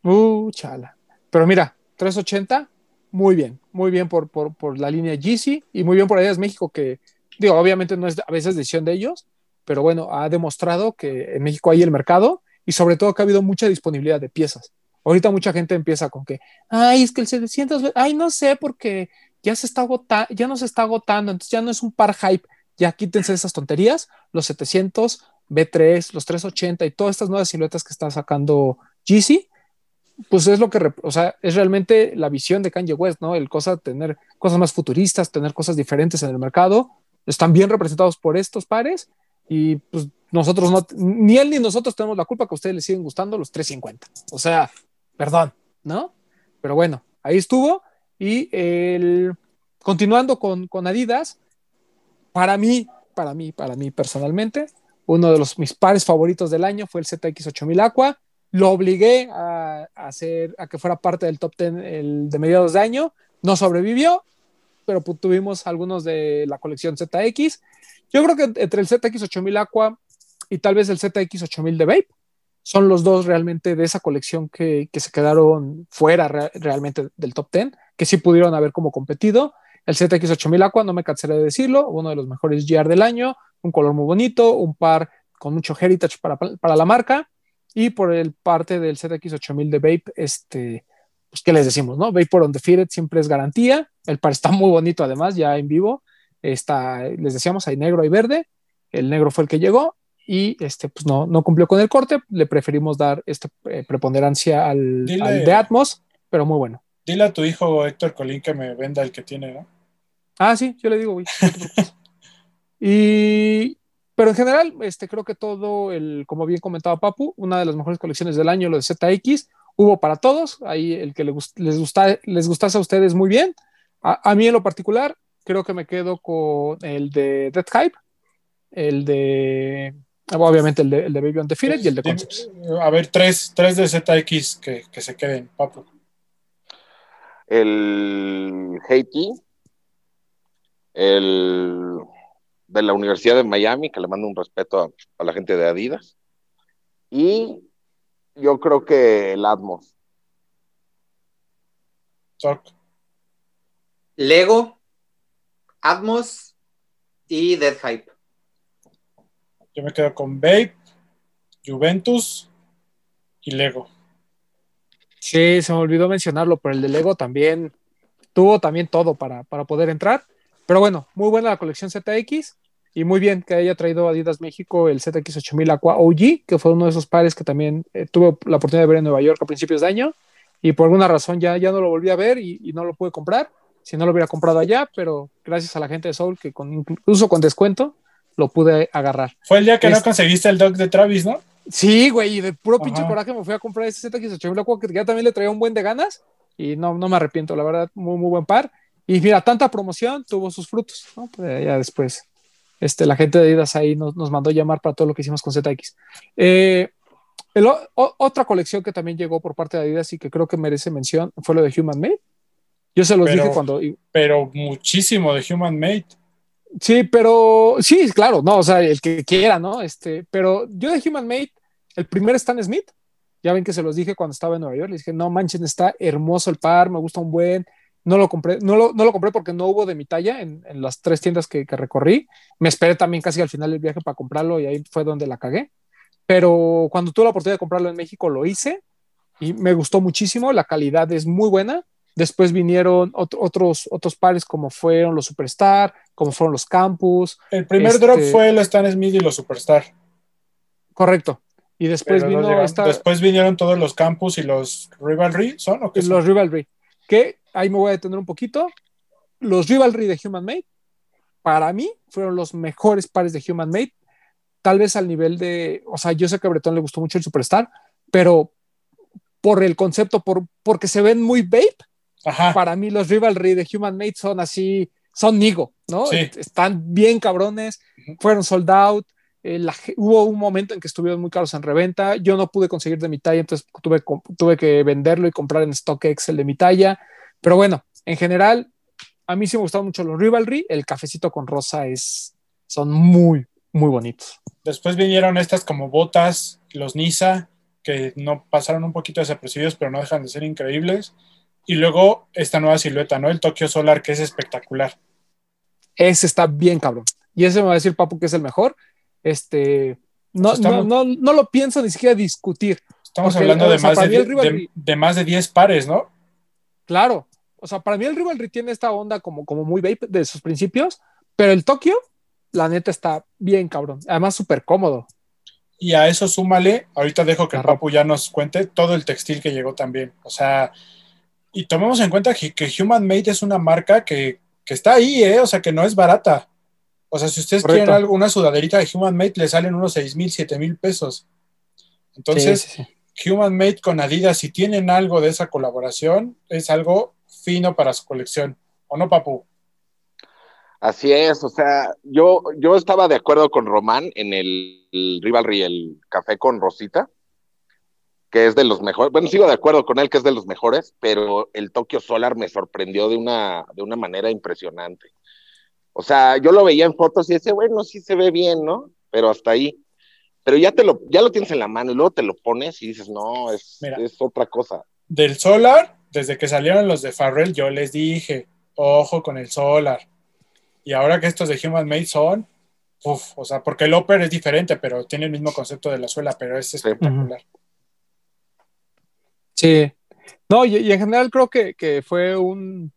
Uh, chala. Pero mira, 380, muy bien. Muy bien por, por, la línea GC y muy bien por Adidas México, que, digo, obviamente no es a veces decisión de ellos, pero bueno, ha demostrado que en México hay el mercado y sobre todo que ha habido mucha disponibilidad de piezas. Ahorita mucha gente empieza con que, ay, es que el 700, ay, no sé, porque ya se está agotando, ya no se está agotando, entonces ya no es un par hype, ya quítense esas tonterías, los 700, B3, los 380 y todas estas nuevas siluetas que está sacando GC, pues es lo que, o sea, es realmente la visión de Kanye West, ¿no? El cosa tener cosas más futuristas, tener cosas diferentes en el mercado, están bien representados por estos pares y pues nosotros no, ni él ni nosotros tenemos la culpa que a ustedes les siguen gustando los 350. O sea, perdón, ¿no? Pero bueno, ahí estuvo. Y el, continuando con, con Adidas, para mí, para mí, para mí personalmente, uno de los mis pares favoritos del año fue el ZX8000 Aqua. Lo obligué a, hacer, a que fuera parte del top 10 el de mediados de año. No sobrevivió, pero tuvimos algunos de la colección ZX. Yo creo que entre el ZX8000 Aqua y tal vez el ZX8000 de Vape, son los dos realmente de esa colección que, que se quedaron fuera realmente del top 10 que sí pudieron haber como competido. El ZX8000 Aqua, no me cansaré de decirlo, uno de los mejores GR del año, un color muy bonito, un par con mucho heritage para, para la marca. Y por el parte del ZX8000 de Vape, este, pues, ¿qué les decimos? no Vapor on the Fitted siempre es garantía. El par está muy bonito, además, ya en vivo. Está, les decíamos, hay negro y verde. El negro fue el que llegó y este, pues no, no cumplió con el corte. Le preferimos dar esta eh, preponderancia al, al de Atmos, pero muy bueno Dile a tu hijo Héctor Colín que me venda el que tiene, ¿no? Ah, sí, yo le digo, güey. no [laughs] y, pero en general, este, creo que todo el, como bien comentaba Papu, una de las mejores colecciones del año, lo de ZX, hubo para todos. Ahí el que les, gusta, les gustase a ustedes muy bien. A, a mí en lo particular, creo que me quedo con el de Death Hype, el de, obviamente el de, el de Baby Undefeated y el de Concepts. A ver, tres, tres de ZX que, que se queden, papu. El Haiti, el de la Universidad de Miami, que le mando un respeto a, a la gente de Adidas. Y yo creo que el Atmos. Lego, Atmos y Dead Hype. Yo me quedo con Babe, Juventus y Lego. Sí, se me olvidó mencionarlo, pero el de Lego también tuvo también todo para, para poder entrar. Pero bueno, muy buena la colección ZX y muy bien que haya traído a Adidas México el ZX8000 Aqua OG, que fue uno de esos pares que también eh, tuve la oportunidad de ver en Nueva York a principios de año y por alguna razón ya, ya no lo volví a ver y, y no lo pude comprar. Si no lo hubiera comprado allá, pero gracias a la gente de Soul que con incluso con descuento lo pude agarrar. Fue el día que no Este- conseguiste el doc de Travis, ¿no? Sí, güey, y de puro Ajá. pinche coraje me fui a comprar ese ZX8000 Aqua que ya también le traía un buen de ganas y no, no me arrepiento, la verdad, muy, muy buen par. Y mira, tanta promoción tuvo sus frutos, ¿no? Pues ya después, este, la gente de Adidas ahí nos, nos mandó llamar para todo lo que hicimos con ZX. Eh, el o- otra colección que también llegó por parte de Adidas y que creo que merece mención fue lo de Human Made. Yo se los Pero- dije cuando, Pero muchísimo de Human Made. Sí, pero sí, claro, no, o sea, el que quiera, ¿no? Este, pero yo de Human Made, el primer Stan Smith, ya ven que se los dije cuando estaba en Nueva York, les dije, no manchen, está hermoso el par, me gusta un buen, no lo compré, no lo, no lo compré porque no hubo de mi talla en, en las tres tiendas que, que recorrí, me esperé también casi al final del viaje para comprarlo y ahí fue donde la cagué, pero cuando tuve la oportunidad de comprarlo en México lo hice y me gustó muchísimo, la calidad es muy buena. Después vinieron ot- otros, otros pares como fueron los Superstar, como fueron los Campus, El primer Este- drop fue el Stan Smith y los Superstar. Correcto. Y después Pero vino llegaron- esta- Después vinieron todos los Campus y los Rivalry, ¿son o qué son? los Rivalry, que ahí me voy a detener un poquito. Los Rivalry de Human Made, para mí, fueron los mejores pares de Human Made. Tal vez al nivel de, o sea, yo sé que a Bretón le gustó mucho el Superstar, pero por el concepto, por, porque se ven muy vape, Ajá. para mí los Rivalry de Human Made son así, son Nigo, ¿no? Sí. Est- Están bien cabrones, fueron sold out. eh, la hubo un momento en que estuvieron muy caros en reventa. Yo no pude conseguir de mi talla, entonces tuve, tuve que venderlo y comprar en StockX el de mi talla. Pero bueno, en general, a mí sí me gustaron mucho los Rivalry. El cafecito con rosa es, son muy, muy bonitos. Después vinieron estas como botas, los Nisa, que no pasaron un poquito desapercibidos, pero no dejan de ser increíbles. Y luego esta nueva silueta, ¿no? El Tokyo Solar, que es espectacular. Ese está bien cabrón. Y ese me va a decir Papu que es el mejor. Este, no, Pues estamos- no, no, no lo pienso ni siquiera discutir. Estamos Porque, hablando o de sea, más de, el de- de más de 10 pares, ¿no? Claro. O sea, para mí el Rivalry tiene esta onda como, como muy vape de sus principios, pero el Tokio, la neta, está bien cabrón. Además, súper cómodo. Y a eso súmale, ahorita dejo que el Claro. Papu ya nos cuente todo el textil que llegó también. O sea, y tomemos en cuenta que, que Human Made es una marca que, que está ahí, ¿eh? O sea, que no es barata. O sea, si ustedes Correcto. quieren algo, una sudaderita de Human Made, le salen unos 6 mil, 7 mil pesos. Entonces, Sí, sí, sí. Human Made con Adidas, si tienen algo de esa colaboración, es algo fino para su colección. ¿O no, Papu? Así es, o sea, yo, yo estaba de acuerdo con Román en el, el Rivalry, el café con Rosita, que es de los mejores. Bueno, sigo de acuerdo con él que es de los mejores, pero el Tokyo Solar me sorprendió de una, de una manera impresionante. O sea, yo lo veía en fotos y decía, bueno, sí se ve bien, ¿no? Pero hasta ahí. Pero ya te lo, ya lo tienes en la mano y luego te lo pones y dices, no, es, Mira. es otra cosa. Del Solar, desde que salieron los de Farrell, yo les dije, ojo con el Solar. Y ahora que estos de Human Made son, uf, o sea, porque el Upper es diferente, pero tiene el mismo concepto de la suela, pero es espectacular. Sí. No, y, en general creo que, que fue un.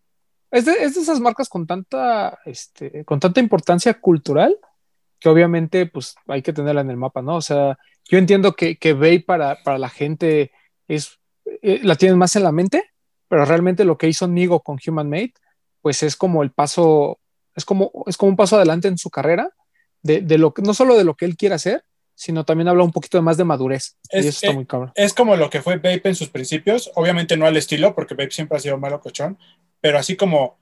Es de, es de esas marcas con tanta, este, con tanta importancia cultural que obviamente pues hay que tenerla en el mapa, ¿no? O sea, yo entiendo que, que Bay para, para la gente es, eh, la tienen más en la mente, pero realmente lo que hizo Nigo con Human Made, pues es como el paso, es como, es como un paso adelante en su carrera, de, de lo no solo de lo que él quiere hacer, sino también habla un poquito más de madurez. Es, y eso está eh, muy cabrón. Es como lo que fue Vape en sus principios, obviamente no al estilo, porque Vape siempre ha sido malo cochón, pero así como,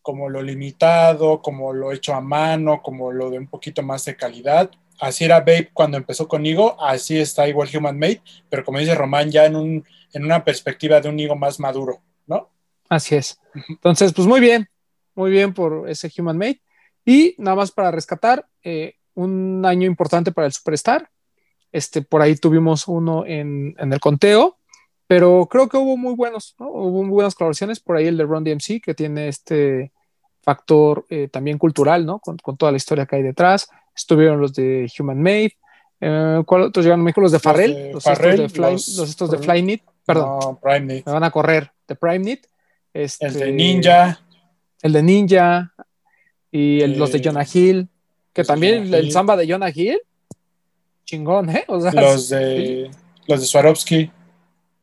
como lo limitado, como lo hecho a mano, como lo de un poquito más de calidad. Así era Vape cuando empezó con Nigo, así está igual Human Made, pero como dice Román, ya en, un, en una perspectiva de un Nigo más maduro, ¿no? Así es. Entonces, pues muy bien, muy bien por ese Human Made. Y nada más para rescatar, eh, un año importante para el Superstar. Este, por ahí tuvimos uno en, en, el conteo, pero creo que hubo muy buenos, ¿no? hubo muy buenas colaboraciones. Por ahí el de Ron DMC, que tiene este factor eh, también cultural, ¿no? Con, con, toda la historia que hay detrás. Estuvieron los de Human Made. Eh, ¿Cuál otros llegaron a México? Los de Farrell, los, Farrell, estos de Fly, los, los estos de Flyknit, perdón. No, Prime. Me van a correr, de Prime Knit. Este, el de Ninja. El de Ninja. Y el, Eh, los de Jonah Hill. Que de también Jonah el Hill. samba de Jonah Hill. Chingón, ¿eh? O sea, Los de, [laughs] los de Swarovski.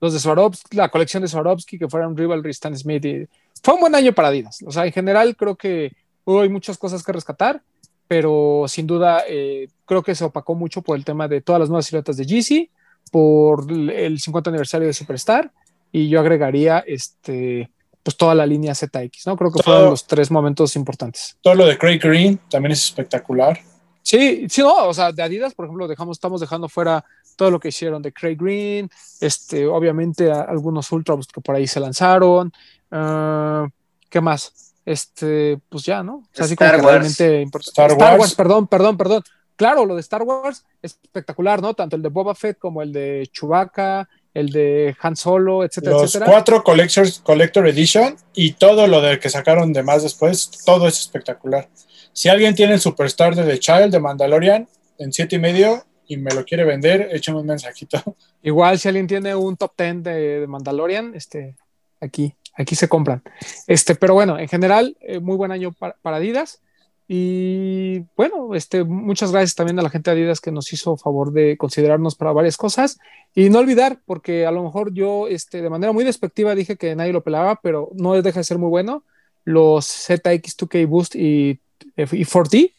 los de Swarovski, la colección de Swarovski, que fueron Rivalry, Stan Smith. Y... Fue un buen año para Adidas. O sea, en general creo que hubo hay muchas cosas que rescatar, pero sin duda eh, creo que se opacó mucho por el tema de todas las nuevas siluetas de Yeezy, por el 50 aniversario de Superstar, y yo agregaría este pues toda la línea ZX, ¿no? Creo que Todo- fueron los tres momentos importantes. Todo lo de Craig Green también es espectacular. Sí, sí, no, o sea, de Adidas, por ejemplo, dejamos, estamos dejando fuera todo lo que hicieron de Craig Green, este, obviamente a- algunos Ultra Boost que por ahí se lanzaron, ah, ¿qué más? Este, pues ya, ¿no? O sea, así como Star que Wars. realmente importante. Star Star, Wars. Wars. perdón, perdón, perdón. Claro, lo de Star Wars es espectacular, ¿no? Tanto el de Boba Fett como el de Chewbacca, el de Han Solo, etcétera, Los etcétera. cuatro Collectors, Collector Edition y todo lo de que sacaron de más después, todo es espectacular. Si alguien tiene el Superstar de The Child de Mandalorian en siete y medio y me lo quiere vender, échame un mensajito. [laughs] Igual si alguien tiene un top 10 de, de Mandalorian, este, aquí, aquí se compran. Este, pero bueno, en general, eh, muy buen año para, para Adidas. Y bueno, este, muchas gracias también a la gente de Adidas que nos hizo favor de considerarnos para varias cosas. Y no olvidar, porque a lo mejor yo este, de manera muy despectiva dije que nadie lo pelaba, pero no deja de ser muy bueno. Los ZX2K Boost y, y 4D,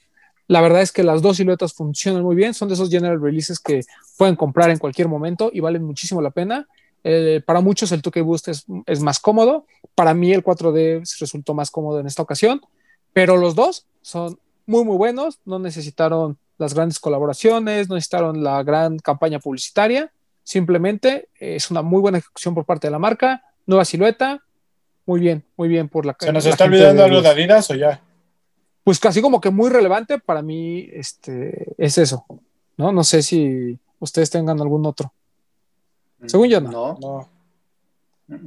la verdad es que las dos siluetas funcionan muy bien. Son de esos general releases que pueden comprar en cualquier momento y valen muchísimo la pena. Eh, para muchos el 2K Boost es, es, más cómodo. Para mí el 4D resultó más cómodo en esta ocasión. Pero los dos son muy, muy buenos. No necesitaron las grandes colaboraciones, no necesitaron la gran campaña publicitaria. Simplemente es una muy buena ejecución por parte de la marca. Nueva silueta. Muy bien, muy bien por la ¿Se nos la está olvidando de algo de Adidas o ya? pues casi como que muy relevante para mí este, es eso, ¿no? No sé si ustedes tengan algún otro. Según yo, no. No. No.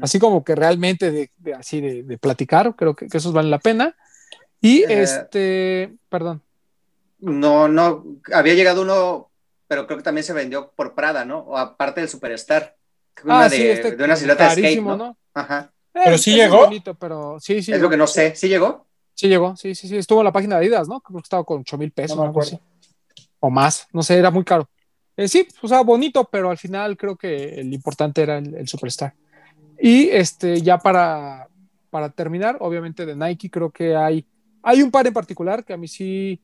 Así como que realmente de, de así de, de, platicar, creo que, que, esos valen la pena. Y Eh, este, perdón. No, no, había llegado uno, pero creo que también se vendió por Prada, ¿no? O aparte del Superstar. Una Ah, de, sí, este de una silueta de skate, carísimo, ¿no? Ajá. Pero Eh, sí ese es llegó. bonito, pero sí, sí. es lo que no sé. ¿Sí llegó? Sí llegó, sí, sí, sí. Estuvo en la página de Adidas, ¿no? Creo que estaba con 8 mil pesos. No me algo acuerdo. así. O más, no sé, era muy caro. Eh, sí, o sea, bonito, pero al final creo que el importante era el, el Superstar. Y este, ya para, para terminar, obviamente de Nike, creo que hay, hay un par en particular que a mí sí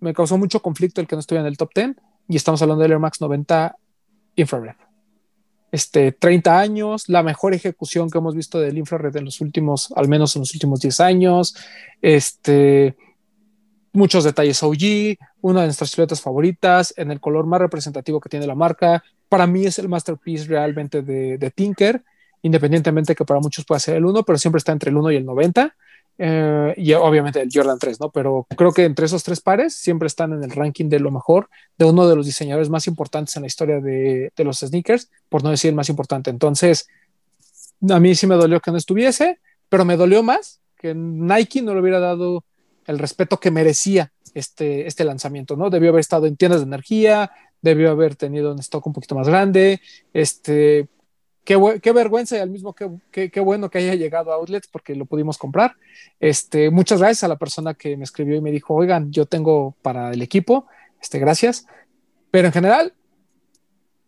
me causó mucho conflicto el que no estuviera en el top 10, y estamos hablando del Air Max 90 Infrared. Este, 30 años, la mejor ejecución que hemos visto del infrared en los últimos, al menos en los últimos 10 años. Este, muchos detalles OG, una de nuestras siluetas favoritas, en el color más representativo que tiene la marca. Para mí es el masterpiece realmente de, Tinker, independientemente que para muchos pueda ser el 1, pero siempre está entre el 1 y el 90. Eh, y obviamente el Jordan 3, ¿no? Pero creo que entre esos tres pares siempre están en el ranking de lo mejor de uno de los diseñadores más importantes en la historia de, de los sneakers, por no decir el más importante. Entonces, a mí sí me dolió que no estuviese, pero me dolió más que Nike no le hubiera dado el respeto que merecía este, este lanzamiento, ¿no? Debió haber estado en tiendas de energía, debió haber tenido un stock un poquito más grande, este, qué, qué vergüenza y al mismo qué, qué, qué, bueno que haya llegado a outlets porque lo pudimos comprar. Este, muchas gracias a la persona que me escribió y me dijo, oigan, yo tengo para el equipo, este, gracias. Pero en general,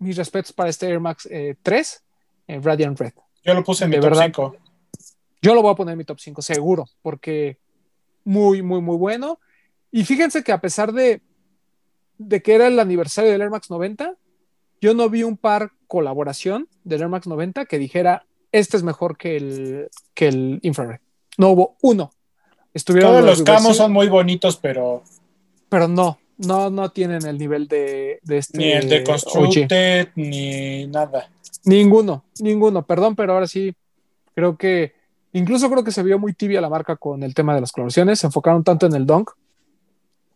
mis respetos para este Air Max eh, 3, eh, Radiant Red. Yo lo puse en mi De top verdad. 5. Yo lo voy a poner en mi top 5, seguro, porque muy, muy, muy bueno. Y fíjense que a pesar de, de que era el aniversario del Air Max 90, yo no vi un par colaboración del Air Max 90 que dijera, este es mejor que el, que el Infrared. No hubo uno. Estuvieron Todos los camos son muy bonitos, pero pero no, no, no tienen el nivel de, de este ni el de OG. Constructed, ni nada. Ninguno, ninguno, perdón, pero ahora sí, creo que, incluso creo que se vio muy tibia la marca con el tema de las colaboraciones, se enfocaron tanto en el Dunk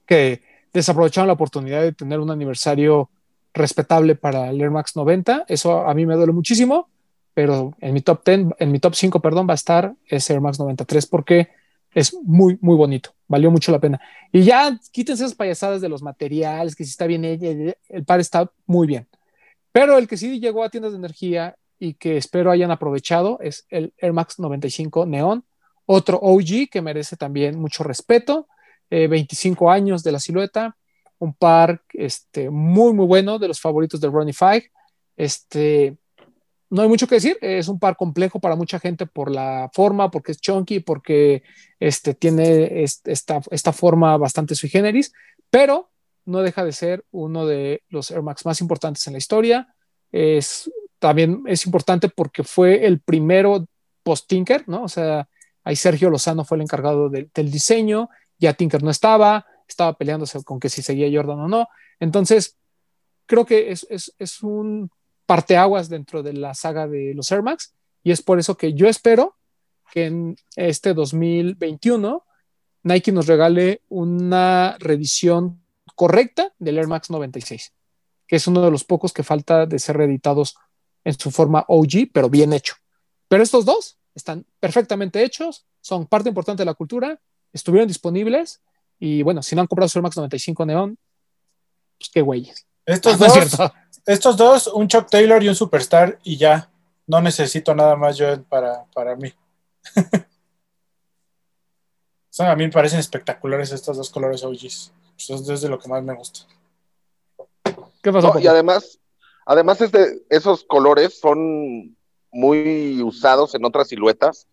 que desaprovecharon la oportunidad de tener un aniversario respetable para el Air Max 90, eso a mí me duele muchísimo, pero en mi top 10, en mi top 5, perdón, va a estar ese Air Max 93 porque es muy, muy bonito, valió mucho la pena. Y ya quítense esas payasadas de los materiales, que si está bien ella, el par está muy bien. Pero el que sí llegó a tiendas de energía y que espero hayan aprovechado es el Air Max 95 Neon, otro OG que merece también mucho respeto, eh, 25 años de la silueta, un par este, muy, muy bueno, de los favoritos de Ronnie Five. Este, no hay mucho que decir, es un par complejo para mucha gente por la forma, porque es chunky, porque este, tiene esta, esta forma bastante sui generis, pero no deja de ser uno de los Air Max más importantes en la historia. Es, también es importante porque fue el primero post-Tinker, ¿no? O sea, ahí Sergio Lozano fue el encargado de, del diseño, ya Tinker no estaba, estaba peleándose con que si seguía Jordan o no. Entonces, creo que es, es, es un parteaguas dentro de la saga de los Air Max y es por eso que yo espero que en este 2021 Nike nos regale una reedición correcta del Air Max 96, que es uno de los pocos que falta de ser reeditados en su forma OG, pero bien hecho. Pero estos dos están perfectamente hechos, son parte importante de la cultura, estuvieron disponibles y bueno, si no han comprado su Air Max 95 Neon, pues qué güeyes. Estos, No es dos, estos dos, un Chuck Taylor y un Superstar, y ya. No necesito nada más yo para, para mí. [laughs] Son, a mí me parecen espectaculares estos dos colores OGs. Pues es de lo que más me gusta. ¿Qué pasó? No, y además, además es de- esos colores son muy usados en otras siluetas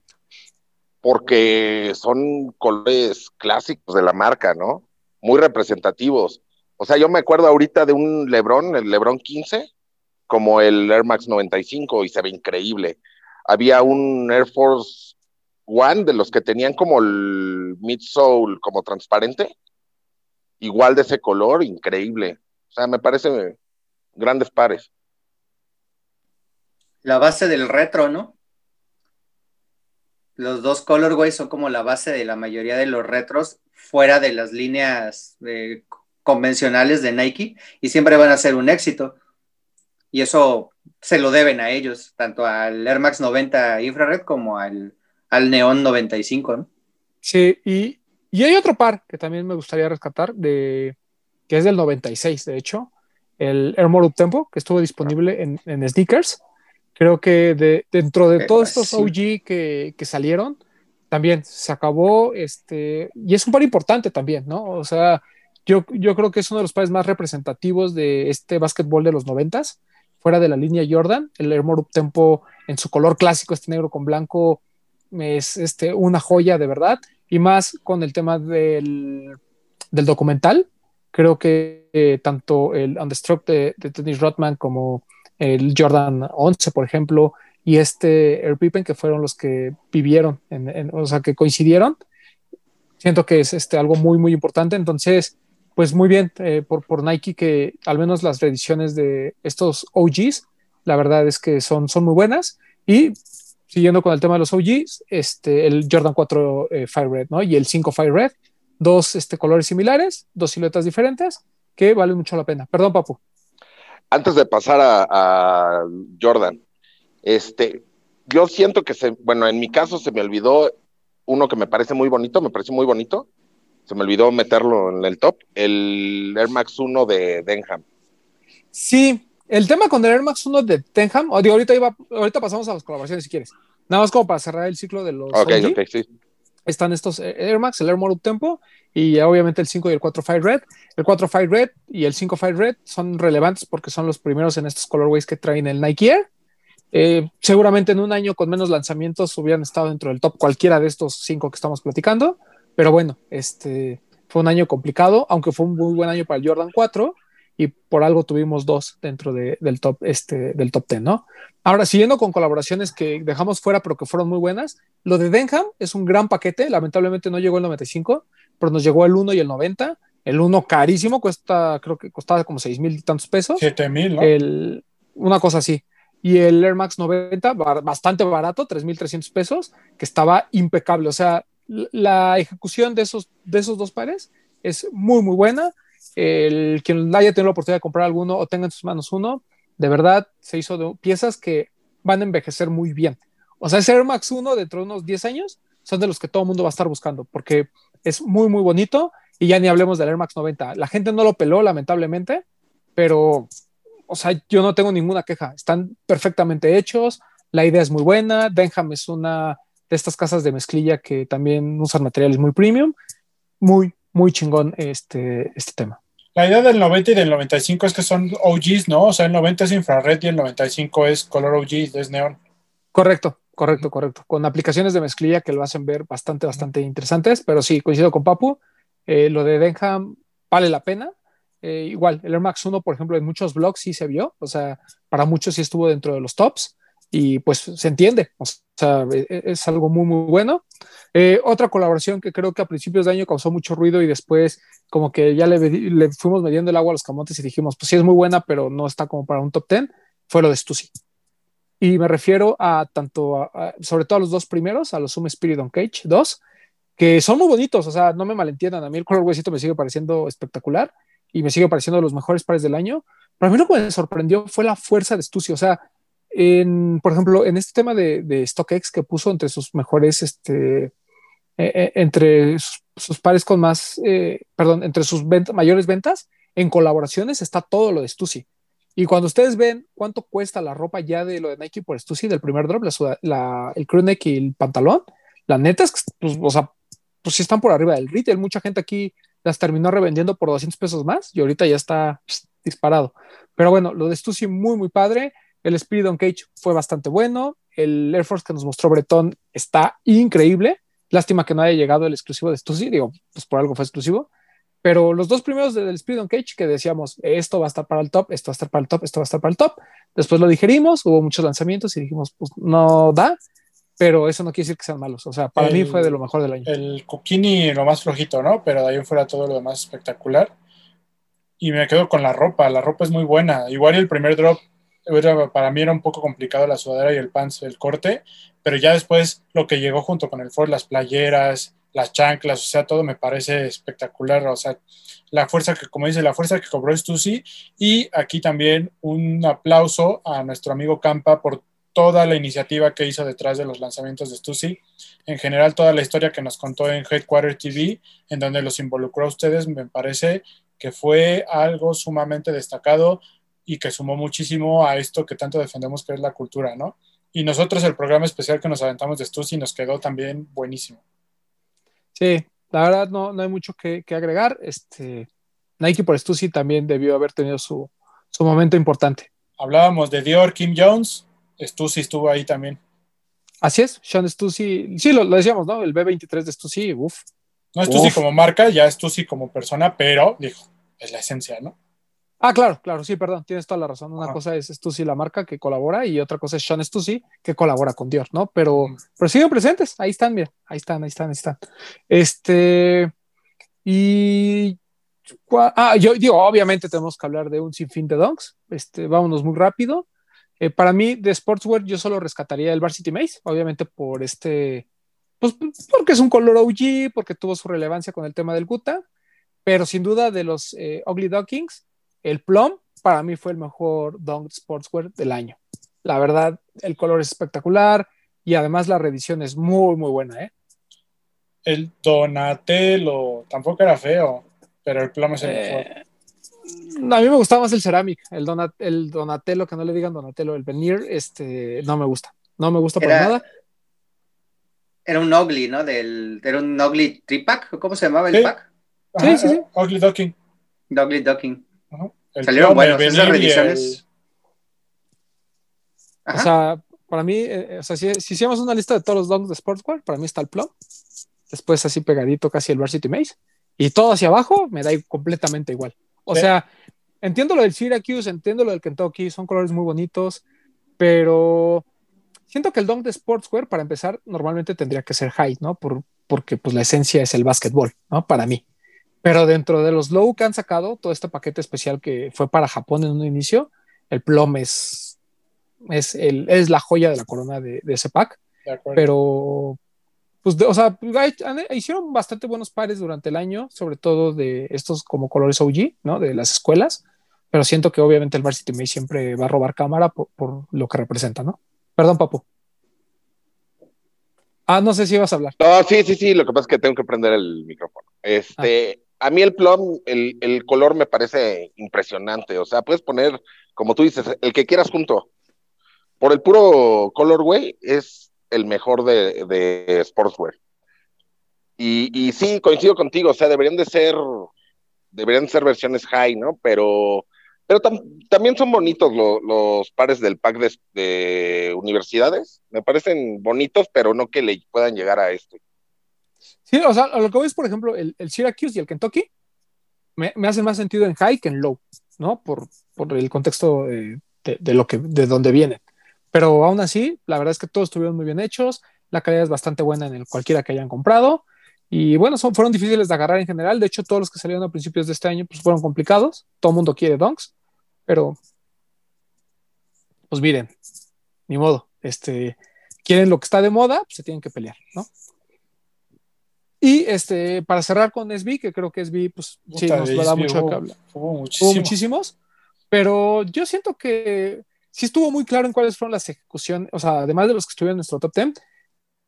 porque son colores clásicos de la marca, ¿no? Muy representativos. O sea, yo me acuerdo ahorita de un Lebron, el Lebron 15, como el Air Max 95 y se ve increíble. Había un Air Force One de los que tenían como el midsole como transparente, igual de ese color, increíble. O sea, me parece grandes pares. La base del retro, ¿no? Los dos colorways son como la base de la mayoría de los retros fuera de las líneas eh, convencionales de Nike y siempre van a ser un éxito. Y eso se lo deben a ellos, tanto al Air Max 90 Infrared como al, al Neon 95, ¿no? Sí, y, y hay otro par que también me gustaría rescatar, de, que es del 96, de hecho, el Air More Up Tempo, que estuvo disponible en, en sneakers. Creo que de, dentro de todos estos. OG que, que salieron, también se acabó, este, y es un par importante también, ¿no? O sea, yo, yo creo que es uno de los pares más representativos de este básquetbol de los noventas, fuera de la línea Jordan, el Up Tempo en su color clásico, este negro con blanco, es este, una joya de verdad, y más con el tema del, del documental. Creo que eh, tanto el Understruck de, de Dennis Rodman como el Jordan 11, por ejemplo, y este Air Pippen, que fueron los que vivieron, en, en, o sea, que coincidieron, siento que es este, algo muy, muy importante. Entonces, pues muy bien eh, por, por Nike que al menos las reediciones de estos OGs, la verdad es que son, son muy buenas. Y siguiendo con el tema de los OGs, este, el Jordan 4 eh, Fire Red ¿no? y el 5 Fire Red, dos este, colores similares, dos siluetas diferentes que valen mucho la pena. Perdón, Papu. Antes de pasar a, a Jordan, este, yo siento que se, bueno, en mi caso se me olvidó uno que me parece muy bonito, me pareció muy bonito, se me olvidó meterlo en el top, el Air Max 1 de Denham. Sí, el tema con el Air Max 1 de Denham, o digo, ahorita, iba, ahorita pasamos a las colaboraciones si quieres. Nada más como para cerrar el ciclo de los. Ok, OG, ok, sí. Están estos Air Max, el Air More Up Tempo y obviamente el 5 y el 4 Fire Red. El 4 Fire Red y el 5 Fire Red son relevantes porque son los primeros en estos colorways que traen el Nike Air. Eh, seguramente en un año con menos lanzamientos hubieran estado dentro del top cualquiera de estos cinco que estamos platicando, pero bueno, este fue un año complicado, aunque fue un muy buen año para el Jordan 4 y por algo tuvimos dos dentro de, del top este del top 10, ¿no? Ahora siguiendo con colaboraciones que dejamos fuera pero que fueron muy buenas, lo de Denham es un gran paquete, lamentablemente no llegó el 95, pero nos llegó el 1 y el 90. El 1 carísimo, cuesta, creo que costaba como 6 mil y tantos pesos. 7 mil, ¿no? El, una cosa así. Y el Air Max 90, bastante barato, 3.300 pesos, que estaba impecable. O sea, la ejecución de esos, de esos dos pares es muy, muy buena. El quien haya tenido la oportunidad de comprar alguno o tenga en sus manos uno, de verdad se hizo de piezas que van a envejecer muy bien. O sea, ese Air Max 1 dentro de unos 10 años son de los que todo el mundo va a estar buscando porque es muy, muy bonito. Y ya ni hablemos del Air Max 90. La gente no lo peló, lamentablemente, pero, o sea, yo no tengo ninguna queja. Están perfectamente hechos. La idea es muy buena. Denham es una de estas casas de mezclilla que también usan materiales muy premium. Muy, muy chingón este, este tema. La idea del 90 y del 95 es que son OGs, ¿no? O sea, el 90 es infrared y el 95 es color OG, es neón. Correcto, correcto, correcto. Con aplicaciones de mezclilla que lo hacen ver bastante, bastante interesantes, pero sí, coincido con Papu. Eh, lo de Denham vale la pena. Eh, igual, el Air Max 1, por ejemplo, en muchos blogs sí se vio, o sea, para muchos sí estuvo dentro de los tops y pues se entiende, o sea, e, e, es algo muy, muy bueno. Eh, otra colaboración que creo que a principios de año causó mucho ruido y después como que ya le, le, fuimos mediendo el agua a los camotes y dijimos, pues sí es muy buena, pero no está como para un top 10, fue lo de Stussy. Y me refiero a tanto, sobre todo a los dos primeros, a los Zoom Spirit on Cage 2, que son muy bonitos, o sea, no me malentiendan, a mí el color huesito me sigue pareciendo espectacular y me sigue pareciendo de los mejores pares del año, pero a mí lo que me sorprendió fue la fuerza de Stussy, o sea, en, por ejemplo, en este tema de, de StockX que puso entre sus mejores, este, eh, entre sus, sus, pares con más, eh, perdón, entre sus ventas, mayores ventas, en colaboraciones está todo lo de Stussy. Y cuando ustedes ven cuánto cuesta la ropa ya de lo de Nike por Stussy del primer drop, la, la, el crew neck y el pantalón, la neta es que, pues, o sea, pues sí están por arriba del retail. Mucha gente aquí las terminó revendiendo por 200 pesos más y ahorita ya está pss, disparado. Pero bueno, lo de Stussy muy, muy padre. El Spirit on Cage fue bastante bueno. El Air Force que nos mostró Breton está increíble. Lástima que no haya llegado el exclusivo de Stussy, digo, pues por algo fue exclusivo. Pero los dos primeros del Spirit on Cage que decíamos, esto va a estar para el top, esto va a estar para el top, esto va a estar para el top. Después lo digerimos, hubo muchos lanzamientos y dijimos, pues no da, pero eso no quiere decir que sean malos. O sea, para el, mí fue de lo mejor del año. El Coquini lo más flojito, ¿no? Pero de ahí fuera todo lo demás espectacular. Y me quedo con la ropa, la ropa es muy buena. Igual el primer drop para mí era un poco complicado la sudadera y el pants, el corte, pero ya después lo que llegó junto con el Ford, las playeras, las chanclas, o sea, todo me parece espectacular, o sea, la fuerza que, como dice, la fuerza que cobró Stussy, y aquí también un aplauso a nuestro amigo Campa por toda la iniciativa que hizo detrás de los lanzamientos de Stussy, en general toda la historia que nos contó en Headquarter TV, en donde los involucró a ustedes, me parece que fue algo sumamente destacado y que sumó muchísimo a esto que tanto defendemos que es la cultura, ¿no? Y nosotros el programa especial que nos aventamos de Stussy nos quedó también buenísimo. Sí, la verdad no, no hay mucho que, que, agregar. Este, Nike por Stussy también debió haber tenido su, su, momento importante. Hablábamos de Dior, Kim Jones, Stussy estuvo ahí también. Así es, Sean Stussy, sí, lo, lo decíamos, ¿no? El B23 de Stussy, uff. No Stussy como marca, ya Stussy como persona, pero, dijo, es la esencia, ¿no? Ah, claro, claro, sí, perdón, tienes toda la razón. Una cosa es Stussy, la marca que colabora, y otra cosa es Sean Stussy, que colabora con Dior, ¿no? Pero, mm. pero siguen presentes, ahí están, mira, ahí están, ahí están, ahí están. Este, y, ah, yo digo, obviamente tenemos que hablar de un sinfín de donks, este, vámonos muy rápido. Eh, para mí, de Sportswear, yo solo rescataría el Varsity Maze, obviamente por este, pues porque es un color OG, porque tuvo su relevancia con el tema del Guta, pero sin duda de los eh, Ugly Duckings, el Plum para mí fue el mejor Dunk Sportswear del año. La verdad, el color es espectacular y además la reedición es muy, muy buena. ¿eh? El Donatello tampoco era feo, pero el Plum es el Eh, mejor. a mí me gustaba más el Ceramic, el, Donat el Donatello, que no le digan Donatello, el Veneer, este, no me gusta. No me gusta Era- para nada. Era un Ugly, ¿no? Del, era un Ugly tripack, ¿cómo se llamaba el Sí. pack? Sí, sí, sí. Ugly Ducking. Ugly Ducking. Ajá. El Salieron Plum, el buenos, esas reediciones. O sea, para mí, eh, o sea, si, si hiciéramos una lista de todos los donks de Sportswear, para mí está el Plum. Después así pegadito casi el Varsity Mace. Y todo hacia abajo me da completamente igual. O Sí. sea, entiendo lo del Syracuse, entiendo lo del Kentucky, son colores muy bonitos, pero siento que el donk de Sportswear, para empezar, normalmente tendría que ser high, ¿no? Por, porque pues la esencia es el básquetbol, ¿no? Para mí. Pero dentro de los low que han sacado, todo este paquete especial que fue para Japón en un inicio, el Plum es, es, el, es la joya de la corona de, de ese pack. De. Pero, pues, de- o sea, hicieron bastante buenos pares durante el año, sobre todo de estos como colores OG, ¿no? De las escuelas. Pero siento que obviamente el Varsity Mace siempre va a robar cámara por, por lo que representa, ¿no? Perdón, papu. Ah, no sé si ibas a hablar. No, sí, sí, sí, lo que pasa es que tengo que prender el micrófono. Este, a mí el plum, el, el color me parece impresionante. O sea, puedes poner, como tú dices, el que quieras junto. Por el puro colorway es el mejor de, de Sportswear. Y, y sí, coincido contigo, o sea, deberían de ser, deberían ser versiones high, ¿no? Pero, pero tam- también son bonitos lo- los pares del pack de, de universidades. Me parecen bonitos, pero no que le puedan llegar a este. Sí, o sea, lo que voy es, por ejemplo, el, el Syracuse y el Kentucky me, me hacen más sentido en high que en low, ¿no? Por, por el contexto de, de- de lo que, de donde vienen. Pero aún así, la verdad es que todos estuvieron muy bien hechos, la calidad es bastante buena en el cualquiera que hayan comprado. Y bueno, son, fueron difíciles de agarrar en general. De hecho, todos los que salieron a principios de este año pues, fueron complicados. Todo el mundo quiere donks, pero pues miren, ni modo. Este, quieren lo que está de moda, pues se tienen que pelear, ¿no? Y este, para cerrar con SB, que creo que SB, pues sí, nos de lo da SB mucho hubo- que hablar. Hubo Hubo muchísimo. muchísimos, pero yo siento que sí estuvo muy claro en cuáles fueron las ejecuciones, o sea, además de los que estuvieron en nuestro top 10,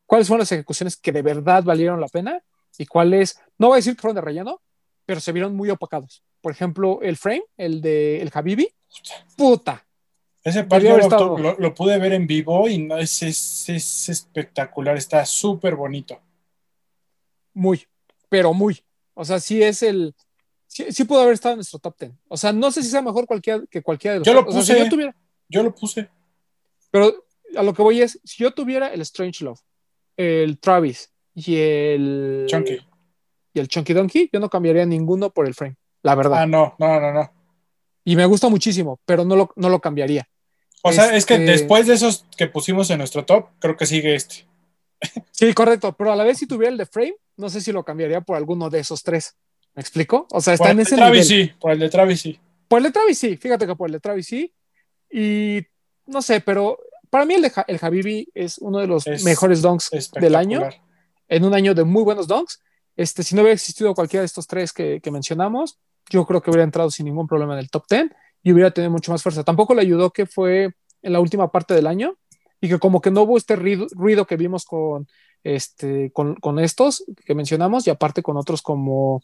cuáles fueron las ejecuciones que de verdad valieron la pena y cuáles, no voy a decir que fueron de relleno, pero se vieron muy opacados. Por ejemplo, el frame, el de el Habibi, puta, Ese par Debió yo haber lo, lo- lo pude ver en vivo y no es, es, es espectacular, está súper bonito. Muy, pero muy. O sea, sí es el, sí, sí pudo haber estado en nuestro top 10. O sea, no sé si sea mejor cualquiera, que cualquiera de los Yo lo o sea, si puse. yo tuviera, Yo lo puse. Pero a lo que voy es, si yo tuviera el Strange Love, el Travis y el Chunky. y el Chunky Donkey, yo no cambiaría ninguno por el frame, la verdad. Ah, no, no, no, no. Y me gusta muchísimo, pero no lo, no lo cambiaría. O sea, es que Este- después de esos que pusimos en nuestro top, creo que sigue este. Sí, correcto, pero a la vez si tuviera el de frame, no sé si lo cambiaría por alguno de esos tres. ¿Me explico? O sea, está Por en ese Travis nivel. sí, por el de Travis sí. Por el de Travis sí, fíjate que por el de Travis sí. Y no sé, pero para mí el de Ja- el Habibi es uno de los Es mejores donks del año. en un año de muy buenos donks. Este, si no hubiera existido cualquiera de estos tres que, que mencionamos, yo creo que hubiera entrado sin ningún problema en el top 10 y hubiera tenido mucho más fuerza. Tampoco le ayudó que fue en la última parte del año y que como que no hubo este ruido, que vimos con, este, con, con estos que mencionamos y aparte con otros como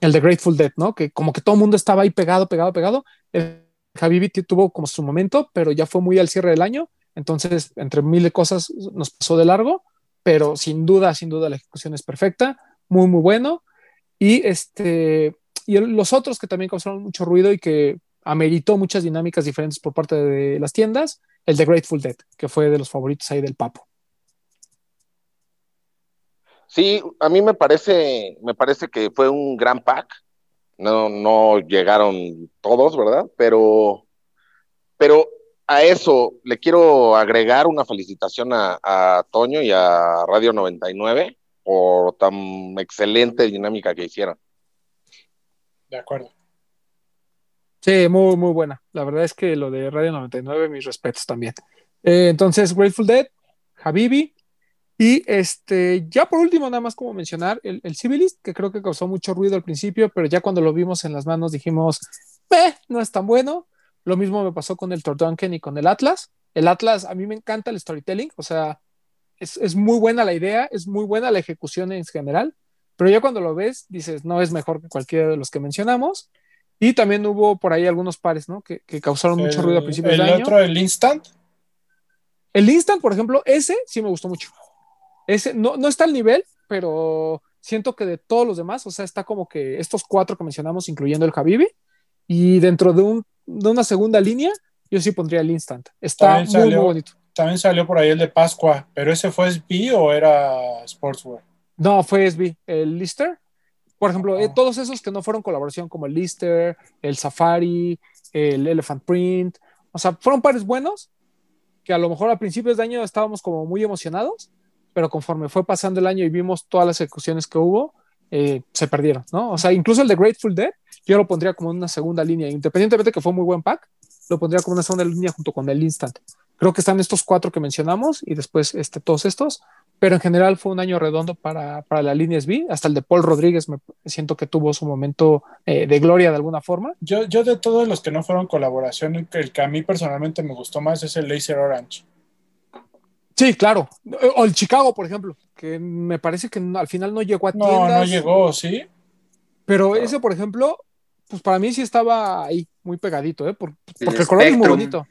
el de Grateful Dead, ¿no? Que como que todo el mundo estaba ahí pegado, pegado, pegado. El Habibi tuvo como su momento, pero ya fue muy al cierre del año. Entonces, entre mil de cosas, nos pasó de largo pero sin duda, sin duda la ejecución es perfecta, muy, muy bueno. Y este, y los otros que también causaron mucho ruido y que ameritó muchas dinámicas diferentes por parte de las tiendas, el de Grateful Dead, que fue de los favoritos ahí del Papo. Sí, a mí me parece, me parece que fue un gran pack. No, no llegaron todos, ¿verdad? Pero, pero a eso le quiero agregar una felicitación a, a Toño y a Radio 99 por tan excelente dinámica que hicieron. De acuerdo. Sí, muy, muy buena. La verdad es que lo de Radio 99, mis respetos también. Eh, entonces, Grateful Dead, Habibi. Y este, ya por último, nada más como mencionar, el, el Civilist, que creo que causó mucho ruido al principio, pero ya cuando lo vimos en las manos dijimos, eh, no es tan bueno. Lo mismo me pasó con el Tordunken y con el Atlas. El Atlas, a mí me encanta el storytelling, o sea, es, es muy buena la idea, es muy buena la ejecución en general, pero ya cuando lo ves, dices, no es mejor que cualquiera de los que mencionamos. Y también hubo por ahí algunos pares, ¿no? Que, que causaron mucho El- ruido a principios el de año. otro, el Instant. El Instant, por ejemplo, ese sí me gustó mucho. Ese no, no está al nivel, pero siento que de todos los demás, o sea, está como que estos cuatro que mencionamos, incluyendo el Habibi, y dentro de, un, de una segunda línea, yo sí pondría el Instant. Está También muy, salió- muy bonito. También salió por ahí el de Pascua, pero ese fue SB o era Sportswear. No, fue SB. El Lister, por ejemplo, eh, Ah. todos esos que no fueron colaboración, como el Lister, el Safari, el Elephant Print, o sea, fueron pares buenos que a lo mejor a principios de año estábamos como muy emocionados, pero conforme fue pasando el año y vimos todas las ejecuciones que hubo, eh, se perdieron, ¿no? O sea, incluso el de Grateful Dead, yo lo pondría como una segunda línea, independientemente que fue muy buen pack, lo pondría como una segunda línea junto con el Instant. Creo que están estos cuatro que mencionamos y después este, todos estos, pero en general fue un año redondo para, para la línea SB, hasta el de Paul Rodríguez me siento que tuvo su momento eh, de gloria de alguna forma. Yo, yo de todos los que no fueron colaboración, el que, el que a mí personalmente me gustó más es el Laser Orange. Sí, claro. O el Chicago, por ejemplo, que me parece que no- al final no llegó a No, tiendas. no llegó, ¿sí? Pero ese, por ejemplo, pues para mí sí estaba ahí, muy pegadito, ¿eh? Por- El porque el color es muy bonito.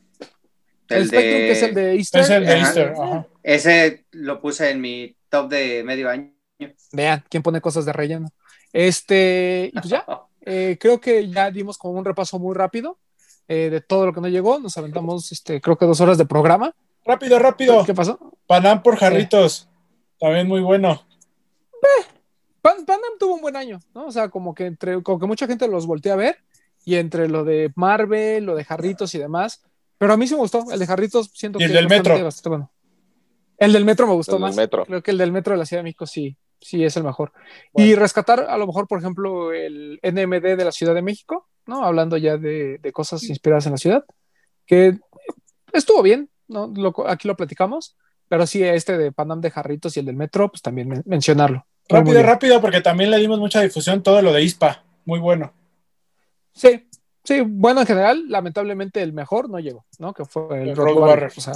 El, El Spectrum, de- que es el de Easter. Es el de. Easter. ajá. Ese lo puse en mi top de medio año. Vean, quién pone cosas de relleno. Este, y pues ya, [laughs] eh, creo que ya dimos como un repaso muy rápido eh, de todo lo que no llegó. Nos aventamos, este, creo que dos horas de programa. Rápido, rápido. ¿Qué pasó? Panam por jarritos. También muy bueno. Pan, Pan Am tuvo un buen año, ¿no? O sea, como que entre, como que mucha gente los voltea a ver y entre lo de Marvel, lo de Jarritos y demás. Pero a mí sí me gustó. El de Jarritos siento ¿Y el que del bastante, metro? bastante bueno. El del metro me gustó El del más. metro. Creo que el del metro de la Ciudad de México sí, sí es el mejor. Bueno. Y rescatar a lo mejor, por ejemplo, el NMD de la Ciudad de México, ¿no? Hablando ya de, de cosas inspiradas en la ciudad, que estuvo bien, ¿no? Lo- aquí lo platicamos, pero sí este de Panam de Jarritos y el del metro, pues también men- mencionarlo. Rápido, rápido, porque también le dimos mucha difusión todo lo de ISPA. Muy bueno. Sí, sí, bueno, en general, lamentablemente el mejor no llegó, ¿no? Que fue el, El Road Warrior, o sea,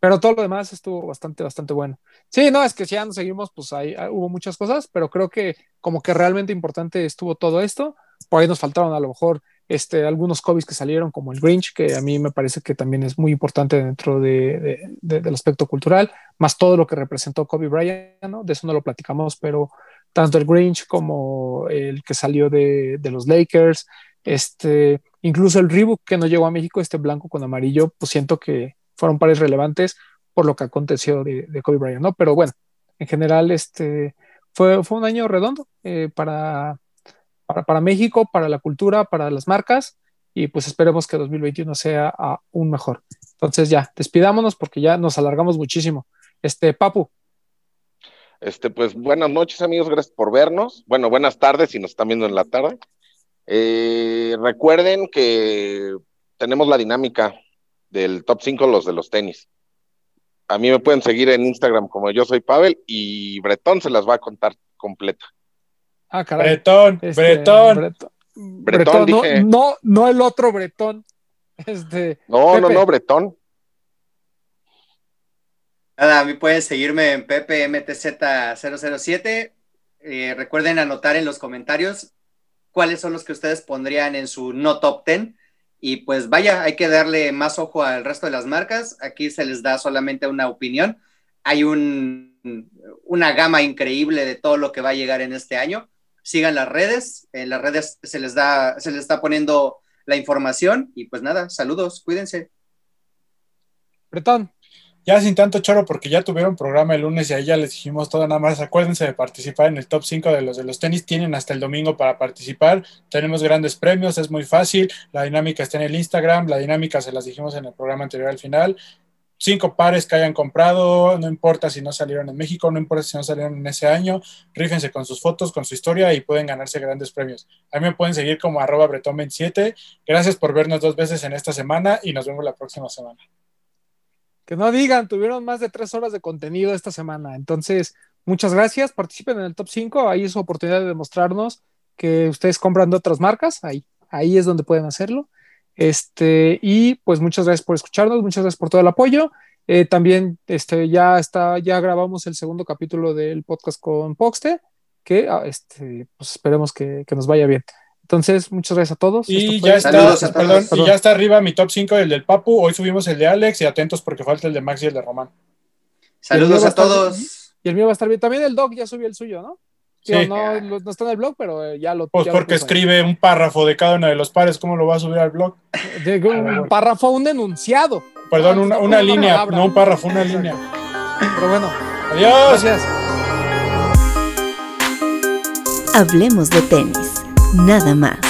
pero todo lo demás estuvo bastante, bastante bueno. Sí, no, es que si ya nos seguimos, pues ahí ah, hubo muchas cosas, pero creo que como que realmente importante estuvo todo esto. Por ahí nos faltaron a lo mejor este, algunos Kobe's que salieron, como el Grinch, que a mí me parece que también es muy importante dentro de, de- de- del aspecto cultural, más todo lo que representó Kobe Bryant, ¿no? De eso no lo platicamos, pero tanto el Grinch como el que salió de, de los Lakers, este, incluso el Reebok que no llegó a México, este blanco con amarillo, pues siento que fueron pares relevantes por lo que aconteció de, de Kobe Bryant, ¿no? Pero bueno, en general, este, fue, un año redondo eh, para México, para la cultura, para las marcas, y pues esperemos que 2021 sea aún mejor. Entonces ya, despidámonos porque ya nos alargamos muchísimo. Este, Papu, Este, pues buenas noches, amigos, gracias por vernos. Bueno, buenas tardes si nos están viendo en la tarde. Eh, recuerden que tenemos la dinámica del top 5, los de los tenis. A mí me pueden seguir en Instagram como yo soy Pavel y Bretón se las va a contar completa. ah, caray. Bretón, Este, Bretón. Bretón, Bretón, no, dije. no, no el otro Bretón. Este, No, no, no, Bretón. Nada, a mí pueden seguirme en PPMTZ007. Eh, recuerden anotar en los comentarios cuáles son los que ustedes pondrían en su no top 10. Y pues vaya, hay que darle más ojo al resto de las marcas. Aquí se les da solamente una opinión. Hay un, una gama increíble de todo lo que va a llegar en este año. Sigan las redes. En las redes se les da, se les está poniendo la información. Y pues nada, saludos, cuídense. Bretón, Ya sin tanto choro, porque ya tuvieron programa el lunes y ahí ya les dijimos todo nada más. Acuérdense de participar en el top 5 de los de los tenis. Tienen hasta el domingo para participar. Tenemos grandes premios, es muy fácil. La dinámica está en el Instagram. La dinámica se las dijimos en el programa anterior al final. Cinco pares que hayan comprado, no importa si no salieron en México, no importa si no salieron en ese año, rífense con sus fotos, con su historia y pueden ganarse grandes premios. A mí me pueden seguir como arroba bretón27. Gracias por vernos dos veces en esta semana y nos vemos la próxima semana. Que no digan, tuvieron más de tres horas de contenido esta semana. Entonces, muchas gracias. Participen en el top 5. Ahí es su oportunidad de demostrarnos que ustedes compran de otras marcas. Ahí, ahí es donde pueden hacerlo. Este, y pues muchas gracias por escucharnos, muchas gracias por todo el apoyo. Eh, también este, ya está, ya grabamos el segundo capítulo del podcast con Poxte, que ah, este, pues esperemos que, que nos vaya bien. Entonces, muchas gracias a todos. Y ya está, Saludos a perdón, todos. y ya está arriba mi top 5 el del Papu. Hoy subimos el de Alex y atentos porque falta el de Max y el de Román. Saludos a todos. Y el mío va a estar bien. También el Doc ya subió el suyo, ¿no? Sí. no, no- no está en el blog, pero eh, ya lo Pues ya lo porque escribe un párrafo de cada uno de los pares, ¿cómo lo va a subir al blog? De- un párrafo, un enunciado. Perdón, Ah, una, una una línea, palabra. no un párrafo, una Exacto. línea. Pero bueno, Adiós. gracias. Hablemos de tenis, nada más.